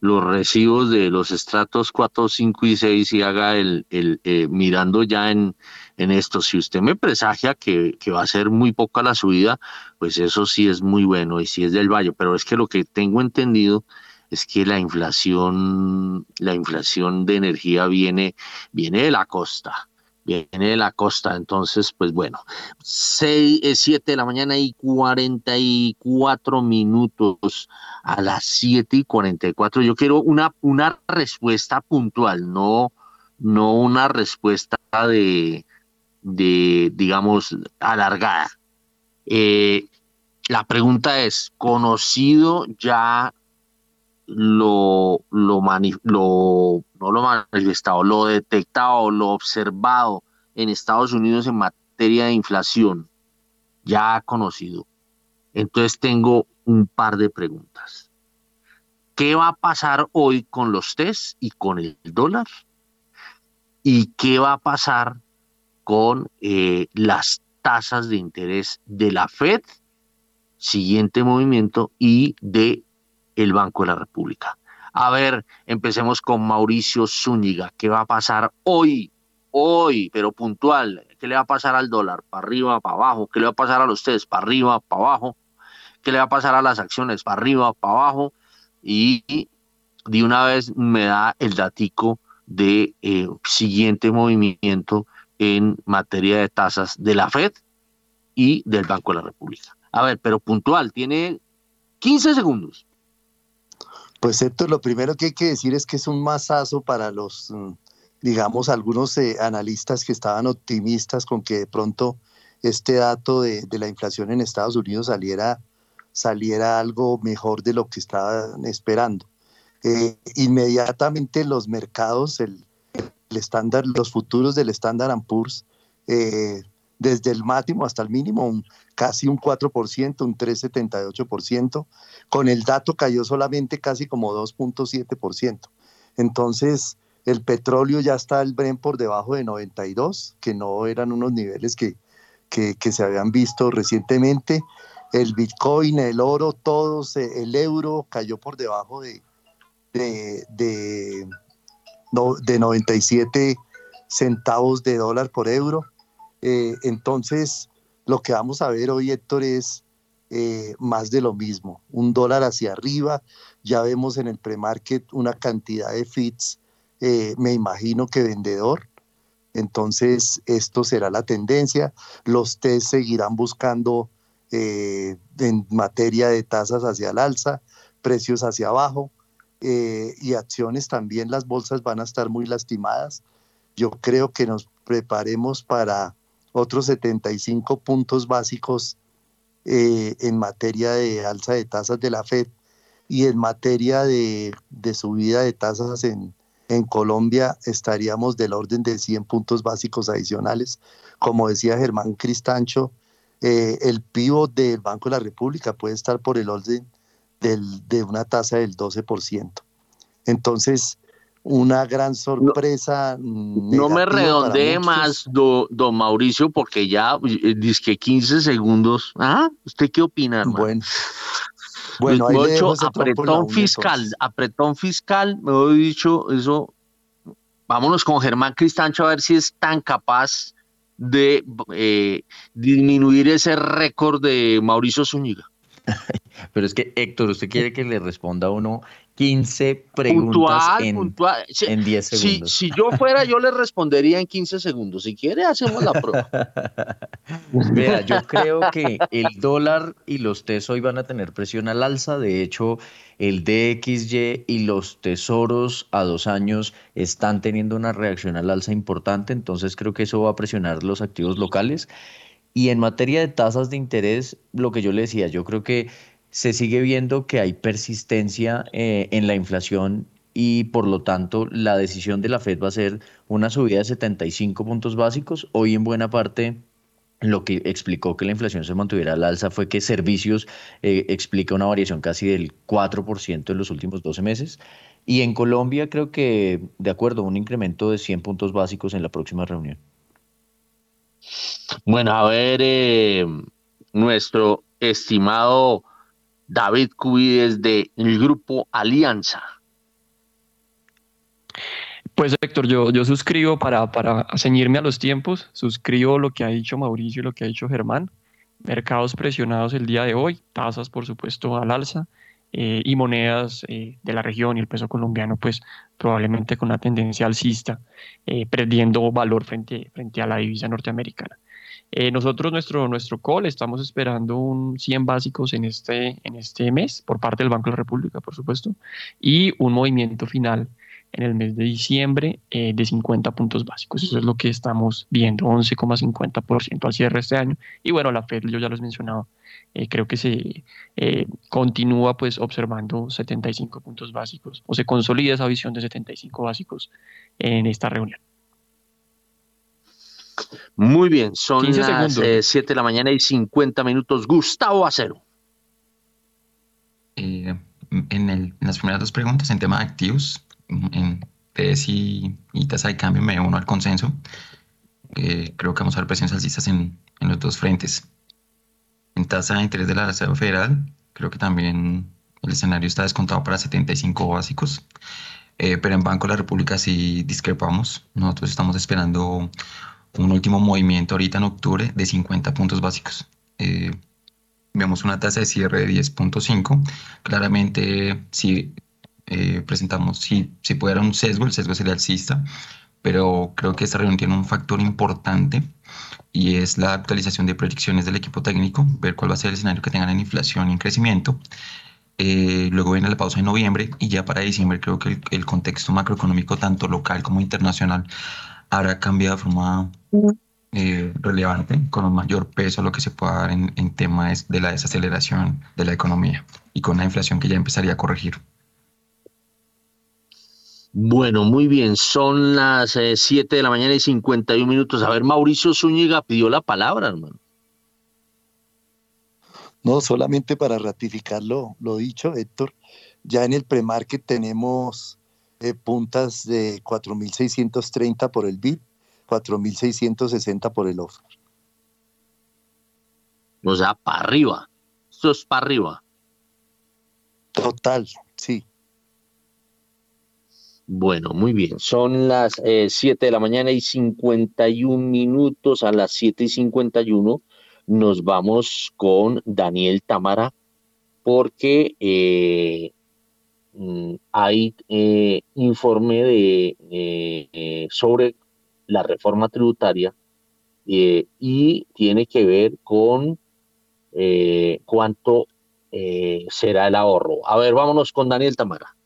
C: los recibos de los estratos 4, 5 y 6 y haga el, el eh, mirando ya en, en esto. Si usted me presagia que, que, va a ser muy poca la subida, pues eso sí es muy bueno y sí es del valle. Pero es que lo que tengo entendido es que la inflación, la inflación de energía viene, viene de la costa viene de la costa. Entonces, pues bueno, 6, 7 eh, de la mañana y 44 minutos a las 7 y 44. Yo quiero una, una respuesta puntual, no, no una respuesta de, de digamos, alargada. Eh, la pregunta es, ¿conocido ya lo, lo, lo, no lo manifestado, lo detectado, lo observado en Estados Unidos en materia de inflación, ya conocido. Entonces tengo un par de preguntas. ¿Qué va a pasar hoy con los test y con el dólar? ¿Y qué va a pasar con eh, las tasas de interés de la Fed, siguiente movimiento, y de el Banco de la República. A ver, empecemos con Mauricio Zúñiga. ¿Qué va a pasar hoy? Hoy, pero puntual. ¿Qué le va a pasar al dólar? ¿Para arriba, para abajo? ¿Qué le va a pasar a ustedes? ¿Para arriba, para abajo? ¿Qué le va a pasar a las acciones? ¿Para arriba, para abajo? Y de una vez me da el datico de eh, siguiente movimiento en materia de tasas de la Fed y del Banco de la República. A ver, pero puntual, tiene 15 segundos.
F: Pues Héctor, lo primero que hay que decir es que es un masazo para los, mm, digamos, algunos eh, analistas que estaban optimistas con que de pronto este dato de, la inflación en Estados Unidos saliera, saliera algo mejor de lo que estaban esperando. Eh, inmediatamente los mercados, el, estándar, los futuros del Standard Poor's, eh, desde el máximo hasta el mínimo, casi un 4%, un 3,78%, con el dato cayó solamente casi como 2.7%. Entonces, el petróleo ya está el Bren por debajo de 92, que no eran unos niveles que, que, se habían visto recientemente. el Bitcoin, el oro, todos, eh, el euro cayó por debajo de, de, de, de 97 centavos de dólar por euro. Eh, entonces, lo que vamos a ver hoy, Héctor, es eh, más de lo mismo, un dólar hacia arriba. Ya vemos en el premarket una cantidad de fits, me imagino que vendedor. Entonces, esto será la tendencia. Los test seguirán buscando eh, en materia de tasas hacia el alza, precios hacia abajo eh, y acciones también las bolsas van a estar muy lastimadas. Yo creo que nos preparemos para otros 75 puntos básicos eh, en materia de alza de tasas de la Fed y en materia de, de subida de tasas en, en Colombia estaríamos del orden de 100 puntos básicos adicionales. Como decía Germán Cristancho, eh, el pivot del Banco de la República puede estar por el orden de una tasa del 12%. Entonces, una gran sorpresa.
C: No, me redondee más, don Mauricio, porque ya eh, dice que 15 segundos. ¿Ah? ¿Usted qué opina?
F: Bueno. Bueno,
C: apretón fiscal, apretón fiscal, me he dicho eso. Vámonos con Germán Cristancho a ver si es tan capaz de eh, disminuir ese récord de Mauricio Zúñiga.
K: Pero es que Héctor, usted quiere que le responda a uno 15 preguntas en, 10 segundos.
C: Si, yo fuera, yo le respondería en 15 segundos. Si quiere, hacemos la prueba.
K: Vea, yo creo que el dólar y los TES hoy van a tener presión al alza. De hecho, el DXY y los tesoros a dos años están teniendo una reacción al alza importante. Entonces, creo que eso va a presionar los activos locales. Y en materia de tasas de interés, lo que yo le decía, yo creo que se sigue viendo que hay persistencia eh, en la inflación y por lo tanto la decisión de la Fed va a ser una subida de 75 puntos básicos. Hoy en buena parte lo que explicó que la inflación se mantuviera al alza fue que servicios eh, explica una variación casi del 4% en los últimos 12 meses. Y en Colombia creo que, de acuerdo, un incremento de 100 puntos básicos en la próxima reunión.
C: Bueno, a ver, eh, nuestro estimado David Cubides del grupo Alianza.
S: Pues Héctor, yo, yo suscribo para, para ceñirme a los tiempos, suscribo lo que ha dicho Mauricio y lo que ha dicho Germán. Mercados presionados el día de hoy, tasas por supuesto al alza eh, y monedas eh, de la región y el peso colombiano pues probablemente con una tendencia alcista, eh, perdiendo valor frente, frente a la divisa norteamericana. Eh, nosotros, nuestro, nuestro call, estamos esperando un 100 básicos en este, en este mes por parte del Banco de la República, por supuesto, y un movimiento final en el mes de diciembre eh, de 50 puntos básicos. Eso es lo que estamos viendo, 11,50% al cierre este año. Y bueno, la Fed, yo ya lo he mencionado, eh, creo que se continúa pues observando 75 puntos básicos o se consolida esa visión de 75 básicos en esta reunión.
C: Muy bien, son las 7 eh, de la mañana y 50 minutos. Gustavo Acero.
R: Eh, en, las primeras dos preguntas, en tema de activos, en TES y, tasa de cambio, me uno al consenso. creo que vamos a ver presiones alcistas en, en los dos frentes. En tasa de interés de la Reserva Federal, creo que también el escenario está descontado para 75 básicos. Eh, pero en Banco de la República sí discrepamos. Nosotros estamos esperando un último movimiento ahorita en octubre de 50 puntos básicos. Eh, vemos una tasa de cierre de 10.5. Claramente, si eh, presentamos, si, si haber un sesgo, el sesgo sería alcista, pero creo que esta reunión tiene un factor importante y es la actualización de proyecciones del equipo técnico, ver cuál va a ser el escenario que tengan en inflación y en crecimiento. Eh, luego viene la pausa en noviembre y ya para diciembre creo que el, el contexto macroeconómico, tanto local como internacional, habrá cambiado de forma eh, relevante, con un mayor peso a lo que se pueda dar en, en temas de la desaceleración de la economía y con la inflación que ya empezaría a corregir.
C: Bueno, muy bien, son las 7 eh, de la mañana y 51 minutos. A ver, Mauricio Zúñiga pidió la palabra, hermano.
F: No, solamente para ratificar lo, lo dicho, Héctor, ya en el premarket tenemos eh, puntas de 4.630 por el bid, 4.660 por el offer.
C: O sea, para arriba. esto es para arriba.
F: Total, sí.
C: Bueno, muy bien. Son las 7 eh, de la mañana y 51 minutos. A las 7 y 51 nos vamos con Daniel Tamara porque eh, mm, hay eh, informe de, sobre la reforma tributaria y tiene que ver con cuánto será el ahorro. A ver, vámonos con Daniel Tamara.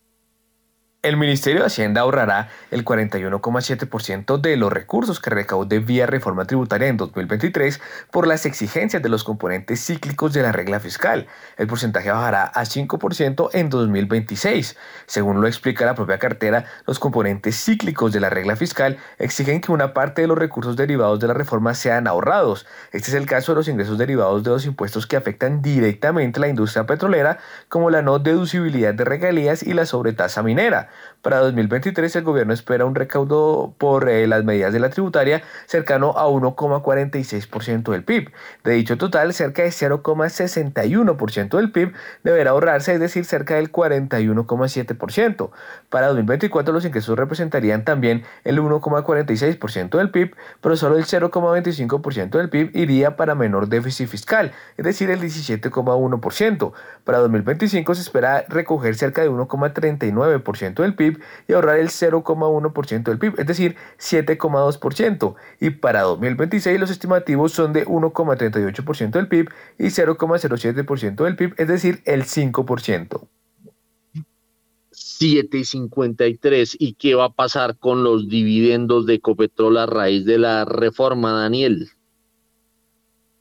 G: El Ministerio de Hacienda ahorrará el 41,7% de los recursos que recaude vía reforma tributaria en 2023 por las exigencias de los componentes cíclicos de la regla fiscal. El porcentaje bajará a 5% en 2026. Según lo explica la propia cartera, los componentes cíclicos de la regla fiscal exigen que una parte de los recursos derivados de la reforma sean ahorrados. Este es el caso de los ingresos derivados de los impuestos que afectan directamente a la industria petrolera, como la no deducibilidad de regalías y la sobretasa minera. Para 2023 el gobierno espera un recaudo por eh, las medidas de la tributaria cercano a 1,46% del PIB. De dicho total, cerca de 0,61% del PIB deberá ahorrarse, es decir, cerca del 41,7%. Para 2024 los ingresos representarían también el 1,46% del PIB, pero solo el 0,25% del PIB iría para menor déficit fiscal, es decir, el 17,1%. Para 2025 se espera recoger cerca de 1,39% del PIB y ahorrar el 0,1% del PIB, es decir, 7,2%. Y para 2026 los estimativos son de 1,38% del PIB y 0,07% del PIB, es decir, el 5%.
C: 7.53. ¿Y qué va a pasar con los dividendos de Ecopetrol a raíz de la reforma, Daniel?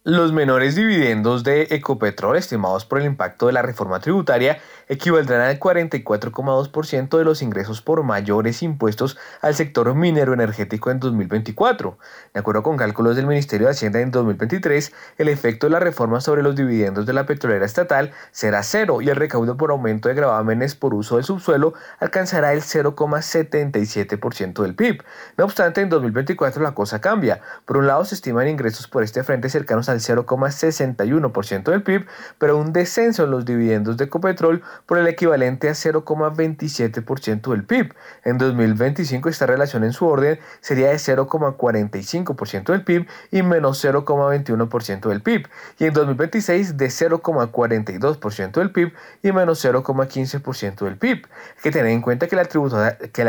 G: Los menores dividendos de Ecopetrol estimados por el impacto de la reforma tributaria equivaldrán al 44,2% de los ingresos por mayores impuestos al sector minero energético en 2024. De acuerdo con cálculos del Ministerio de Hacienda en 2023, el efecto de la reforma sobre los dividendos de la petrolera estatal será cero y el recaudo por aumento de gravámenes por uso del subsuelo alcanzará el 0,77% del PIB. No obstante, en 2024 la cosa cambia. Por un lado, se estiman ingresos por este frente cercanos al 0,61% del PIB, pero un descenso en los dividendos de Ecopetrol por el equivalente a 0,27% del PIB. En 2025 esta relación en su orden sería de 0,45% del PIB y menos 0,21% del PIB. Y en 2026 de 0,42% del PIB y menos 0,15% del PIB. Hay que tener en cuenta que la,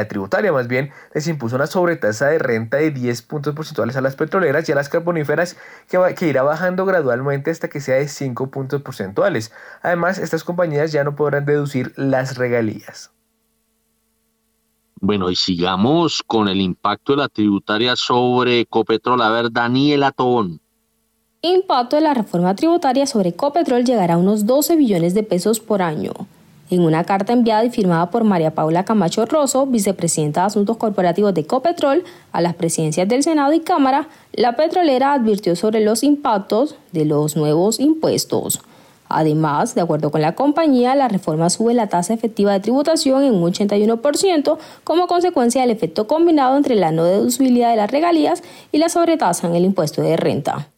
G: tributaria, más bien les impuso una sobretasa de renta de 10 puntos porcentuales a las petroleras y a las carboníferas que, va, que irá bajando gradualmente hasta que sea de 5 puntos porcentuales. Además, estas compañías ya no podrán deducir las regalías.
C: Bueno, y sigamos con el impacto de la tributaria sobre Ecopetrol. A ver, Daniela Tobón.
T: Impacto de la reforma tributaria sobre Ecopetrol llegará a unos 12 billones de pesos por año. En una carta enviada y firmada por María Paula Camacho Rosso, vicepresidenta de Asuntos Corporativos de Ecopetrol, a las presidencias del Senado y Cámara, la petrolera advirtió sobre los impactos de los nuevos impuestos. Además, de acuerdo con la compañía, la reforma sube la tasa efectiva de tributación en un 81% como consecuencia del efecto combinado entre la no deducibilidad de las regalías y la sobretasa en el impuesto de renta.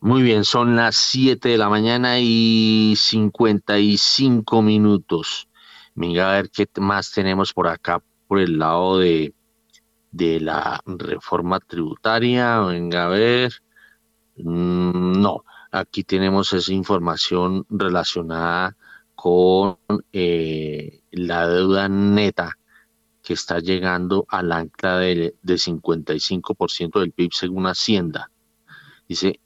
C: Muy bien, son las 7 de la mañana y 55 minutos. Venga a ver qué más tenemos por acá, por el lado de, de la reforma tributaria. Venga a ver. Mm, no, aquí tenemos esa información relacionada con eh, la deuda neta que está llegando al ancla de, de 55% del PIB según Hacienda. Dice,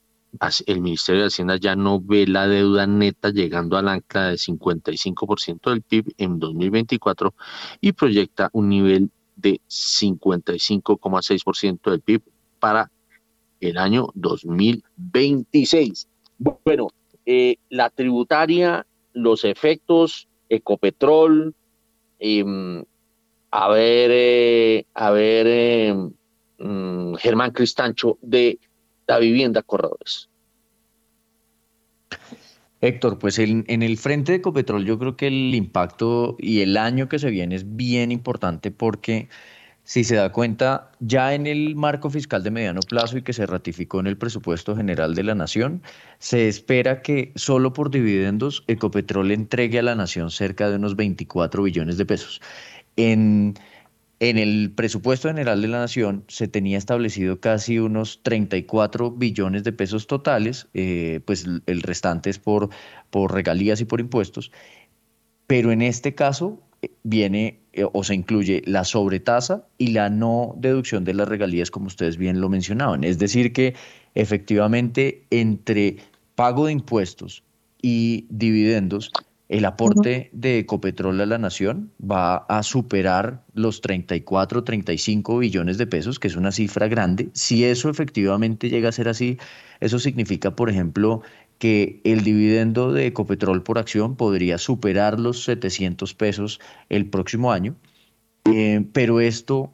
C: el Ministerio de Hacienda ya no ve la deuda neta llegando al ancla de 55% del PIB en 2024 y proyecta un nivel de 55,6% del PIB para el año 2026. Bueno, eh, la tributaria, los efectos, Ecopetrol, em, a ver, eh, a ver, em, mm, Germán Cristancho de la vivienda corredores.
K: Héctor, pues en el frente de Ecopetrol yo creo que el impacto y el año que se viene es bien importante porque si se da cuenta, ya en el marco fiscal de mediano plazo y que se ratificó en el presupuesto general de la Nación, se espera que solo por dividendos Ecopetrol entregue a la Nación cerca de unos 24 billones de pesos. En, en el presupuesto general de la Nación se tenía establecido casi unos 34 billones de pesos totales, eh, pues el restante es por, por regalías y por impuestos, pero en este caso viene eh, o se incluye la sobretasa y la no deducción de las regalías, como ustedes bien lo mencionaban. Es decir, que efectivamente entre pago de impuestos y dividendos, el aporte de Ecopetrol a la nación va a superar los 34, 35 billones de pesos, que es una cifra grande. Si eso efectivamente llega a ser así, eso significa, por ejemplo, que el dividendo de Ecopetrol por acción podría superar los 700 pesos el próximo año, eh, pero esto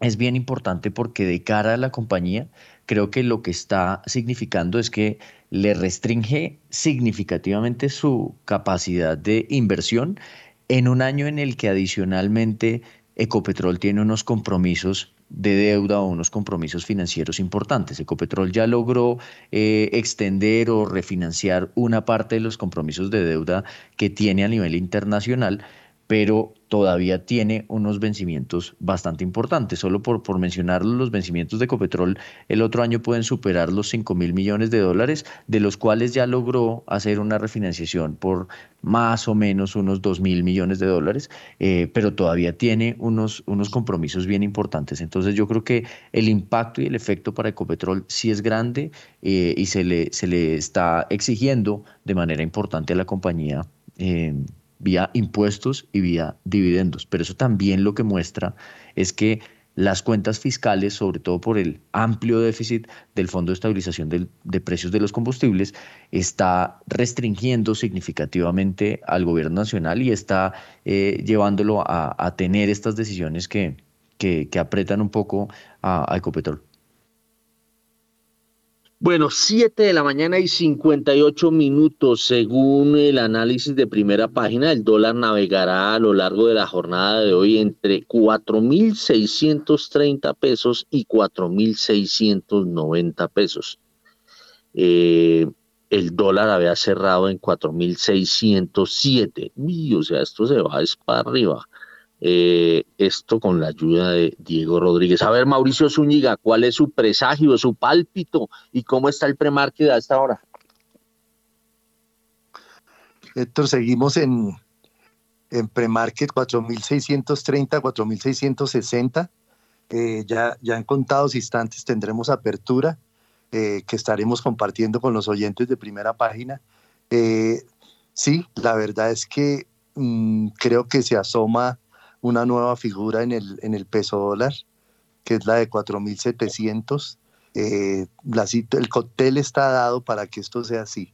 K: es bien importante porque de cara a la compañía, creo que lo que está significando es que le restringe significativamente su capacidad de inversión en un año en el que adicionalmente Ecopetrol tiene unos compromisos de deuda o unos compromisos financieros importantes. Ecopetrol ya logró eh, extender o refinanciar una parte de los compromisos de deuda que tiene a nivel internacional, pero todavía tiene unos vencimientos bastante importantes. Solo por, por mencionar los vencimientos de Ecopetrol, el otro año pueden superar los 5 mil millones de dólares, de los cuales ya logró hacer una refinanciación por más o menos unos 2 mil millones de dólares, eh, pero todavía tiene unos, unos compromisos bien importantes. Entonces yo creo que el impacto y el efecto para Ecopetrol sí es grande eh, y se le, se le está exigiendo de manera importante a la compañía. Eh, vía impuestos y vía dividendos. Pero eso también lo que muestra es que las cuentas fiscales, sobre todo por el amplio déficit del Fondo de Estabilización de Precios de los Combustibles, está restringiendo significativamente al gobierno nacional y está eh, llevándolo a, tener estas decisiones que, que, apretan un poco a, a Ecopetrol.
C: Bueno, 7 de la mañana y 58 minutos. Según el análisis de primera página, el dólar navegará a lo largo de la jornada de hoy entre 4.630 pesos y 4.690 pesos. Eh, el dólar había cerrado en 4.607. O sea, esto se va para arriba. Eh, esto con la ayuda de Diego Rodríguez. A ver, Mauricio Zúñiga, ¿cuál es su presagio, su pálpito y cómo está el premarket a esta hora?
F: Héctor, seguimos en, en premarket 4.630, 4.660. Eh, ya, ya en contados instantes tendremos apertura eh, que estaremos compartiendo con los oyentes de primera página. Eh, sí, la verdad es que mm, creo que se asoma una nueva figura en el, en el peso dólar, que es la de 4.700. Eh, el cóctel está dado para que esto sea así.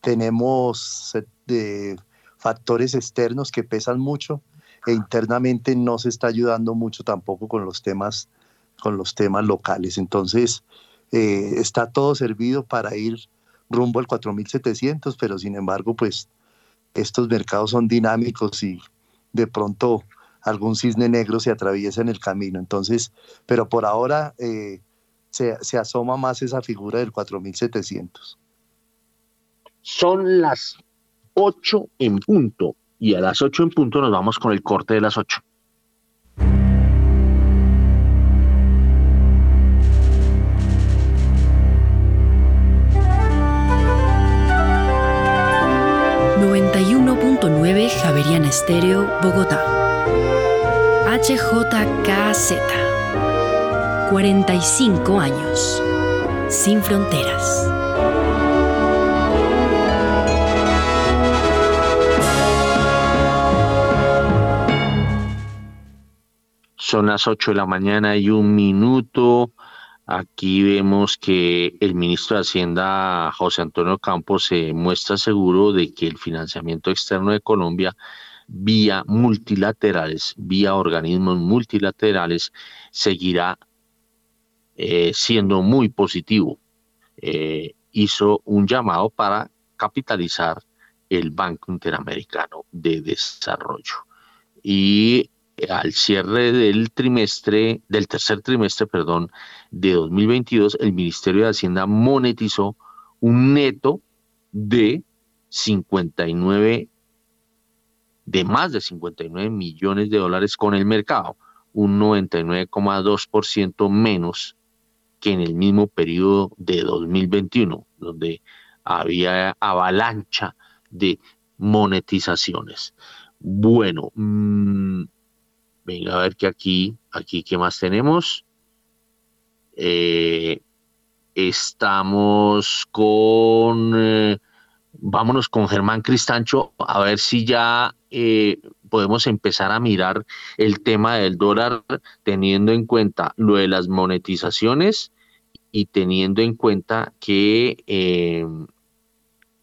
F: Tenemos eh, factores externos que pesan mucho e internamente no se está ayudando mucho tampoco con los temas, con los temas locales. Entonces, eh, está todo servido para ir rumbo al 4.700, pero sin embargo, pues estos mercados son dinámicos y de pronto algún cisne negro se atraviesa en el camino. Entonces, pero por ahora eh, se, se, asoma más esa figura del 4700.
C: Son las 8 en punto y a las 8 en punto nos vamos con el corte de las 8.
L: Javerian Estéreo, Bogotá. HJKZ. 45 años. Sin fronteras.
C: Son las 8 de la mañana y un minuto. Aquí vemos que el ministro de Hacienda, José Antonio Campos, se muestra seguro de que el financiamiento externo de Colombia vía multilaterales, vía organismos multilaterales, seguirá eh, siendo muy positivo. Eh, hizo un llamado para capitalizar el Banco Interamericano de Desarrollo. Y al cierre del trimestre, del tercer trimestre, perdón, de 2022, el Ministerio de Hacienda monetizó un neto de 59 de más de 59 millones de dólares con el mercado, un 99,2% menos que en el mismo periodo de 2021, donde había avalancha de monetizaciones. Bueno, mm, venga a ver que aquí, aquí, ¿qué más tenemos? Eh, estamos con, eh, vámonos con Germán Cristancho, a ver si ya eh, podemos empezar a mirar el tema del dólar teniendo en cuenta lo de las monetizaciones y teniendo en cuenta que eh,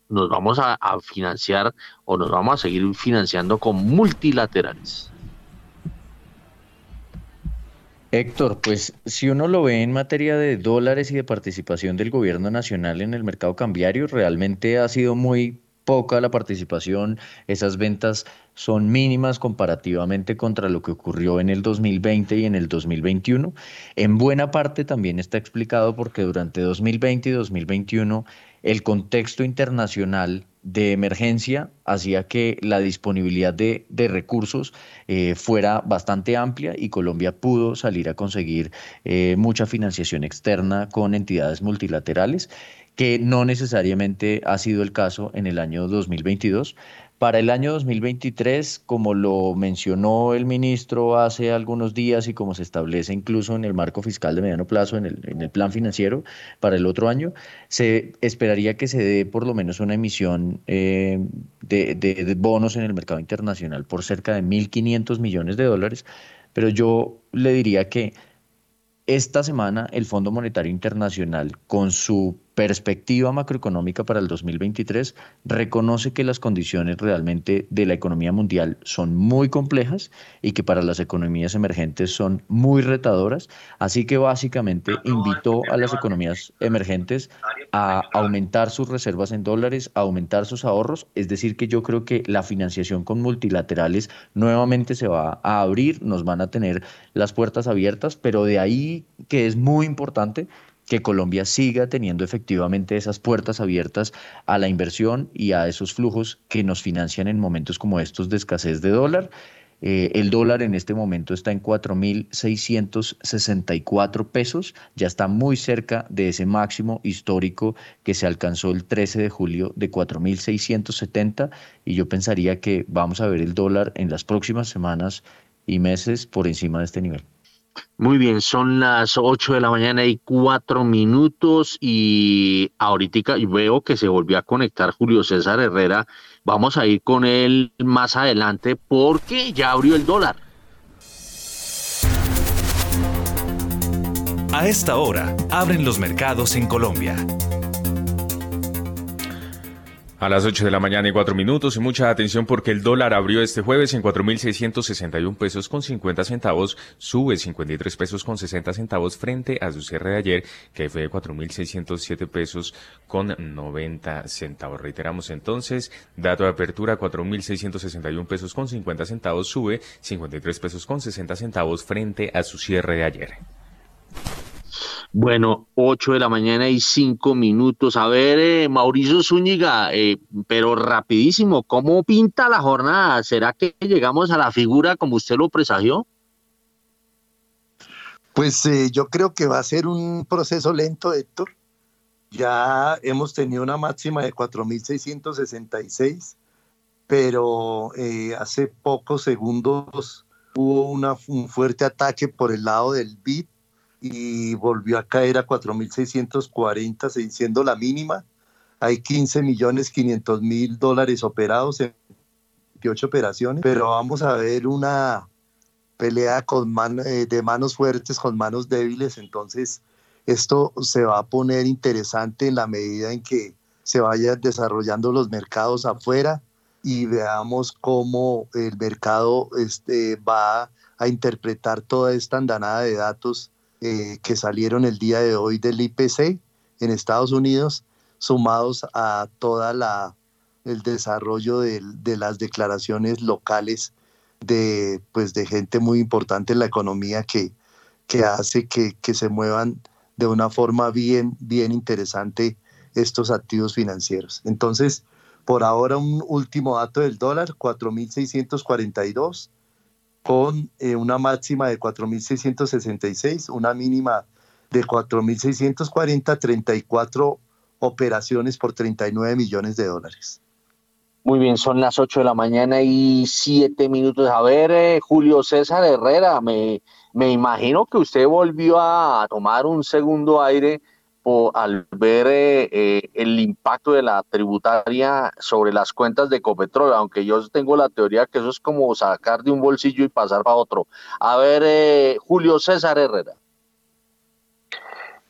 C: nos vamos a, financiar o nos vamos a seguir financiando con multilaterales.
K: Héctor, pues si uno lo ve en materia de dólares y de participación del gobierno nacional en el mercado cambiario, realmente ha sido muy poca la participación, esas ventas son mínimas comparativamente contra lo que ocurrió en el 2020 y en el 2021. En buena parte también está explicado porque durante 2020 y 2021 el contexto internacional de emergencia hacía que la disponibilidad de, recursos eh, fuera bastante amplia y Colombia pudo salir a conseguir eh, mucha financiación externa con entidades multilaterales que no necesariamente ha sido el caso en el año 2022. Para el año 2023, como lo mencionó el ministro hace algunos días y como se establece incluso en el marco fiscal de mediano plazo, en el, plan financiero para el otro año, se esperaría que se dé por lo menos una emisión eh, de, de bonos en el mercado internacional por cerca de 1.500 millones de dólares. Pero yo le diría que esta semana el Fondo Monetario Internacional, con su perspectiva macroeconómica para el 2023 reconoce que las condiciones realmente de la economía mundial son muy complejas y que para las economías emergentes son muy retadoras. Así que básicamente invitó a las economías emergentes a aumentar sus reservas en dólares, a aumentar sus ahorros. Es decir, que yo creo que la financiación con multilaterales nuevamente se va a abrir, nos van a tener las puertas abiertas, pero de ahí que es muy importante que Colombia siga teniendo efectivamente esas puertas abiertas a la inversión y a esos flujos que nos financian en momentos como estos de escasez de dólar. Eh, el dólar en este momento está en 4.664 pesos, ya está muy cerca de ese máximo histórico que se alcanzó el 13 de julio de 4.670 y yo pensaría que vamos a ver el dólar en las próximas semanas y meses por encima de este nivel.
C: Muy bien, son las 8 de la mañana y 4 minutos y ahorita veo que se volvió a conectar Julio César Herrera. Vamos a ir con él más adelante porque ya abrió el dólar.
D: A esta hora, abren los mercados en Colombia.
A: A las 8 de la mañana y 4 minutos y mucha atención porque el dólar abrió este jueves en 4.661 pesos con 50 centavos, sube 53 pesos con 60 centavos frente a su cierre de ayer que fue de 4.607 pesos con 90 centavos. Reiteramos entonces, dato de apertura 4.661 pesos con 50 centavos, sube 53 pesos con 60 centavos frente a su cierre de ayer.
C: Bueno, 8 de la mañana y 5 minutos. A ver, eh, Mauricio Zúñiga, eh, pero rapidísimo, ¿cómo pinta la jornada? ¿Será que llegamos a la figura como usted lo presagió?
F: Pues eh, yo creo que va a ser un proceso lento, Héctor. Ya hemos tenido una máxima de 4.666, pero hace pocos segundos hubo un fuerte ataque por el lado del BIT y volvió a caer a 4.640, siendo la mínima. Hay 15 millones 500 mil dólares operados en 28 operaciones, pero vamos a ver una pelea con eh, de manos fuertes con manos débiles, entonces esto se va a poner interesante en la medida en que se vayan desarrollando los mercados afuera y veamos cómo el mercado este, va a interpretar toda esta andanada de datos eh, que salieron el día de hoy del IPC en Estados Unidos, sumados a toda la el desarrollo de, las declaraciones locales de, pues, de gente muy importante en la economía que, que hace que, que se muevan de una forma bien, bien interesante estos activos financieros. Entonces, por ahora un último dato del dólar, 4.642, con eh, una máxima de 4.666, una mínima de 4.640, 34 operaciones por 39 millones de dólares.
C: Muy bien, son las 8 de la mañana y 7 minutos. A ver, eh, Julio César Herrera, me, me imagino que usted volvió a tomar un segundo aire al ver eh, eh, el impacto de la tributaria sobre las cuentas de Ecopetrol, aunque yo tengo la teoría que eso es como sacar de un bolsillo y pasar para otro. A ver, eh, Julio César Herrera.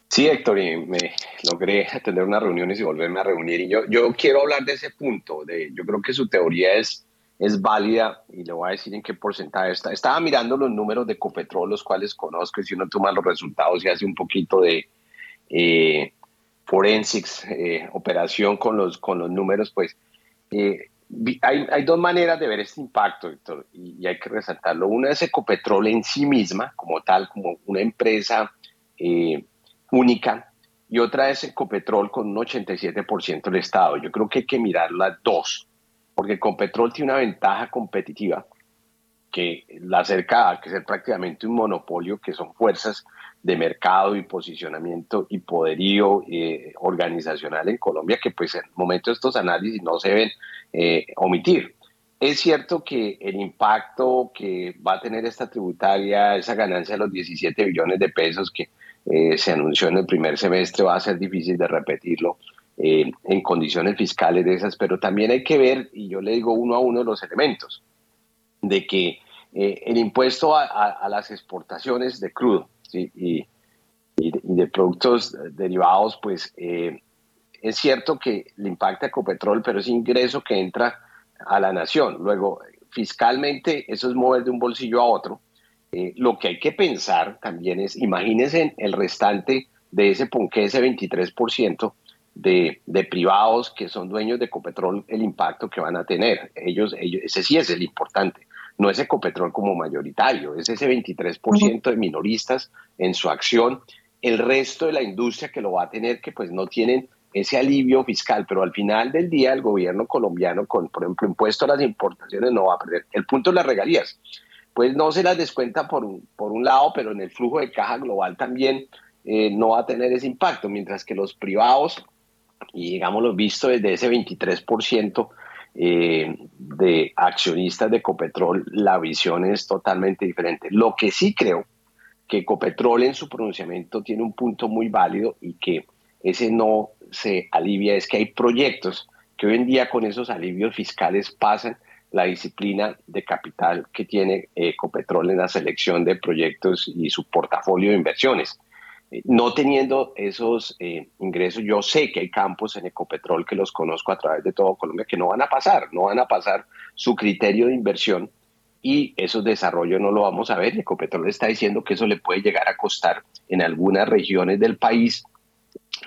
B: Sí, Héctor, y me logré atender unas reuniones y volverme a reunir. Y yo, yo quiero hablar de ese punto. De, yo creo que su teoría es, es válida y le voy a decir en qué porcentaje está. Estaba mirando los números de Ecopetrol, los cuales conozco, y si uno toma los resultados y hace un poquito de, eh, forensics, eh, operación con los, con los números, pues eh, hay, hay, dos maneras de ver este impacto, y, hay que resaltarlo. Una es Ecopetrol en sí misma, como tal, como una empresa única, y otra es Ecopetrol con un 87% del Estado. Yo creo que hay que mirar las dos, porque Ecopetrol tiene una ventaja competitiva que la acerca a que ser prácticamente un monopolio, que son fuerzas de mercado y posicionamiento y poderío eh, organizacional en Colombia que pues en el momento de estos análisis no se deben eh, omitir. Es cierto que el impacto que va a tener esta tributaria, esa ganancia de los 17 billones de pesos que eh, se anunció en el primer semestre, va a ser difícil de repetirlo en condiciones fiscales de esas, pero también hay que ver, y yo le digo uno a uno los elementos, de que el impuesto a las exportaciones de crudo, y, de productos derivados, pues eh, es cierto que le impacta a Ecopetrol, pero es ingreso que entra a la nación. Luego, fiscalmente, eso es mover de un bolsillo a otro. Eh, lo que hay que pensar también es, imagínense el restante de ese ponqué, ese 23% de, de, privados que son dueños de Ecopetrol, el impacto que van a tener. Ellos, ellos, ese sí es el importante no es Ecopetrol como mayoritario, es ese 23% de minoristas en su acción, el resto de la industria que lo va a tener que pues no tienen ese alivio fiscal, pero al final del día el gobierno colombiano con, por ejemplo, impuesto a las importaciones no va a perder. El punto de las regalías, pues no se las descuenta por un, por un lado, pero en el flujo de caja global también eh, no va a tener ese impacto, mientras que los privados, y digamos lo visto desde ese 23%, eh, de accionistas de Ecopetrol, la visión es totalmente diferente. Lo que sí creo que Ecopetrol en su pronunciamiento tiene un punto muy válido y que ese no se alivia es que hay proyectos que hoy en día con esos alivios fiscales pasan la disciplina de capital que tiene Ecopetrol en la selección de proyectos y su portafolio de inversiones. Eh, no teniendo esos eh, ingresos, yo sé que hay campos en Ecopetrol que los conozco a través de todo Colombia que no van a pasar, no van a pasar su criterio de inversión y esos desarrollos no lo vamos a ver. Ecopetrol está diciendo que eso le puede llegar a costar en algunas regiones del país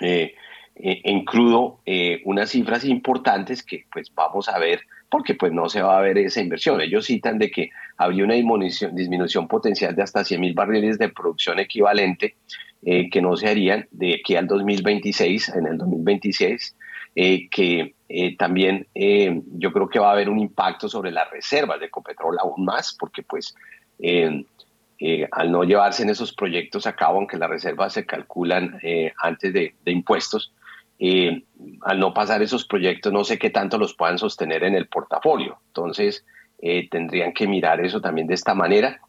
B: eh, en crudo unas cifras importantes que pues vamos a ver porque pues no se va a ver esa inversión. Ellos citan de que habría una disminución, disminución potencial de hasta 100 mil barriles de producción equivalente eh, que no se harían de aquí al 2026, en el 2026, eh, que eh, también yo creo que va a haber un impacto sobre las reservas de Ecopetrol aún más, porque pues al no llevarse en esos proyectos a cabo, aunque las reservas se calculan antes de, de impuestos, al no pasar esos proyectos no sé qué tanto los puedan sostener en el portafolio. Entonces tendrían que mirar eso también de esta manera.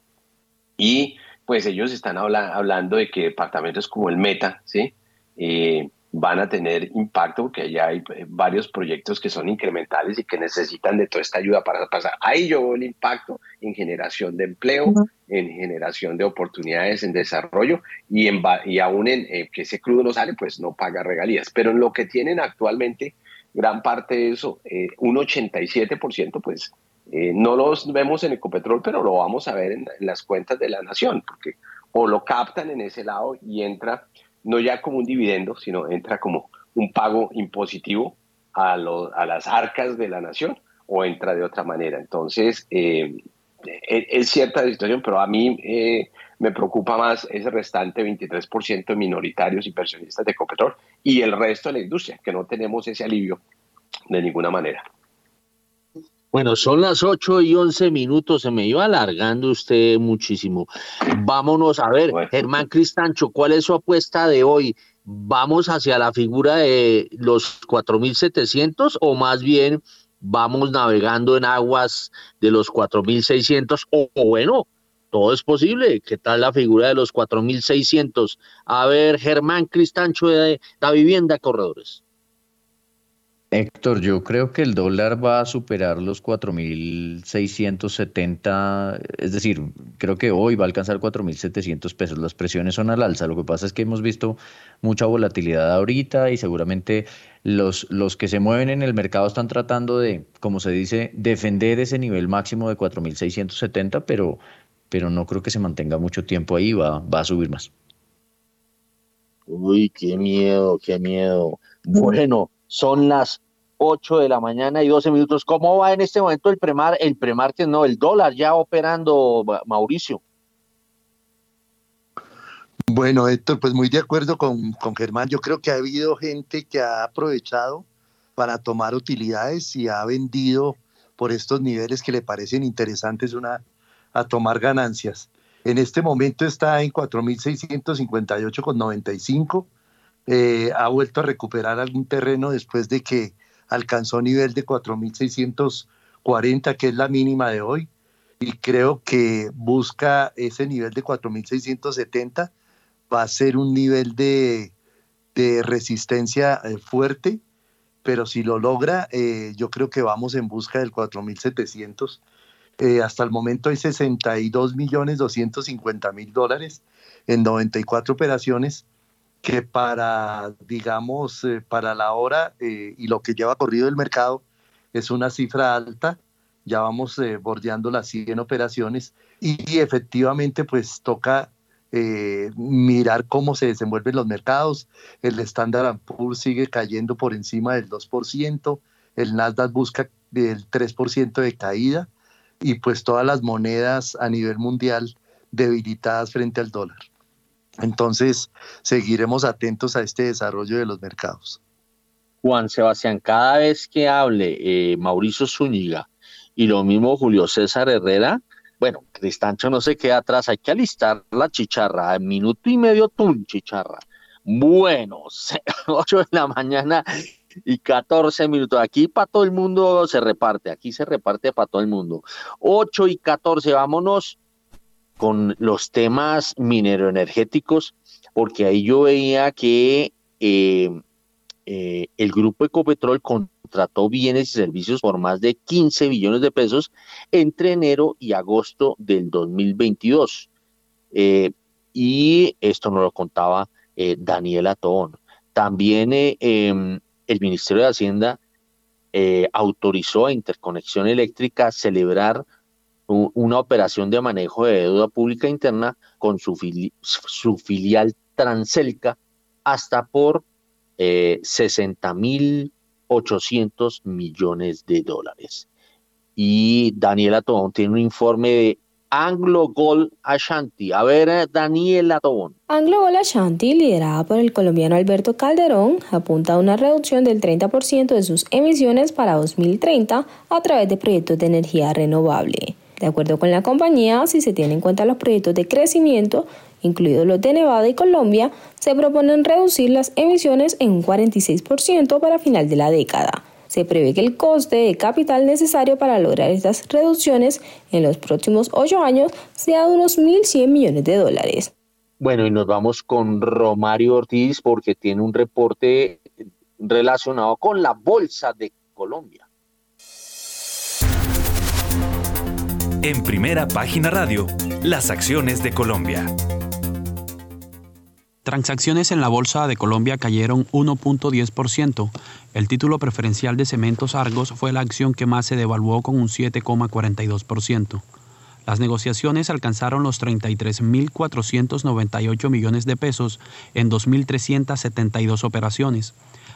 B: Y pues ellos están hablando de que departamentos como el Meta, ¿sí? Eh, van a tener impacto porque allá hay eh, varios proyectos que son incrementales y que necesitan de toda esta ayuda para pasar. Ahí yo veo el impacto en generación de empleo, en generación de oportunidades en desarrollo y, en, y aún en eh, que ese crudo no sale, pues no paga regalías. Pero en lo que tienen actualmente, gran parte de eso, un 87%, pues eh, no los vemos en Ecopetrol, pero lo vamos a ver en, las cuentas de la nación, porque o lo captan en ese lado y entra no ya como un dividendo, sino entra como un pago impositivo a, a las arcas de la nación o entra de otra manera. Entonces, eh,
U: es, cierta la situación, pero a mí eh, me preocupa más ese restante 23% de minoritarios y pensionistas de Ecopetrol y el resto de la industria, que no tenemos ese alivio de ninguna manera.
C: Bueno, son las 8 y 11 minutos, se me iba alargando usted muchísimo. Vámonos a ver, Germán Cristancho, ¿cuál es su apuesta de hoy? ¿Vamos hacia la figura de los 4.700 o más bien vamos navegando en aguas de los 4.600 o, o bueno, todo es posible. ¿Qué tal la figura de los 4.600? A ver, Germán Cristancho de la vivienda Corredores.
K: Héctor, yo creo que el dólar va a superar los 4.670, es decir, creo que hoy va a alcanzar 4.700 pesos. Las presiones son al alza. Lo que pasa es que hemos visto mucha volatilidad ahorita y seguramente los, los que se mueven en el mercado están tratando de, como se dice, defender ese nivel máximo de 4.670, pero, pero no creo que se mantenga mucho tiempo ahí, va, va a subir más.
C: Uy, qué miedo, qué miedo. Bueno. Son las 8 de la mañana y 12 minutos. ¿Cómo va en este momento el premar, el que no, el dólar ya operando, Mauricio?
F: Bueno, Héctor, pues muy de acuerdo con, con Germán. Yo creo que ha habido gente que ha aprovechado para tomar utilidades y ha vendido por estos niveles que le parecen interesantes una, a tomar ganancias. En este momento está en 4.658,95 eh, ha vuelto a recuperar algún terreno después de que alcanzó nivel de 4.640, que es la mínima de hoy, y creo que busca ese nivel de 4.670, va a ser un nivel de, resistencia eh, fuerte, pero si lo logra, eh, yo creo que vamos en busca del 4.700. hasta el momento hay 62 millones 250 mil dólares en 94 operaciones que para, digamos, eh, para la hora eh, y lo que lleva corrido el mercado es una cifra alta, ya vamos eh, bordeando las 100 operaciones y, efectivamente pues toca mirar cómo se desenvuelven los mercados, el Standard Poor's sigue cayendo por encima del 2%, el Nasdaq busca el 3% de caída y pues todas las monedas a nivel mundial debilitadas frente al dólar. Entonces, seguiremos atentos a este desarrollo de los mercados.
C: Juan Sebastián, cada vez que hable eh, Mauricio Zúñiga y lo mismo Julio César Herrera, bueno, Cristancho no se queda atrás, hay que alistar la chicharra, minuto y medio tú, chicharra. Bueno, 8 de la mañana y 14 minutos. Aquí para todo el mundo se reparte, aquí se reparte para todo el mundo. 8 y 14, vámonos con los temas mineroenergéticos, porque ahí yo veía que eh, eh, el grupo Ecopetrol contrató bienes y servicios por más de 15 billones de pesos entre enero y agosto del 2022. Eh, y esto nos lo contaba Daniela Tón. También em, el Ministerio de Hacienda autorizó a Interconexión Eléctrica celebrar una operación de manejo de deuda pública interna con su, su filial Transelca hasta por eh, 60.800 millones de dólares. Y Daniela Tobón tiene un informe de Anglo Gold Ashanti. A ver, eh, Daniela Tobón.
T: Anglo Gold Ashanti, liderada por el colombiano Alberto Calderón, apunta a una reducción del 30% de sus emisiones para 2030 a través de proyectos de energía renovable. De acuerdo con la compañía, si se tienen en cuenta los proyectos de crecimiento, incluidos los de Nevada y Colombia, se proponen reducir las emisiones en un 46% para final de la década. Se prevé que el coste de capital necesario para lograr estas reducciones en los próximos ocho años sea de unos 1.100 millones de dólares.
C: Bueno, y nos vamos con Romario Ortiz porque tiene un reporte relacionado con la Bolsa de Colombia.
D: En primera página radio, las acciones de Colombia.
V: Transacciones en la Bolsa de Colombia cayeron 1.10%. El título preferencial de Cementos Argos fue la acción que más se devaluó con un 7,42%. Las negociaciones alcanzaron los 33.498 millones de pesos en 2.372 operaciones.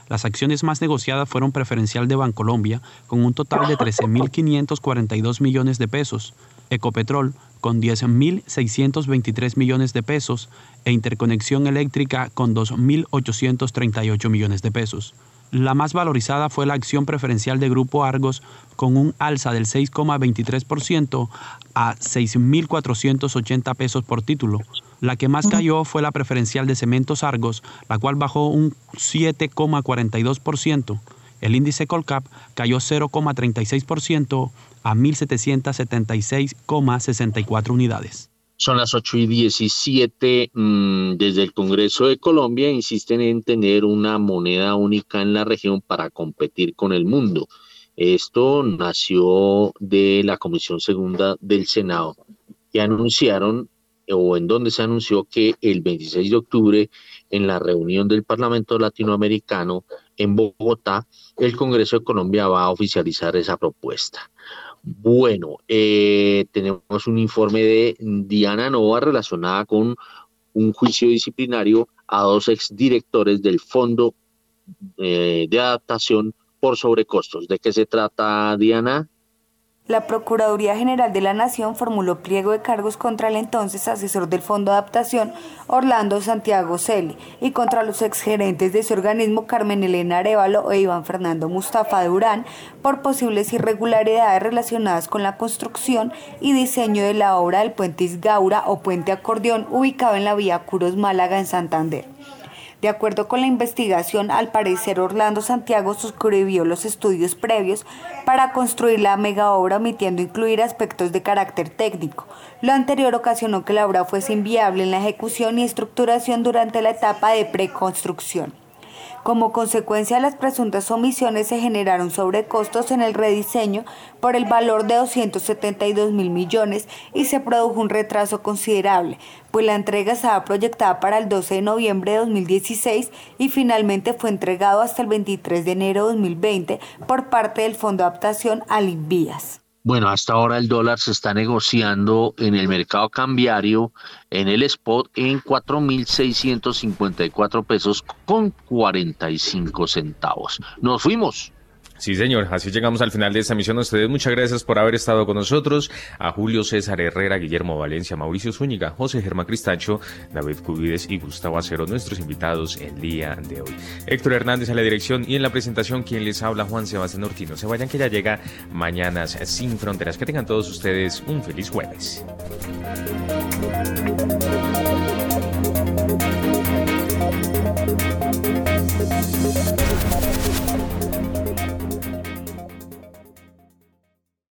V: Las acciones más negociadas fueron preferencial de Bancolombia, con un total de 13.542 millones de pesos, Ecopetrol, con 10.623 millones de pesos, e Interconexión Eléctrica, con 2.838 millones de pesos. La más valorizada fue la acción preferencial de Grupo Argos con un alza del 6,23% a 6.480 pesos por título. La que más cayó fue la preferencial de Cementos Argos, la cual bajó un 7,42%. El índice Colcap cayó 0,36% a 1.776,64 unidades.
C: Son las 8 y 17. Mm, desde el Congreso de Colombia insisten en tener una moneda única en la región para competir con el mundo. Esto nació de la Comisión Segunda del Senado, que anunciaron o en donde se anunció que el 26 de octubre, en la reunión del Parlamento Latinoamericano en Bogotá, el Congreso de Colombia va a oficializar esa propuesta. Bueno, eh, tenemos un informe de Diana Nova relacionada con un juicio disciplinario a dos exdirectores del Fondo eh, de Adaptación por sobrecostos. ¿De qué se trata, Diana?
W: La Procuraduría General de la Nación formuló pliego de cargos contra el entonces asesor del Fondo de Adaptación, Orlando Santiago Celi, y contra los exgerentes de ese organismo, Carmen Elena Arevalo e Iván Fernando Mustafa Durán, por posibles irregularidades relacionadas con la construcción y diseño de la obra del puente Isgaura o puente acordeón ubicado en la vía Curos Málaga en Santander. De acuerdo con la investigación, al parecer Orlando Santiago suscribió los estudios previos para construir la mega obra omitiendo incluir aspectos de carácter técnico. Lo anterior ocasionó que la obra fuese inviable en la ejecución y estructuración durante la etapa de preconstrucción. Como consecuencia de las presuntas omisiones se generaron sobrecostos en el rediseño por el valor de 272 mil millones y se produjo un retraso considerable, pues la entrega estaba proyectada para el 12 de noviembre de 2016 y finalmente fue entregado hasta el 23 de enero de 2020 por parte del Fondo de Adaptación al Invías.
C: Bueno, hasta ahora el dólar se está negociando en el mercado cambiario, en el spot, en 4.654 pesos con 45 centavos. Nos fuimos.
A: Sí, señor. Así llegamos al final de esta emisión. A ustedes muchas gracias por haber estado con nosotros. A Julio César Herrera, Guillermo Valencia, Mauricio Zúñiga, José Germán Cristacho, David Cubides y Gustavo Acero, nuestros invitados el día de hoy. Héctor Hernández a la dirección y en la presentación quien les habla Juan Sebastián Ortino. Se vayan que ya llega Mañanas sin Fronteras. Que tengan todos ustedes un feliz jueves.